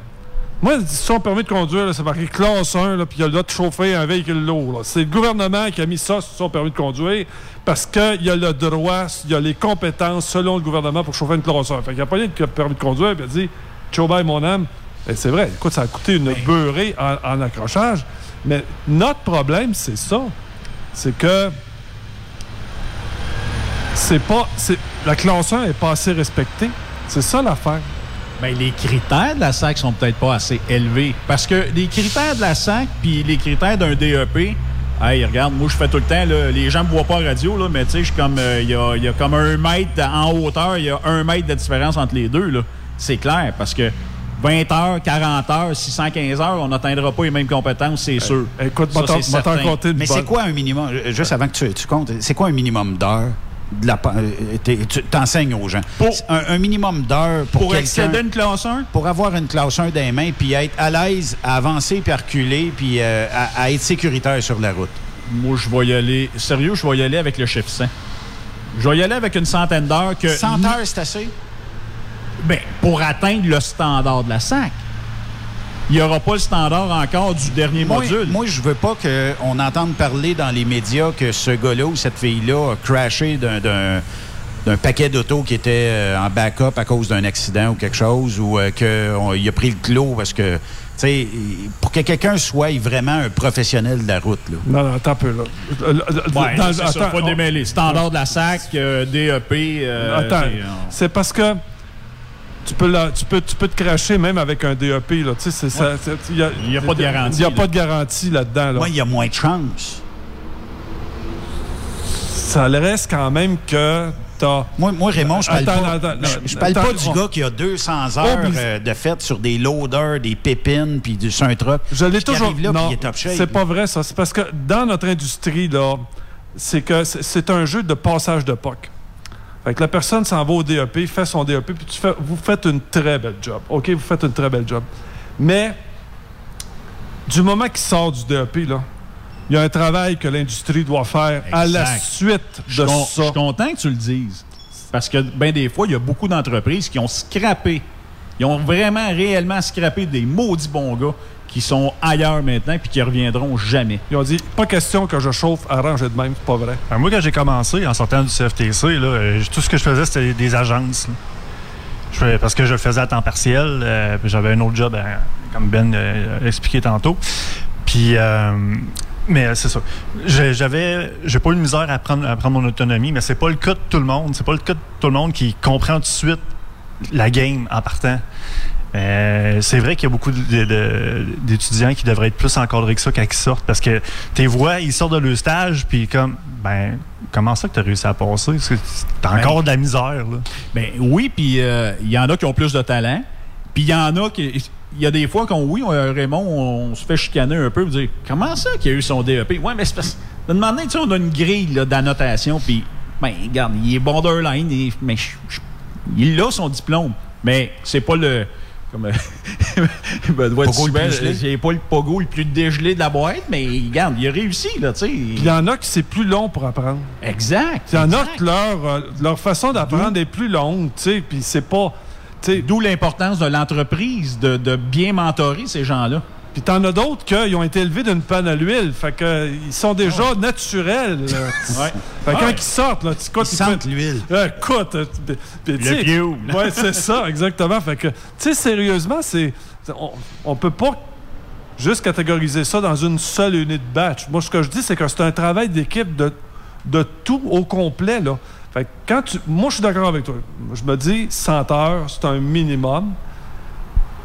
Moi, son permis de conduire, c'est marqué classe 1, là, puis il a le droit de chauffer un véhicule lourd. C'est le gouvernement qui a mis ça sur son permis de conduire parce qu'il a le droit, il a les compétences selon le gouvernement pour chauffer une classe 1. Fait qu'il a pas eu de permis de conduire, puis il a dit, bye, mon âme. Et c'est vrai, écoute, ça a coûté une beurrée en, en accrochage. Mais notre problème, c'est ça. C'est que c'est pas. La classe 1 est pas assez respectée. C'est ça l'affaire. Ben, les critères de la SAC sont peut-être pas assez élevés. Parce que les critères de la SAC puis les critères d'un DEP, hey, regarde, moi, je fais tout le temps, là, les gens me voient pas à radio, là, mais tu sais, je suis comme, euh, il y, a, il y a comme un mètre en hauteur, il y a un mètre de différence entre les deux, là. C'est clair, parce que 20 heures, 40 heures, 615 heures, on n'atteindra pas les mêmes compétences, c'est sûr. Écoute, Ça, c'est certain. Mais c'est quoi un minimum, euh, juste avant que tu, tu comptes, c'est quoi un minimum d'heures? De la pa- euh, tu t'enseignes aux gens. un, un minimum d'heures pour, Pour accéder à une classe 1? Pour avoir une classe 1 des mains, puis être à l'aise à avancer, puis à reculer, puis euh, à, à être sécuritaire sur la route. Moi, je vais y aller. Sérieux, je vais y aller avec le chiffre 100. Je vais y aller avec une centaine d'heures que. 100 heures, c'est assez? Ben, pour atteindre le standard de la SAC. Il n'y aura pas le standard encore du dernier Moi, module. moi, je veux pas qu'on entende parler dans les médias que ce gars-là ou cette fille-là a crashé d'un- d'un d'un paquet d'autos qui était euh, en backup à cause d'un accident ou quelque chose, ou qu'il a pris le clos parce que, tu sais, pour que quelqu'un soit vraiment un professionnel de la route, là. Non, non, attends un peu, là. Euh, euh, Ouais, dans- c'est ça, attends, pas on- démêler. Standard de la SAC, euh, DEP. euh, Attends, c'est, euh, c'est parce que tu peux, la- tu, peux, tu peux te cracher même avec un DEP. Là. Il n'y a, pas de garantie, Il n'y a là. pas de garantie là-dedans. Là. Moi, il y a moins de chance. Ça le reste quand même que t'as... Moi, moi, Raymond, je parle Attends, pas, attends, je- je parle attends, pas du on- gars qui a 200 heures euh, de fait sur des loaders, des pépines, puis du- un truck. Je l'ai toujours. là, non, c'est pas vrai ça. C'est parce que dans notre industrie là, c'est que c'est- c'est un jeu de passage de POC. Fait que la personne s'en va au DEP, fait son DEP, puis tu fais, vous faites une très belle job. OK, vous faites une très belle job. Mais du moment qu'il sort du DEP, là, il y a un travail que l'industrie doit faire à la suite de con- ça. je suis content que tu le dises. Parce que, bien des fois, il y a beaucoup d'entreprises qui ont scrappé. Ils ont vraiment, réellement scrappé des maudits bons gars qui sont ailleurs maintenant puis qui reviendront jamais. Ils ont dit, pas question que je chauffe, arrangez de même, c'est pas vrai. Ben, moi, quand j'ai commencé, en sortant du CFTC, là, euh, tout ce que je faisais, c'était des agences. là. Je fais- parce que je le faisais à temps partiel. euh, puis J'avais un autre job, euh, comme Ben euh, a expliqué tantôt. Puis, euh, mais euh, c'est ça. J'ai- J'avais, j'ai pas eu de misère à prendre, à prendre mon autonomie, mais c'est pas le cas de tout le monde. C'est pas le cas de tout le monde qui comprend tout de suite la game en partant. Euh, c'est vrai qu'il y a beaucoup d'étudiants qui devraient être plus encadrés que ça quand ils sortent parce que tes vois, ils sortent de leur stage puis comme ben comment ça que tu as réussi à passer? T'as Ben, encore de la misère là. Ben oui, puis euh, il y en a qui ont plus de talent. Puis il y en a qui. Il y a des fois qu'on, oui, on- Raymond, on, se fait chicaner un peu, pour dire comment ça qu'il a eu son DEP Ouais, mais c'est parce. Sais, on a une grille d'annotation, puis, ben, regarde, il est borderline, il- mais il a son diplôme. Mais c'est pas le. Comme. Benoît gelé. c'est pas le pogo le plus dégelé de la boîte, mais regarde, il a réussi, là, tu sais. Puis il y en a qui c'est plus long pour apprendre. Exact. Il y en a que leur, euh, leur façon d'apprendre est plus longue, tu sais, puis c'est pas... D'où l'importance de l'entreprise de, de bien mentorer ces gens-là. Puis t'en as d'autres qui ont été élevés d'une panne à l'huile, fait que euh, ils sont déjà naturels. là. Ouais. Fait que quand Ouais. ils sortent, là, tu écoutes, Ils sentent l'huile. Euh, écoute, euh, sais, fuel. Ouais, c'est ça, exactement. Fait que, tu sais, sérieusement, c'est, c'est- on, on peut pas juste catégoriser ça dans une seule unité de batch. Moi, ce que je dis, c'est que c'est un travail d'équipe de, de tout au complet, là. Fait que quand tu, moi, je suis d'accord avec toi. Je me dis, 100 heures, c'est un minimum.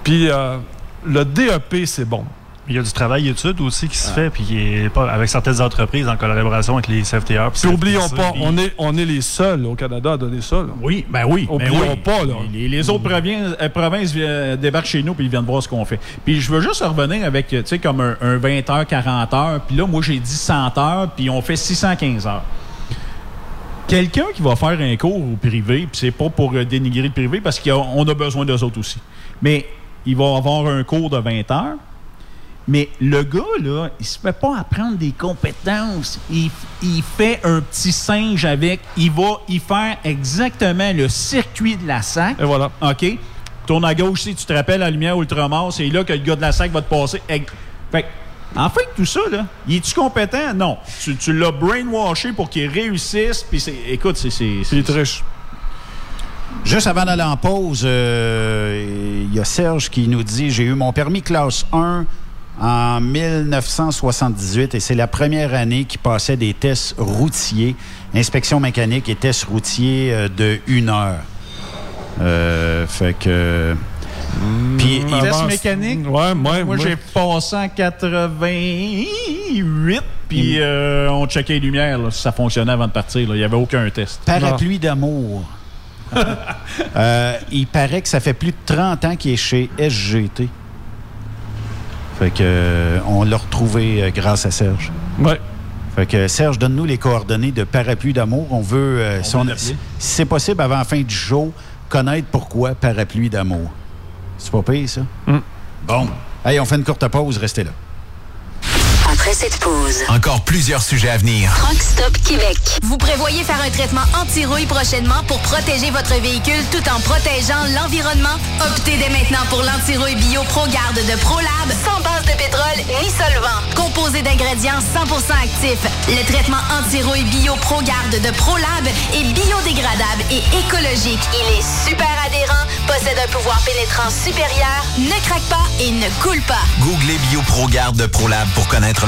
Puis euh, le DEP, c'est bon. Il y a du travail étude aussi qui se fait, puis est pas avec certaines entreprises en collaboration avec les CFTR. Puis oublions pas, on est, on est les seuls au Canada à donner ça. là. Oui, ben oui. ben Oublions oui. pas, là. Les, les autres provinces, euh, provinces vi- débarquent chez nous puis ils viennent voir ce qu'on fait. Puis je veux juste revenir avec, euh, tu sais, comme un, un 20 heures, 40 heures. Puis là, moi, j'ai dit 100 heures, puis on fait 615 heures. Quelqu'un qui va faire un cours au privé, puis c'est pas pour euh, dénigrer le privé, parce qu'on a besoin d'eux autres aussi. Mais il va avoir un cours de 20 heures. Mais le gars, là, il se fait pas apprendre des compétences. Il, il fait un petit singe avec. Il va y faire exactement le circuit de la SAC. Et voilà. OK? Tourne à gauche, si tu te rappelles la lumière Ultramar, c'est là que le gars de la SAC va te passer. Fait en fait, tout ça, là, il est-tu compétent? Non. Tu, tu l'as brainwashé pour qu'il réussisse. Puis c'est, écoute, c'est. c'est, triche. Juste avant d'aller en pause, euh, il y a Serge qui nous dit J'ai eu mon permis classe 1 en 1978 et c'est la première année qui passait des tests routiers, inspection mécanique et tests routiers euh, de une heure. Euh, fait que. Puis, Test il- mécanique? Ouais, moi, Moi, j'ai passé en 88, puis euh, on checkait les lumières, là, si ça fonctionnait avant de partir. Il n'y avait aucun test. Parapluie d'amour. Euh, il paraît que ça fait plus de 30 ans qu'il est chez SGT. Fait que euh, on l'a retrouvé euh, grâce à Serge. Ouais. Fait que Serge, donne-nous les coordonnées de Parapluie d'amour. On veut, euh, si, on- c'est possible, avant la fin du show, connaître pourquoi Parapluie d'amour. C'est pas pire, ça? Bon. Hey, on fait une courte pause. Restez là. Après cette pause, Encore plusieurs sujets à venir. Truck Stop Québec. Vous prévoyez faire un traitement anti-rouille prochainement pour protéger votre véhicule tout en protégeant l'environnement? Optez dès maintenant pour l'anti-rouille bio ProGarde de ProLab sans base de pétrole ni solvant. Composé d'ingrédients 100% actifs, le traitement anti-rouille bio ProGarde de ProLab est biodégradable et écologique. Il est super adhérent, possède un pouvoir pénétrant supérieur, ne craque pas et ne coule pas. Googlez BioProGarde de ProLab pour connaître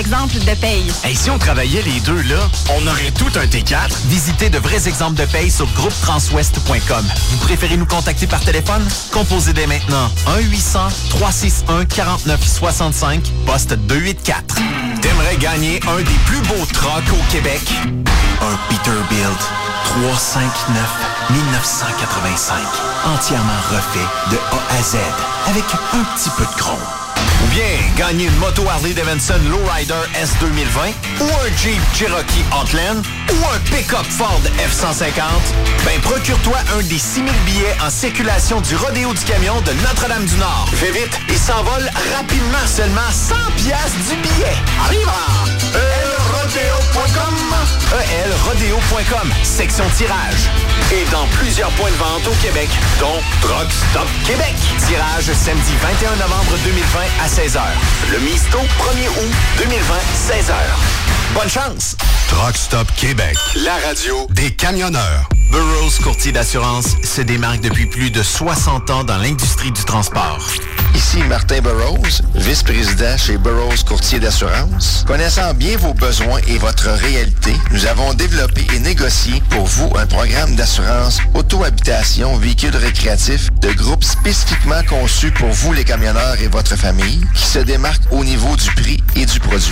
exemples de paye. Et si on travaillait les deux, là, on aurait tout un T4. Visitez de vrais exemples de paye sur groupetranswest.com. Vous préférez nous contacter par téléphone? Composez dès maintenant 1-800-361-4965, poste 284. T'aimerais gagner un des plus beaux trucks au Québec? Un Peterbilt 359 1985. Entièrement refait de A à Z, avec un petit peu de chrome. Ou bien gagner une moto Harley Davidson Lowrider S 2020 ou un Jeep Cherokee Outland ou un pick-up Ford F-150, ben procure-toi un des 6000 billets en circulation du Rodéo du Camion de Notre-Dame-du-Nord. Fais vite, il s'envole rapidement, seulement 100 piastres du billet. Arrive elrodeo.com elrodeo.com, section tirage. Et dans plusieurs points de vente au Québec, dont Truck Stop Québec. Tirage samedi 21 novembre 2020 à 16h. Le Misto 1er août 2020, 16h. Bonne chance! Truck Stop Québec, la radio des camionneurs. Burroughs Courtier d'assurance se démarque depuis plus de 60 ans dans l'industrie du transport. Ici Martin Burroughs, vice-président chez Burroughs Courtier d'assurance. Connaissant bien vos besoins et votre réalité, nous avons développé et négocié pour vous un programme d'assurance auto-habitation véhicule récréatif de groupe spécifiquement conçu pour vous les camionneurs et votre famille, qui se démarque au niveau du prix et du produit.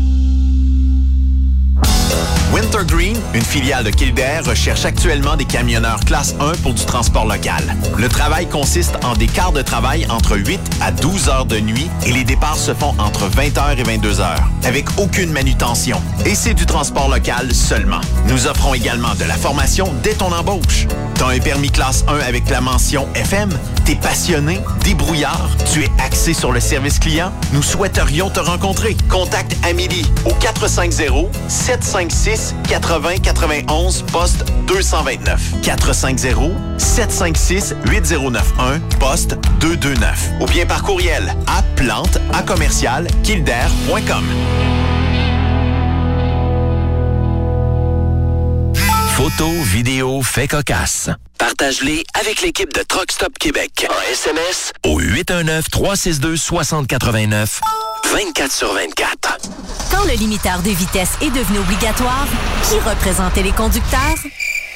Bye. Wintergreen, une filiale de Kildare, recherche actuellement des camionneurs classe 1 pour du transport local. Le travail consiste en des quarts de travail entre 8 à 12 heures de nuit et les départs se font entre 20h et 22h, avec aucune manutention. Et c'est du transport local seulement. Nous offrons également de la formation dès ton embauche. T'as un permis classe 1 avec la mention FM? T'es passionné, débrouillard, tu es axé sur le service client? Nous souhaiterions te rencontrer. Contacte Amélie au 450 756 80 91 poste 229 450 756 8091 poste 229 ou bien par courriel à plante à commercial kilder.com. Photos, vidéos, faits cocasses. Partage-les avec l'équipe de Truck Stop Québec. En SMS au 819-362-6089. 24 sur 24. Quand le limiteur de vitesse est devenu obligatoire, qui représentait les conducteurs?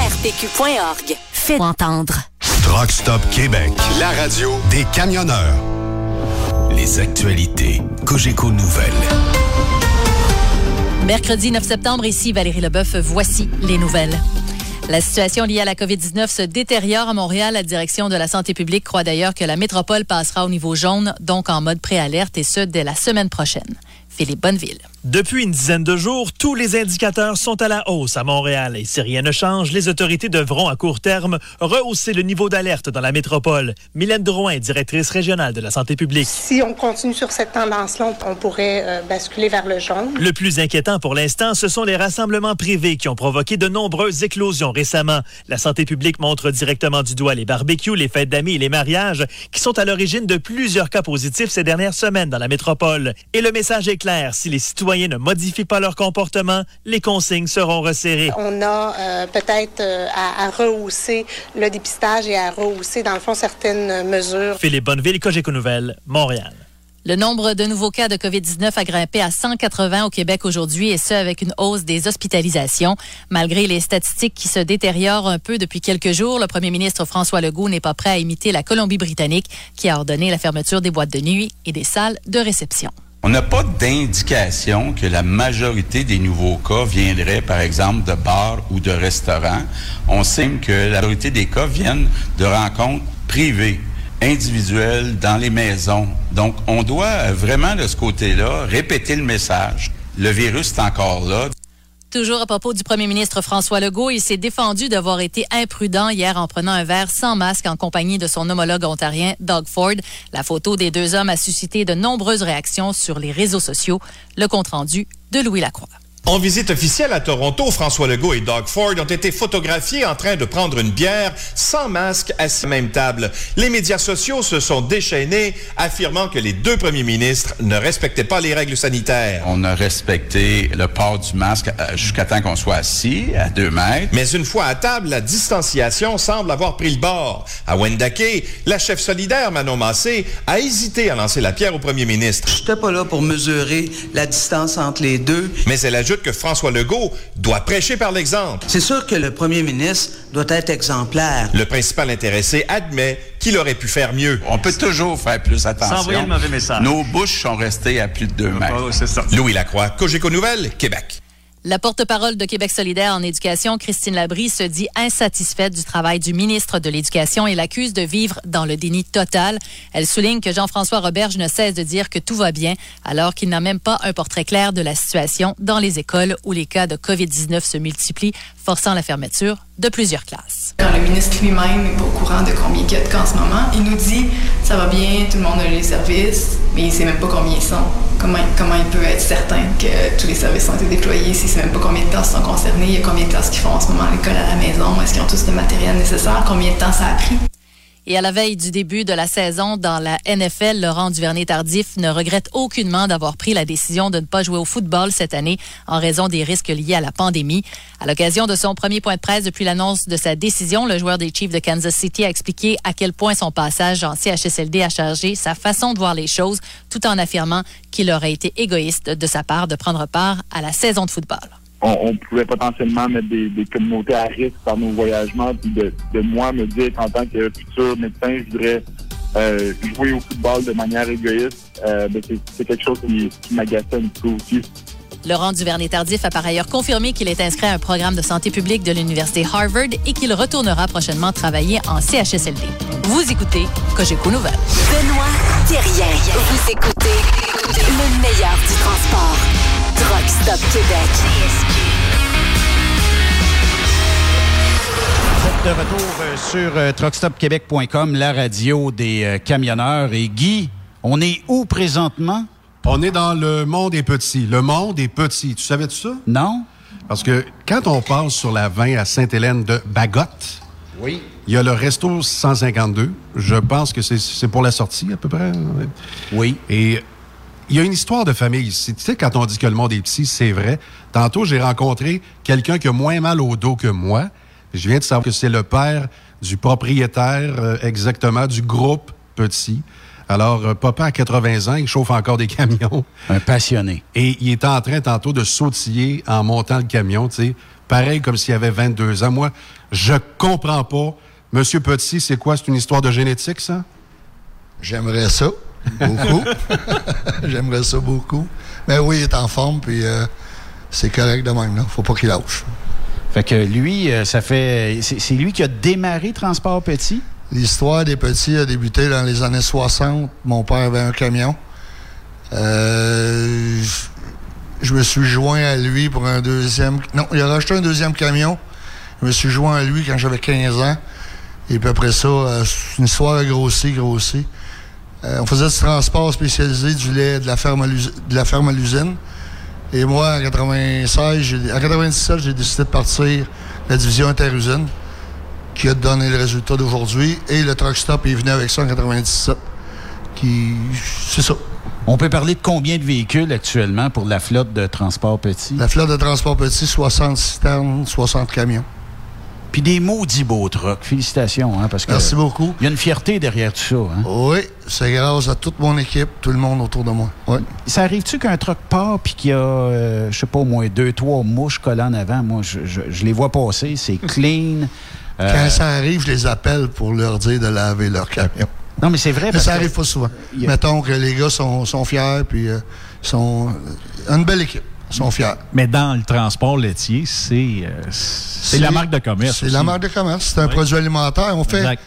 ARPQ.org. Faites entendre. Truck Stop Québec, la radio des camionneurs. Les actualités Cogeco Nouvelles. Mercredi 9 septembre, ici Valérie Leboeuf, voici les nouvelles. La situation liée à la COVID-19 se détériore à Montréal. La direction de la santé publique croit d'ailleurs que la métropole passera au niveau jaune, donc en mode préalerte, et ce, dès la semaine prochaine. Philippe Bonneville. Depuis une dizaine de jours, tous les indicateurs sont à la hausse à Montréal et si rien ne change, les autorités devront à court terme rehausser le niveau d'alerte dans la métropole. Mylène Drouin, directrice régionale de la santé publique. Si on continue sur cette tendance-là, on pourrait euh, basculer vers le jaune. Le plus inquiétant pour l'instant, ce sont les rassemblements privés qui ont provoqué de nombreuses éclosions récemment. La santé publique montre directement du doigt les barbecues, les fêtes d'amis et les mariages qui sont à l'origine de plusieurs cas positifs ces dernières semaines dans la métropole. Et le message est clair, si les citoyens ne modifient pas leur comportement, les consignes seront resserrées. On a euh, peut-être euh, à, à, rehausser le dépistage et à rehausser, dans le fond, certaines mesures. Philippe Bonneville, Cogeco Nouvelles, Montréal. Le nombre de nouveaux cas de COVID-19 a grimpé à 180 au Québec aujourd'hui et ce avec une hausse des hospitalisations. Malgré les statistiques qui se détériorent un peu depuis quelques jours, le premier ministre François Legault n'est pas prêt à imiter la Colombie-Britannique qui a ordonné la fermeture des boîtes de nuit et des salles de réception. On n'a pas d'indication que la majorité des nouveaux cas viendraient, par exemple, de bars ou de restaurants. On sait que la majorité des cas viennent de rencontres privées, individuelles, dans les maisons. Donc, on doit vraiment, de ce côté-là, répéter le message. Le virus est encore là. Toujours à propos du premier ministre François Legault, il s'est défendu d'avoir été imprudent hier en prenant un verre sans masque en compagnie de son homologue ontarien Doug Ford. La photo des deux hommes a suscité de nombreuses réactions sur les réseaux sociaux. Le compte-rendu de Louis Lacroix. En visite officielle à Toronto, François Legault et Doug Ford ont été photographiés en train de prendre une bière sans masque à la même table. Les médias sociaux se sont déchaînés, affirmant que les deux premiers ministres ne respectaient pas les règles sanitaires. On a respecté le port du masque euh, jusqu'à temps qu'on soit assis à deux mètres. Mais une fois à table, la distanciation semble avoir pris le bord. À Wendake, la chef solidaire Manon Massé a hésité à lancer la pierre au premier ministre. J'étais pas là pour mesurer la distance entre les deux. Mais elle ajoute que François Legault doit prêcher par l'exemple. C'est sûr que le premier ministre doit être exemplaire. Le principal intéressé admet qu'il aurait pu faire mieux. On peut toujours faire plus attention. Sans envoyer le mauvais message. Nos bouches sont restées à plus de deux mètres. c'est ça. Louis Lacroix, Cogeco Nouvelles, Québec. La porte-parole de Québec solidaire en éducation, Christine Labrie, se dit insatisfaite du travail du ministre de l'Éducation et l'accuse de vivre dans le déni total. Elle souligne que Jean-François Roberge ne cesse de dire que tout va bien, alors qu'il n'a même pas un portrait clair de la situation dans les écoles où les cas de COVID-19 se multiplient, forçant la fermeture de plusieurs classes. Quand le ministre lui-même n'est pas au courant de combien il y a de cas en ce moment, il nous dit ça va bien, tout le monde a les services, mais il ne sait même pas combien ils sont. Comment, comment il peut être certain que tous les services ont été déployés s'il ne sait même pas combien de classes sont concernées, il y a combien de classes qui font en ce moment l'école à la maison, est-ce qu'ils ont tous le matériel nécessaire, combien de temps ça a pris? Et à la veille du début de la saison dans la NFL, Laurent Duvernay-Tardif ne regrette aucunement d'avoir pris la décision de ne pas jouer au football cette année en raison des risques liés à la pandémie. À l'occasion de son premier point de presse depuis l'annonce de sa décision, le joueur des Chiefs de Kansas City a expliqué à quel point son passage en CHSLD a changé sa façon de voir les choses, tout en affirmant qu'il aurait été égoïste de sa part de prendre part à la saison de football on, on, pouvait potentiellement mettre des, des, communautés à risque par nos voyagements. Puis de, de, moi me dire qu'en tant que futur médecin, je voudrais euh, jouer au football de manière égoïste, euh, ben c'est quelque chose qui, qui m'agaçait un peu aussi. Laurent Duvernay-Tardif a par ailleurs confirmé qu'il est inscrit à un programme de santé publique de l'Université Harvard et qu'il retournera prochainement travailler en CHSLD. Vous écoutez Cogeco Nouvelles. Benoît Thérien. Vous écoutez le meilleur du transport. Truck Stop Québec. de retour euh, sur euh, truckstopquebec.com, la radio des euh, camionneurs. Et Guy, on est où présentement? On est dans le monde est petit. Le monde est petit. Tu savais tout ça? Non. Parce que quand on passe sur la 20 à Sainte-Hélène de Bagotte, oui. il y a le resto 152. Je pense que c'est pour la sortie à peu près. Oui. Et il y a une histoire de famille ici. Tu sais, quand on dit que le monde est petit, c'est vrai. Tantôt, j'ai rencontré quelqu'un qui a moins mal au dos que moi. Je viens de savoir que c'est le père du propriétaire euh, exactement du groupe Petit. Alors, euh, papa à 80 ans, il chauffe encore des camions. Un passionné. Et il est en train tantôt de sautiller en montant le camion, tu sais. Pareil comme s'il avait 22 ans. Moi, je comprends pas. Monsieur Petit, c'est quoi? C'est une histoire de génétique, ça? J'aimerais ça. Beaucoup. J'aimerais ça beaucoup. Mais oui, il est en forme, puis euh, c'est correct de même, là. Faut pas qu'il lâche. Fait que lui, euh, ça fait. C'est lui qui a démarré Transport Petit? L'histoire des petits a débuté dans les années 60. Mon père avait un camion. Euh, je me suis joint à lui pour un deuxième. Non, il a racheté un deuxième camion. Je me suis joint à lui quand j'avais 15 ans. Et puis après ça, euh, une histoire a grossi, grossi. Euh, on faisait du transport spécialisé du lait de la ferme à l'usine. Et moi, en 96, en 97, j'ai décidé de partir la division interusine qui a donné le résultat d'aujourd'hui. Et le truck stop est venu avec ça en 97. Qui, c'est ça. On peut parler de combien de véhicules actuellement pour la flotte de transport petit? La flotte de transport petit, 60 citernes, 60 camions. Puis des maudits beaux trucks. Félicitations, hein, parce que. Merci beaucoup. Il y a une fierté derrière tout ça, hein? Oui, c'est grâce à toute mon équipe, tout le monde autour de moi. Ouais. Ça arrive-tu qu'un truck part puis qu'il y a, euh, je sais pas, au moins deux, trois mouches collées en avant? Moi, je, je, je les vois passer. C'est clean. Euh... Quand ça arrive, je les appelle pour leur dire de laver leur camion. Non, mais c'est vrai. Mais ça arrive pas souvent. A... Mettons que les gars sont, sont fiers puis euh, sont une belle équipe sont fiers. Mais dans le transport laitier, c'est euh, c'est la marque de commerce. C'est la marque de commerce. C'est un oui. produit alimentaire. On fait, exact.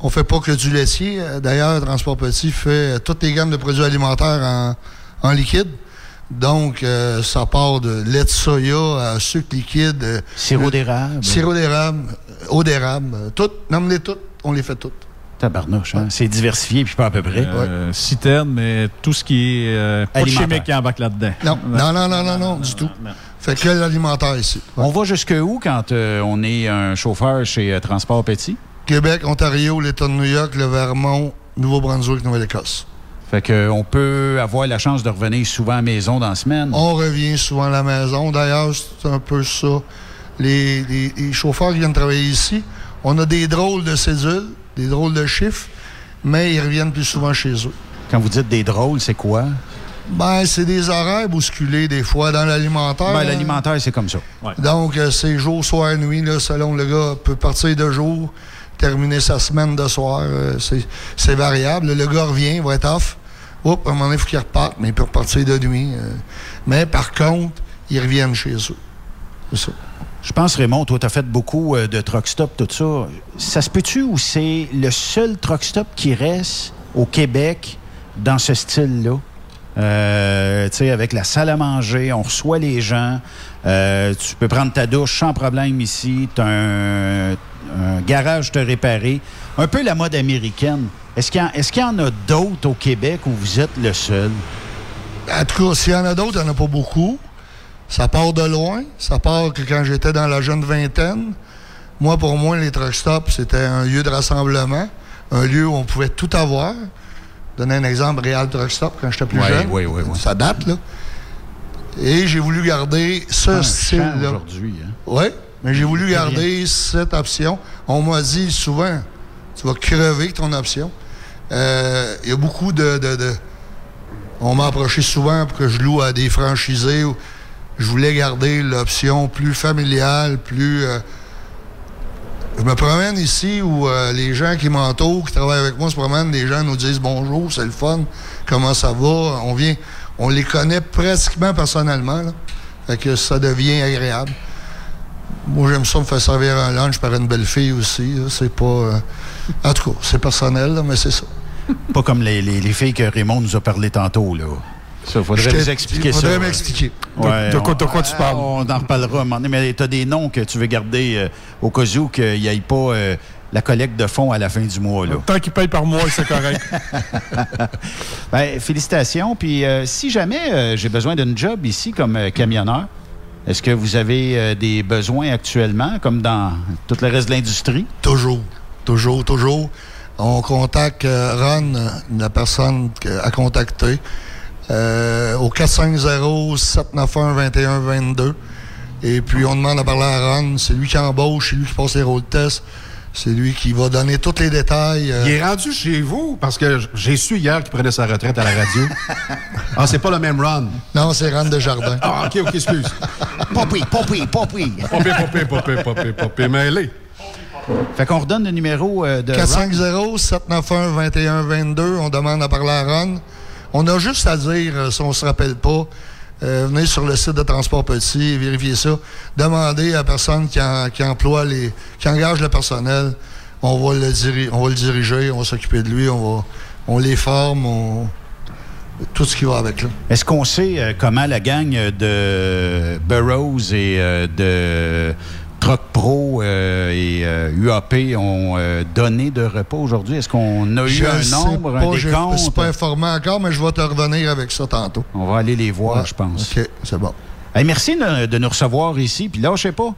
on fait pas que du laitier. D'ailleurs, Transport Petit fait toutes les gammes de produits alimentaires en, en liquide. Donc, euh, ça part de lait de soya à sucre liquide. euh, Sirop le- d'érable. Sirop d'érable, eau d'érable. euh, Toutes, nomme-les toutes, on les fait toutes. Tabarnouche, hein? C'est diversifié, puis pas à peu près. Euh, citerne, mais tout ce qui est euh, pas de chimique qui embarque là-dedans. Non, non, non, non, non, non, du tout. Fait que l'alimentaire ici. On va jusque où quand euh, on est un chauffeur chez euh, Transport Petit? Québec, Ontario, l'État de New York, le Vermont, Nouveau-Brunswick, Nouvelle-Écosse. Fait que on peut avoir la chance de revenir souvent à la maison dans la semaine. On revient souvent à la maison. D'ailleurs, c'est un peu ça. Les, les- les chauffeurs qui viennent travailler ici, on a des drôles de cédules, des drôles de chiffres, mais ils reviennent plus souvent chez eux. Quand vous dites des drôles, c'est quoi? Ben, c'est des horaires bousculés, des fois, dans l'alimentaire. Ben, l'alimentaire, c'est comme ça. Donc, euh, c'est jour, soir, nuit, là, selon le gars, peut partir de jour, terminer sa semaine de soir. euh, c'est- variable. Le gars revient, il va être off. Oups, à un moment donné, il faut qu'il reparte, mais il peut repartir de nuit. euh. mais par contre, ils reviennent chez eux. C'est ça. Je pense, Raymond, toi, tu as fait beaucoup euh, de truck stop, tout ça. Ça se peut-tu ou c'est le seul truck stop qui reste au Québec dans ce style-là? Euh, tu sais, avec la salle à manger, on reçoit les gens. euh, tu peux prendre ta douche sans problème ici. Tu as un, garage te réparer. Un peu la mode américaine. Est-ce qu'il y, y en a d'autres au Québec où vous êtes le seul? En tout cas, s'il y en a d'autres, il n'y en a pas beaucoup. Ça part de loin. Ça part que quand j'étais dans la jeune vingtaine, moi, pour moi, les truck stops, c'était un lieu de rassemblement, un lieu où on pouvait tout avoir. Donner un exemple, Real Truck Stop, quand j'étais plus Ouais, jeune. ouais, ouais, ouais. Ça date, là. Et j'ai voulu garder ce style-là. aujourd'hui, hein? Oui, mais j'ai voulu garder cette option. On m'a dit souvent, tu vas crever ton option. Euh, Il y a beaucoup de... de- de- On m'a approché souvent pour que je loue à des franchisés. où Je voulais garder l'option plus familiale, plus... euh, je me promène ici où euh, les gens qui m'entourent, qui travaillent avec moi, se promènent, les gens nous disent bonjour, c'est le fun, comment ça va? On vient, on les connaît pratiquement personnellement. Là. Fait que ça devient agréable. Moi, j'aime ça me faire servir un lunch par une belle fille aussi. C'est pas. euh, En tout cas, c'est personnel, là, mais c'est ça. Pas comme les, les- les filles que Raymond nous a parlé tantôt, là. Ça, faudrait Je vous expliquer ça. faudrait m'expliquer. Ouais, De- de quoi- de quoi on- tu parles? On en reparlera un moment donné, mais tu as des noms que tu veux garder euh, au cas où qu'il n'y ait pas euh, la collecte de fonds à la fin du mois. Là. Tant qu'il paye par mois, c'est correct. Ben, félicitations. Puis euh, si jamais j'ai besoin d'une job ici comme camionneur, est-ce que vous avez des besoins actuellement, comme dans tout le reste de l'industrie? Toujours. Toujours, toujours. On contacte Ron, la personne à contacter, euh, au 450-791-2122. Et puis, on demande à parler à Ron. C'est lui qui embauche, c'est lui qui passe les rôles de test. C'est lui qui va donner tous les détails. euh, Il est rendu chez vous parce que j'ai su hier qu'il prenait sa retraite à la radio. ah, c'est pas le même run. Non, c'est Ron Desjardins. Ah, OK, OK, excuse. Poppy, Poppy, Poppy. Poppy, Poppy, Poppy, Poppy, Poppy, mêlé. Fait qu'on redonne le numéro euh, de. Ron. 450-791-2122. On demande à parler à Ron. On a juste à dire, euh, si on se rappelle pas, euh, venez sur le site de Transport Petit, vérifiez ça. Demandez à la personne qui, emploie les. qui engage le personnel. On va le, diriger, on va s'occuper de lui, on les forme, tout ce qui va avec. Est-ce qu'on sait euh, comment la gang de Burroughs et de Truck Pro euh, et euh, UAP ont euh, donné de repas aujourd'hui? Est-ce qu'on a eu un nombre, pas, un je ne suis décompte? pas informé encore, mais je vais te revenir avec ça tantôt. On va aller les voir, Ouais, je pense. OK, c'est bon. Hey, merci de, de nous recevoir ici, puis lâchez pas.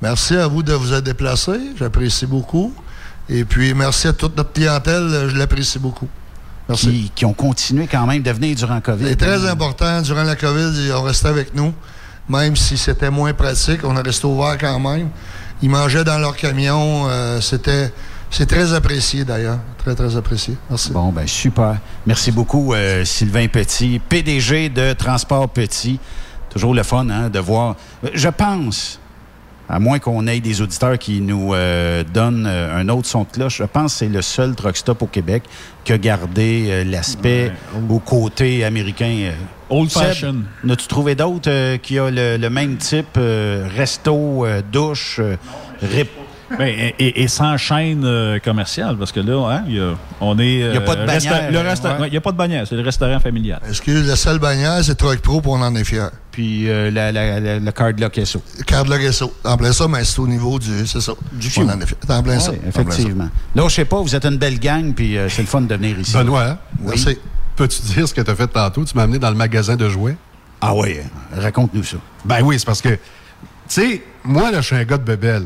Merci à vous de vous être déplacé. J'apprécie beaucoup. Et puis, merci à toute notre clientèle. Je l'apprécie beaucoup. Merci. Qui, qui ont continué quand même de venir durant COVID. C'est très important. Durant la COVID, ils ont resté avec nous. Même si c'était moins pratique, on a resté ouvert quand même. Ils mangeaient dans leur camion. euh, c'était, c'est très apprécié d'ailleurs. Très, très apprécié. Merci. Bon, ben super. Merci beaucoup, euh, Sylvain Petit, PDG de Transport Petit. Toujours le fun hein, de voir. Je pense, à moins qu'on ait des auditeurs qui nous euh, donnent euh, un autre son de cloche, je pense que c'est le seul truck stop au Québec qui a gardé euh, l'aspect au côté américain. euh. Old fashion. N'as-tu trouvé d'autres euh, qui a le, le même type, euh, resto, euh, douche, euh, rip- et, et- et sans chaîne euh, commerciale, parce que là, hein, il y a- on est. Il y a pas de euh, resta- bannière, ouais. Il n'y a pas de bannière, c'est le restaurant familial. Excuse, la seule bannière, c'est Truck Pro, puis on en est fiers. Puis euh, la, la, la- le card lock SO. Card Log SO. En plein ça, mais c'est au niveau du. C'est ça. Du On en est fiers. En plein Ouais, ça. Effectivement. Là, je sais pas, vous êtes une belle gang, puis euh, c'est le fun de venir ici. Benoît, hein? Merci. Peux-tu dire ce que tu as fait tantôt? Tu m'as amené dans le magasin de jouets? Ah oui, raconte-nous ça. Ben oui, c'est parce que, tu sais, moi, là, je suis un gars de bebelle.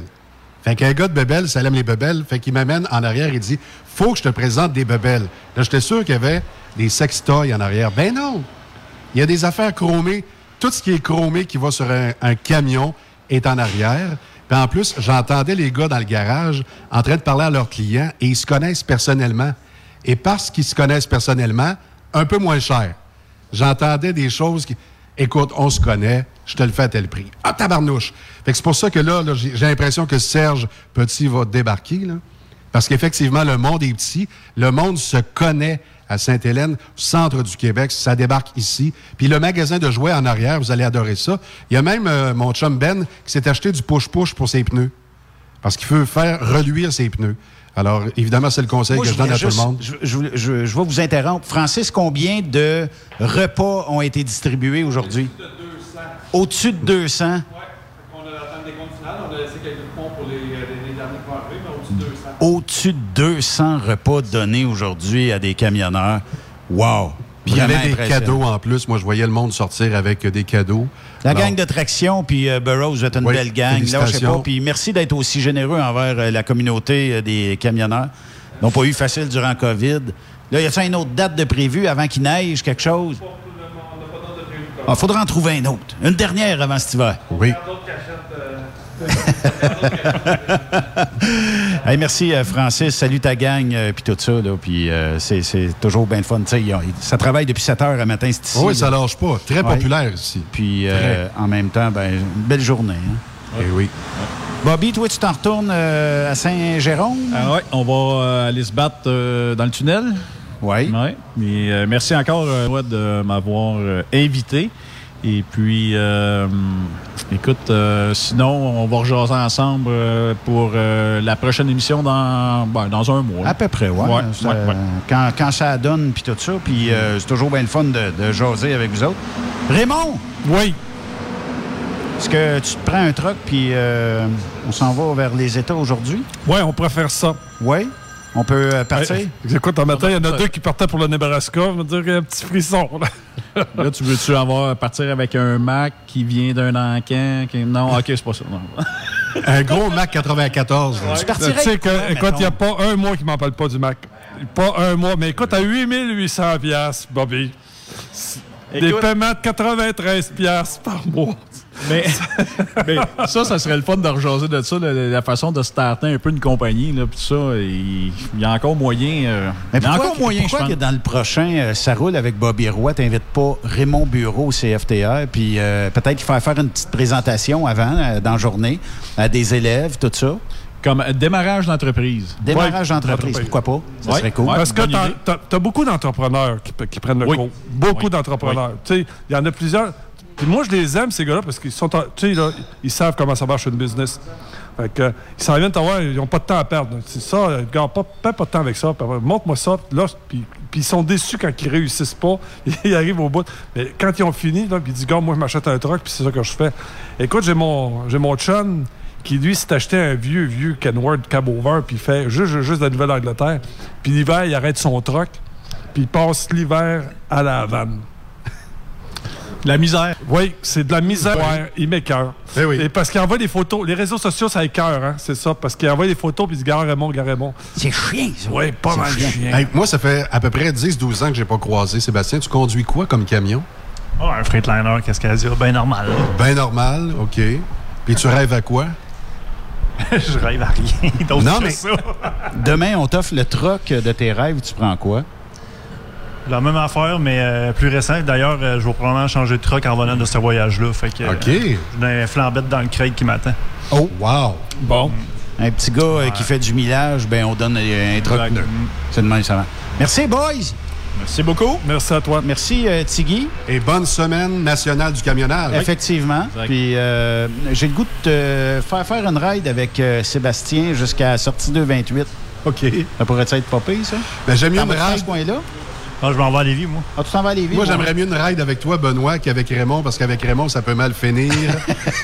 Fait qu'un gars de bebelle, ça aime les bebelles. Fait qu'il m'amène en arrière et dit Faut que je te présente des bebelles. Là, j'étais sûr qu'il y avait des sextoys en arrière. Ben non! Il y a des affaires chromées. Tout ce qui est chromé qui va sur un, un camion est en arrière. Puis en plus, j'entendais les gars dans le garage en train de parler à leurs clients et ils se connaissent personnellement. Et parce qu'ils se connaissent personnellement, un peu moins cher. J'entendais des choses qui. Écoute, on se connaît, je te le fais à tel prix. Ah, tabarnouche! Fait que c'est pour ça que là, j'ai l'impression que Serge Petit va débarquer, là. Parce qu'effectivement, le monde est petit. Le monde se connaît à Sainte-Hélène, centre du Québec. Ça débarque ici. Puis le magasin de jouets en arrière, vous allez adorer ça. Il y a même euh, mon chum Ben qui s'est acheté du push-push pour ses pneus. Parce qu'il veut faire reluire ses pneus. Alors, évidemment, c'est le conseil Moi, que je, donne à tout le monde. Je, je- je- je vais vous interrompre. Francis, combien de repas ont été distribués aujourd'hui? Au-dessus de 200. On a atteint des comptes finales, on a laissé quelques points pour les, derniers qui vont arriver, mais au-dessus de 200. Au-dessus de 200 repas donnés aujourd'hui à des camionneurs. Wow! Puis il y avait des cadeaux en plus. Moi, je voyais le monde sortir avec euh, des cadeaux. La Alors, gang de traction, puis euh, Burroughs, vous êtes une Oui, belle gang. Là, je sais pas. Puis merci d'être aussi généreux envers euh, la communauté euh, des camionneurs. Ils n'ont pas eu facile durant COVID. Là, y a-t-il une autre date de prévu avant qu'il neige, quelque chose? Il faudra en trouver une autre. Une dernière avant cet hiver. Oui. Hey, merci, euh, Francis. Salut ta gang, euh, puis tout ça. Là, puis euh, c'est, c'est toujours bien le fun. Ça travaille depuis 7 heures à matin, c'est ici. Oui, ça lâche pas. Très Ouais. populaire ici. Puis euh, en même temps, ben, une belle journée. hein. Eh oui. Bobby, toi, tu t'en retournes euh, à Saint-Jérôme? Ah ouais, on va euh, aller se battre euh, dans le tunnel. Oui. Ouais. Mais euh, merci encore euh, ouais, de m'avoir euh, invité. Et puis, euh, écoute, euh, sinon, on va rejaser ensemble euh, pour euh, la prochaine émission dans, ben, dans un mois. À peu près, ouais. Ouais, Ça- ouais, ouais. Quand, quand ça donne, puis tout ça. Puis euh, c'est toujours bien le fun de, de jaser avec vous autres. Raymond! Oui. Est-ce que tu te prends un truck, puis euh, on s'en va vers les États aujourd'hui? Oui, on préfère ça. Oui? On peut euh, partir? Ouais. Écoute, un matin, il y en a deux qui partaient pour le Nebraska. Je veux dire, il y a un petit frisson. Là. Là, tu veux-tu avoir partir avec un Mac qui vient d'un encan? Qui... Non, OK, c'est pas ça. non. Un gros Mac 94. là. Tu sais quoi, que, écoute, il n'y a pas un mois qui m'en parle pas du Mac. Pas un mois. Mais écoute, à 8800 piastres, Bobby. Des Écoute- paiements de 93 piastres par mois. Mais, mais ça, ça serait le fun de rejaser de ça, la, la façon de starter un peu une compagnie, là, puis ça, il il y a encore moyen. euh, Mais il y a pourquoi, encore moyen, pourquoi je pense. que dans le prochain, euh, ça roule avec Bobby Roy, t'invites pas Raymond Bureau au CFTR, puis euh, peut-être faire faire une petite présentation avant, euh, dans la journée, à des élèves, tout ça? Comme euh, démarrage d'entreprise. Démarrage Ouais, d'entreprise, pourquoi pas? Ça Ouais, serait cool. ouais. Parce que t'as t'as beaucoup d'entrepreneurs qui, qui prennent le Oui. cours. Beaucoup Oui. d'entrepreneurs. Tu sais, il y en a plusieurs. Puis moi, je les aime, ces gars-là, parce qu'ils sont, tu sais, ils savent comment ça marche une business. Fait que, ils s'en viennent ils n'ont pas de temps à perdre. C'est ça, gars, pas, pas, pas de temps avec ça. Montre-moi ça. Là, puis, ils sont déçus quand ils réussissent pas. Ils arrivent au bout. Mais quand ils ont fini, là, ils disent, gars, moi, je m'achète un truck, puis c'est ça que je fais. Écoute, j'ai mon, j'ai mon chum qui, lui, s'est acheté un vieux, vieux Kenworth cab over, puis il fait juste, juste, juste de la Nouvelle-Angleterre. Puis l'hiver, il arrête son truck, puis il passe l'hiver à la Havane. La misère. Oui, c'est de la misère. Ouais, il m'écœure. Eh oui. Et parce qu'il envoie des photos. Les réseaux sociaux, ça écœure, hein, c'est ça. Parce qu'il envoie des photos, puis il dit Gare Raymond, Gare Raymond. C'est chien, ça. Oui, pas C'est mal chiant. chien. Hey, moi, ça fait à peu près 10-12 ans que j'ai pas croisé. Sébastien, tu conduis quoi comme camion? Oh, un Freightliner, qu'est-ce qu'elle dit? Ben normal. là. Ben normal, OK. Puis tu rêves à quoi? Je rêve à rien Non, mais- ça. Demain, on t'offre le truck de tes rêves, tu prends quoi? La même affaire, mais euh, plus récent. D'ailleurs, euh, je vais probablement changer de truck en venant de ce voyage-là. Fait que, euh, OK. j'ai un flambette dans le crate qui m'attend. Oh, wow. Bon. Un petit gars euh, qui fait du millage, ben on donne euh, un truck Exact. neuf. C'est de même, ça va. Merci, boys! Merci beaucoup. Merci à toi. Merci, euh, Tigui. Et bonne semaine nationale du camionnage. Effectivement. Puis euh, j'ai le goût de te faire faire une ride avec euh, Sébastien jusqu'à la sortie 228. OK. Ça pourrait être popé, ça? Ben, j'aime mieux une dans ride. ce coin-là? Ah, je m'en vais à Lévis, moi. Ah, tu t'en vas à Lévis? Moi, ouais. j'aimerais mieux une ride avec toi, Benoît, qu'avec Raymond, parce qu'avec Raymond, ça peut mal finir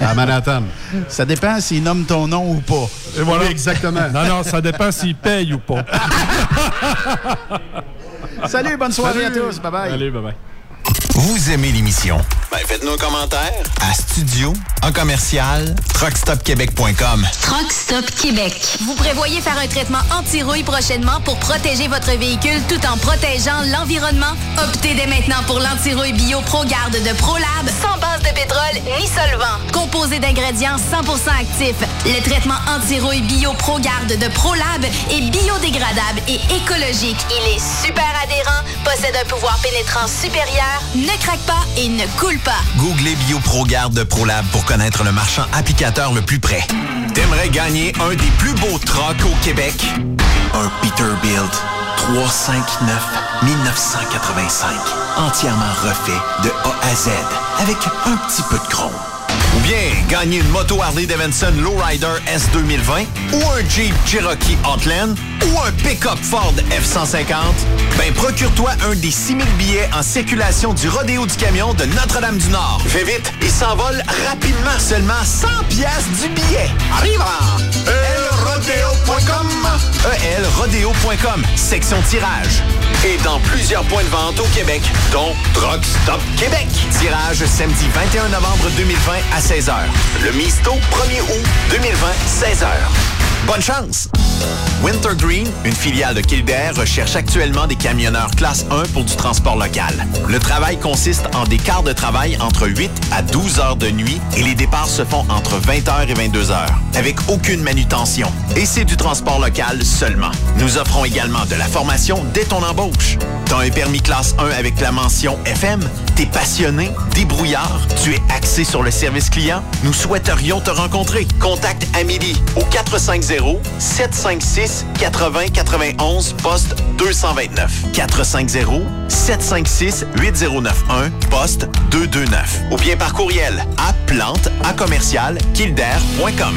à Manhattan. Ça dépend s'il nomme ton nom ou pas. Et voilà. Oui, exactement. Non, non, ça dépend s'il paye ou pas. Salut, bonne soirée Salut. à tous. Bye-bye. Allez, bye-bye. Vous aimez l'émission? Ben faites-nous un commentaire à studio en commercial truckstopquebec.com. Truck Stop Québec. Vous prévoyez faire un traitement anti-rouille prochainement pour protéger votre véhicule tout en protégeant l'environnement? Optez dès maintenant pour l'anti-rouille bio ProGarde de ProLab sans base de pétrole ni solvant. Composé d'ingrédients 100% actifs, le traitement anti-rouille bio ProGarde de ProLab est biodégradable et écologique. Il est super adhérent, possède un pouvoir pénétrant supérieur, ne craque pas et ne coule pas. Googlez BioProGarde de ProLab pour connaître le marchand applicateur le plus près. T'aimerais gagner un des plus beaux trucks au Québec? Un Peterbilt 359 1985. Entièrement refait de A à Z avec un petit peu de chrome. Ou bien gagner une moto Harley Davidson Lowrider S 2020 ou un Jeep Cherokee Outland ou un pick-up Ford F-150, ben procure-toi un des 6000 billets en circulation du Rodéo du Camion de Notre-Dame-du-Nord. Fais vite, il s'envole rapidement, seulement 100 pièces du billet. Arrive elrodeo.com elrodeo.com, section tirage. Et dans plusieurs points de vente au Québec, dont Truck Stop Québec. Tirage samedi 21 novembre 2020 à 16h. Le Misto 1er août 2020, 16h. Bonne chance! Wintergreen, une filiale de Kildare, recherche actuellement des camionneurs classe 1 pour du transport local. Le travail consiste en des quarts de travail entre 8 à 12 heures de nuit et les départs se font entre 20h et 22h, avec aucune manutention. Et c'est du transport local seulement. Nous offrons également de la formation dès ton embauche. T'as un permis classe 1 avec la mention FM? T'es passionné, débrouillard, tu es axé sur le service client? Nous souhaiterions te rencontrer. Contacte Amélie au 450-756-8091, poste 229. 450-756-8091, poste 229. Ou bien par courriel à plante à commercial kildare.com.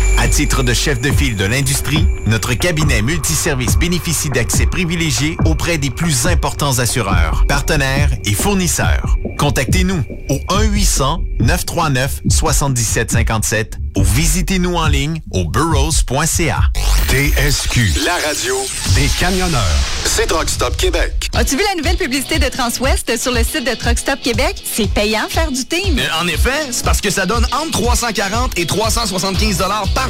À titre de chef de file de l'industrie, notre cabinet multiservice bénéficie d'accès privilégié auprès des plus importants assureurs, partenaires et fournisseurs. Contactez-nous au 1-800-939-7757 ou visitez-nous en ligne au burrows.ca. TSQ, la radio des camionneurs. C'est Truck Stop Québec. As-tu vu la nouvelle publicité de Transwest sur le site de Truck Stop Québec? C'est payant faire du team. Euh, En effet, c'est parce que ça donne entre 340 et 375 dollars par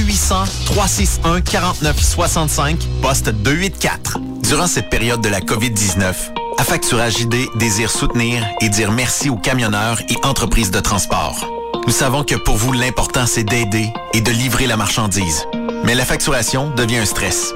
1-800-361-4965, poste 284. Durant cette période de la COVID-19, Affacturage ID désire soutenir et dire merci aux camionneurs et entreprises de transport. Nous savons que pour vous, l'important, c'est d'aider et de livrer la marchandise. Mais la facturation devient un stress.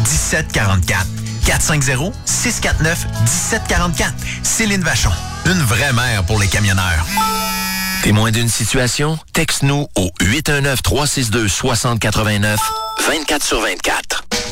1744. 450-649-1744. Céline Vachon, une vraie mère pour les camionneurs. Témoin d'une situation? Texte-nous au 819-362-6089, 24 sur 24.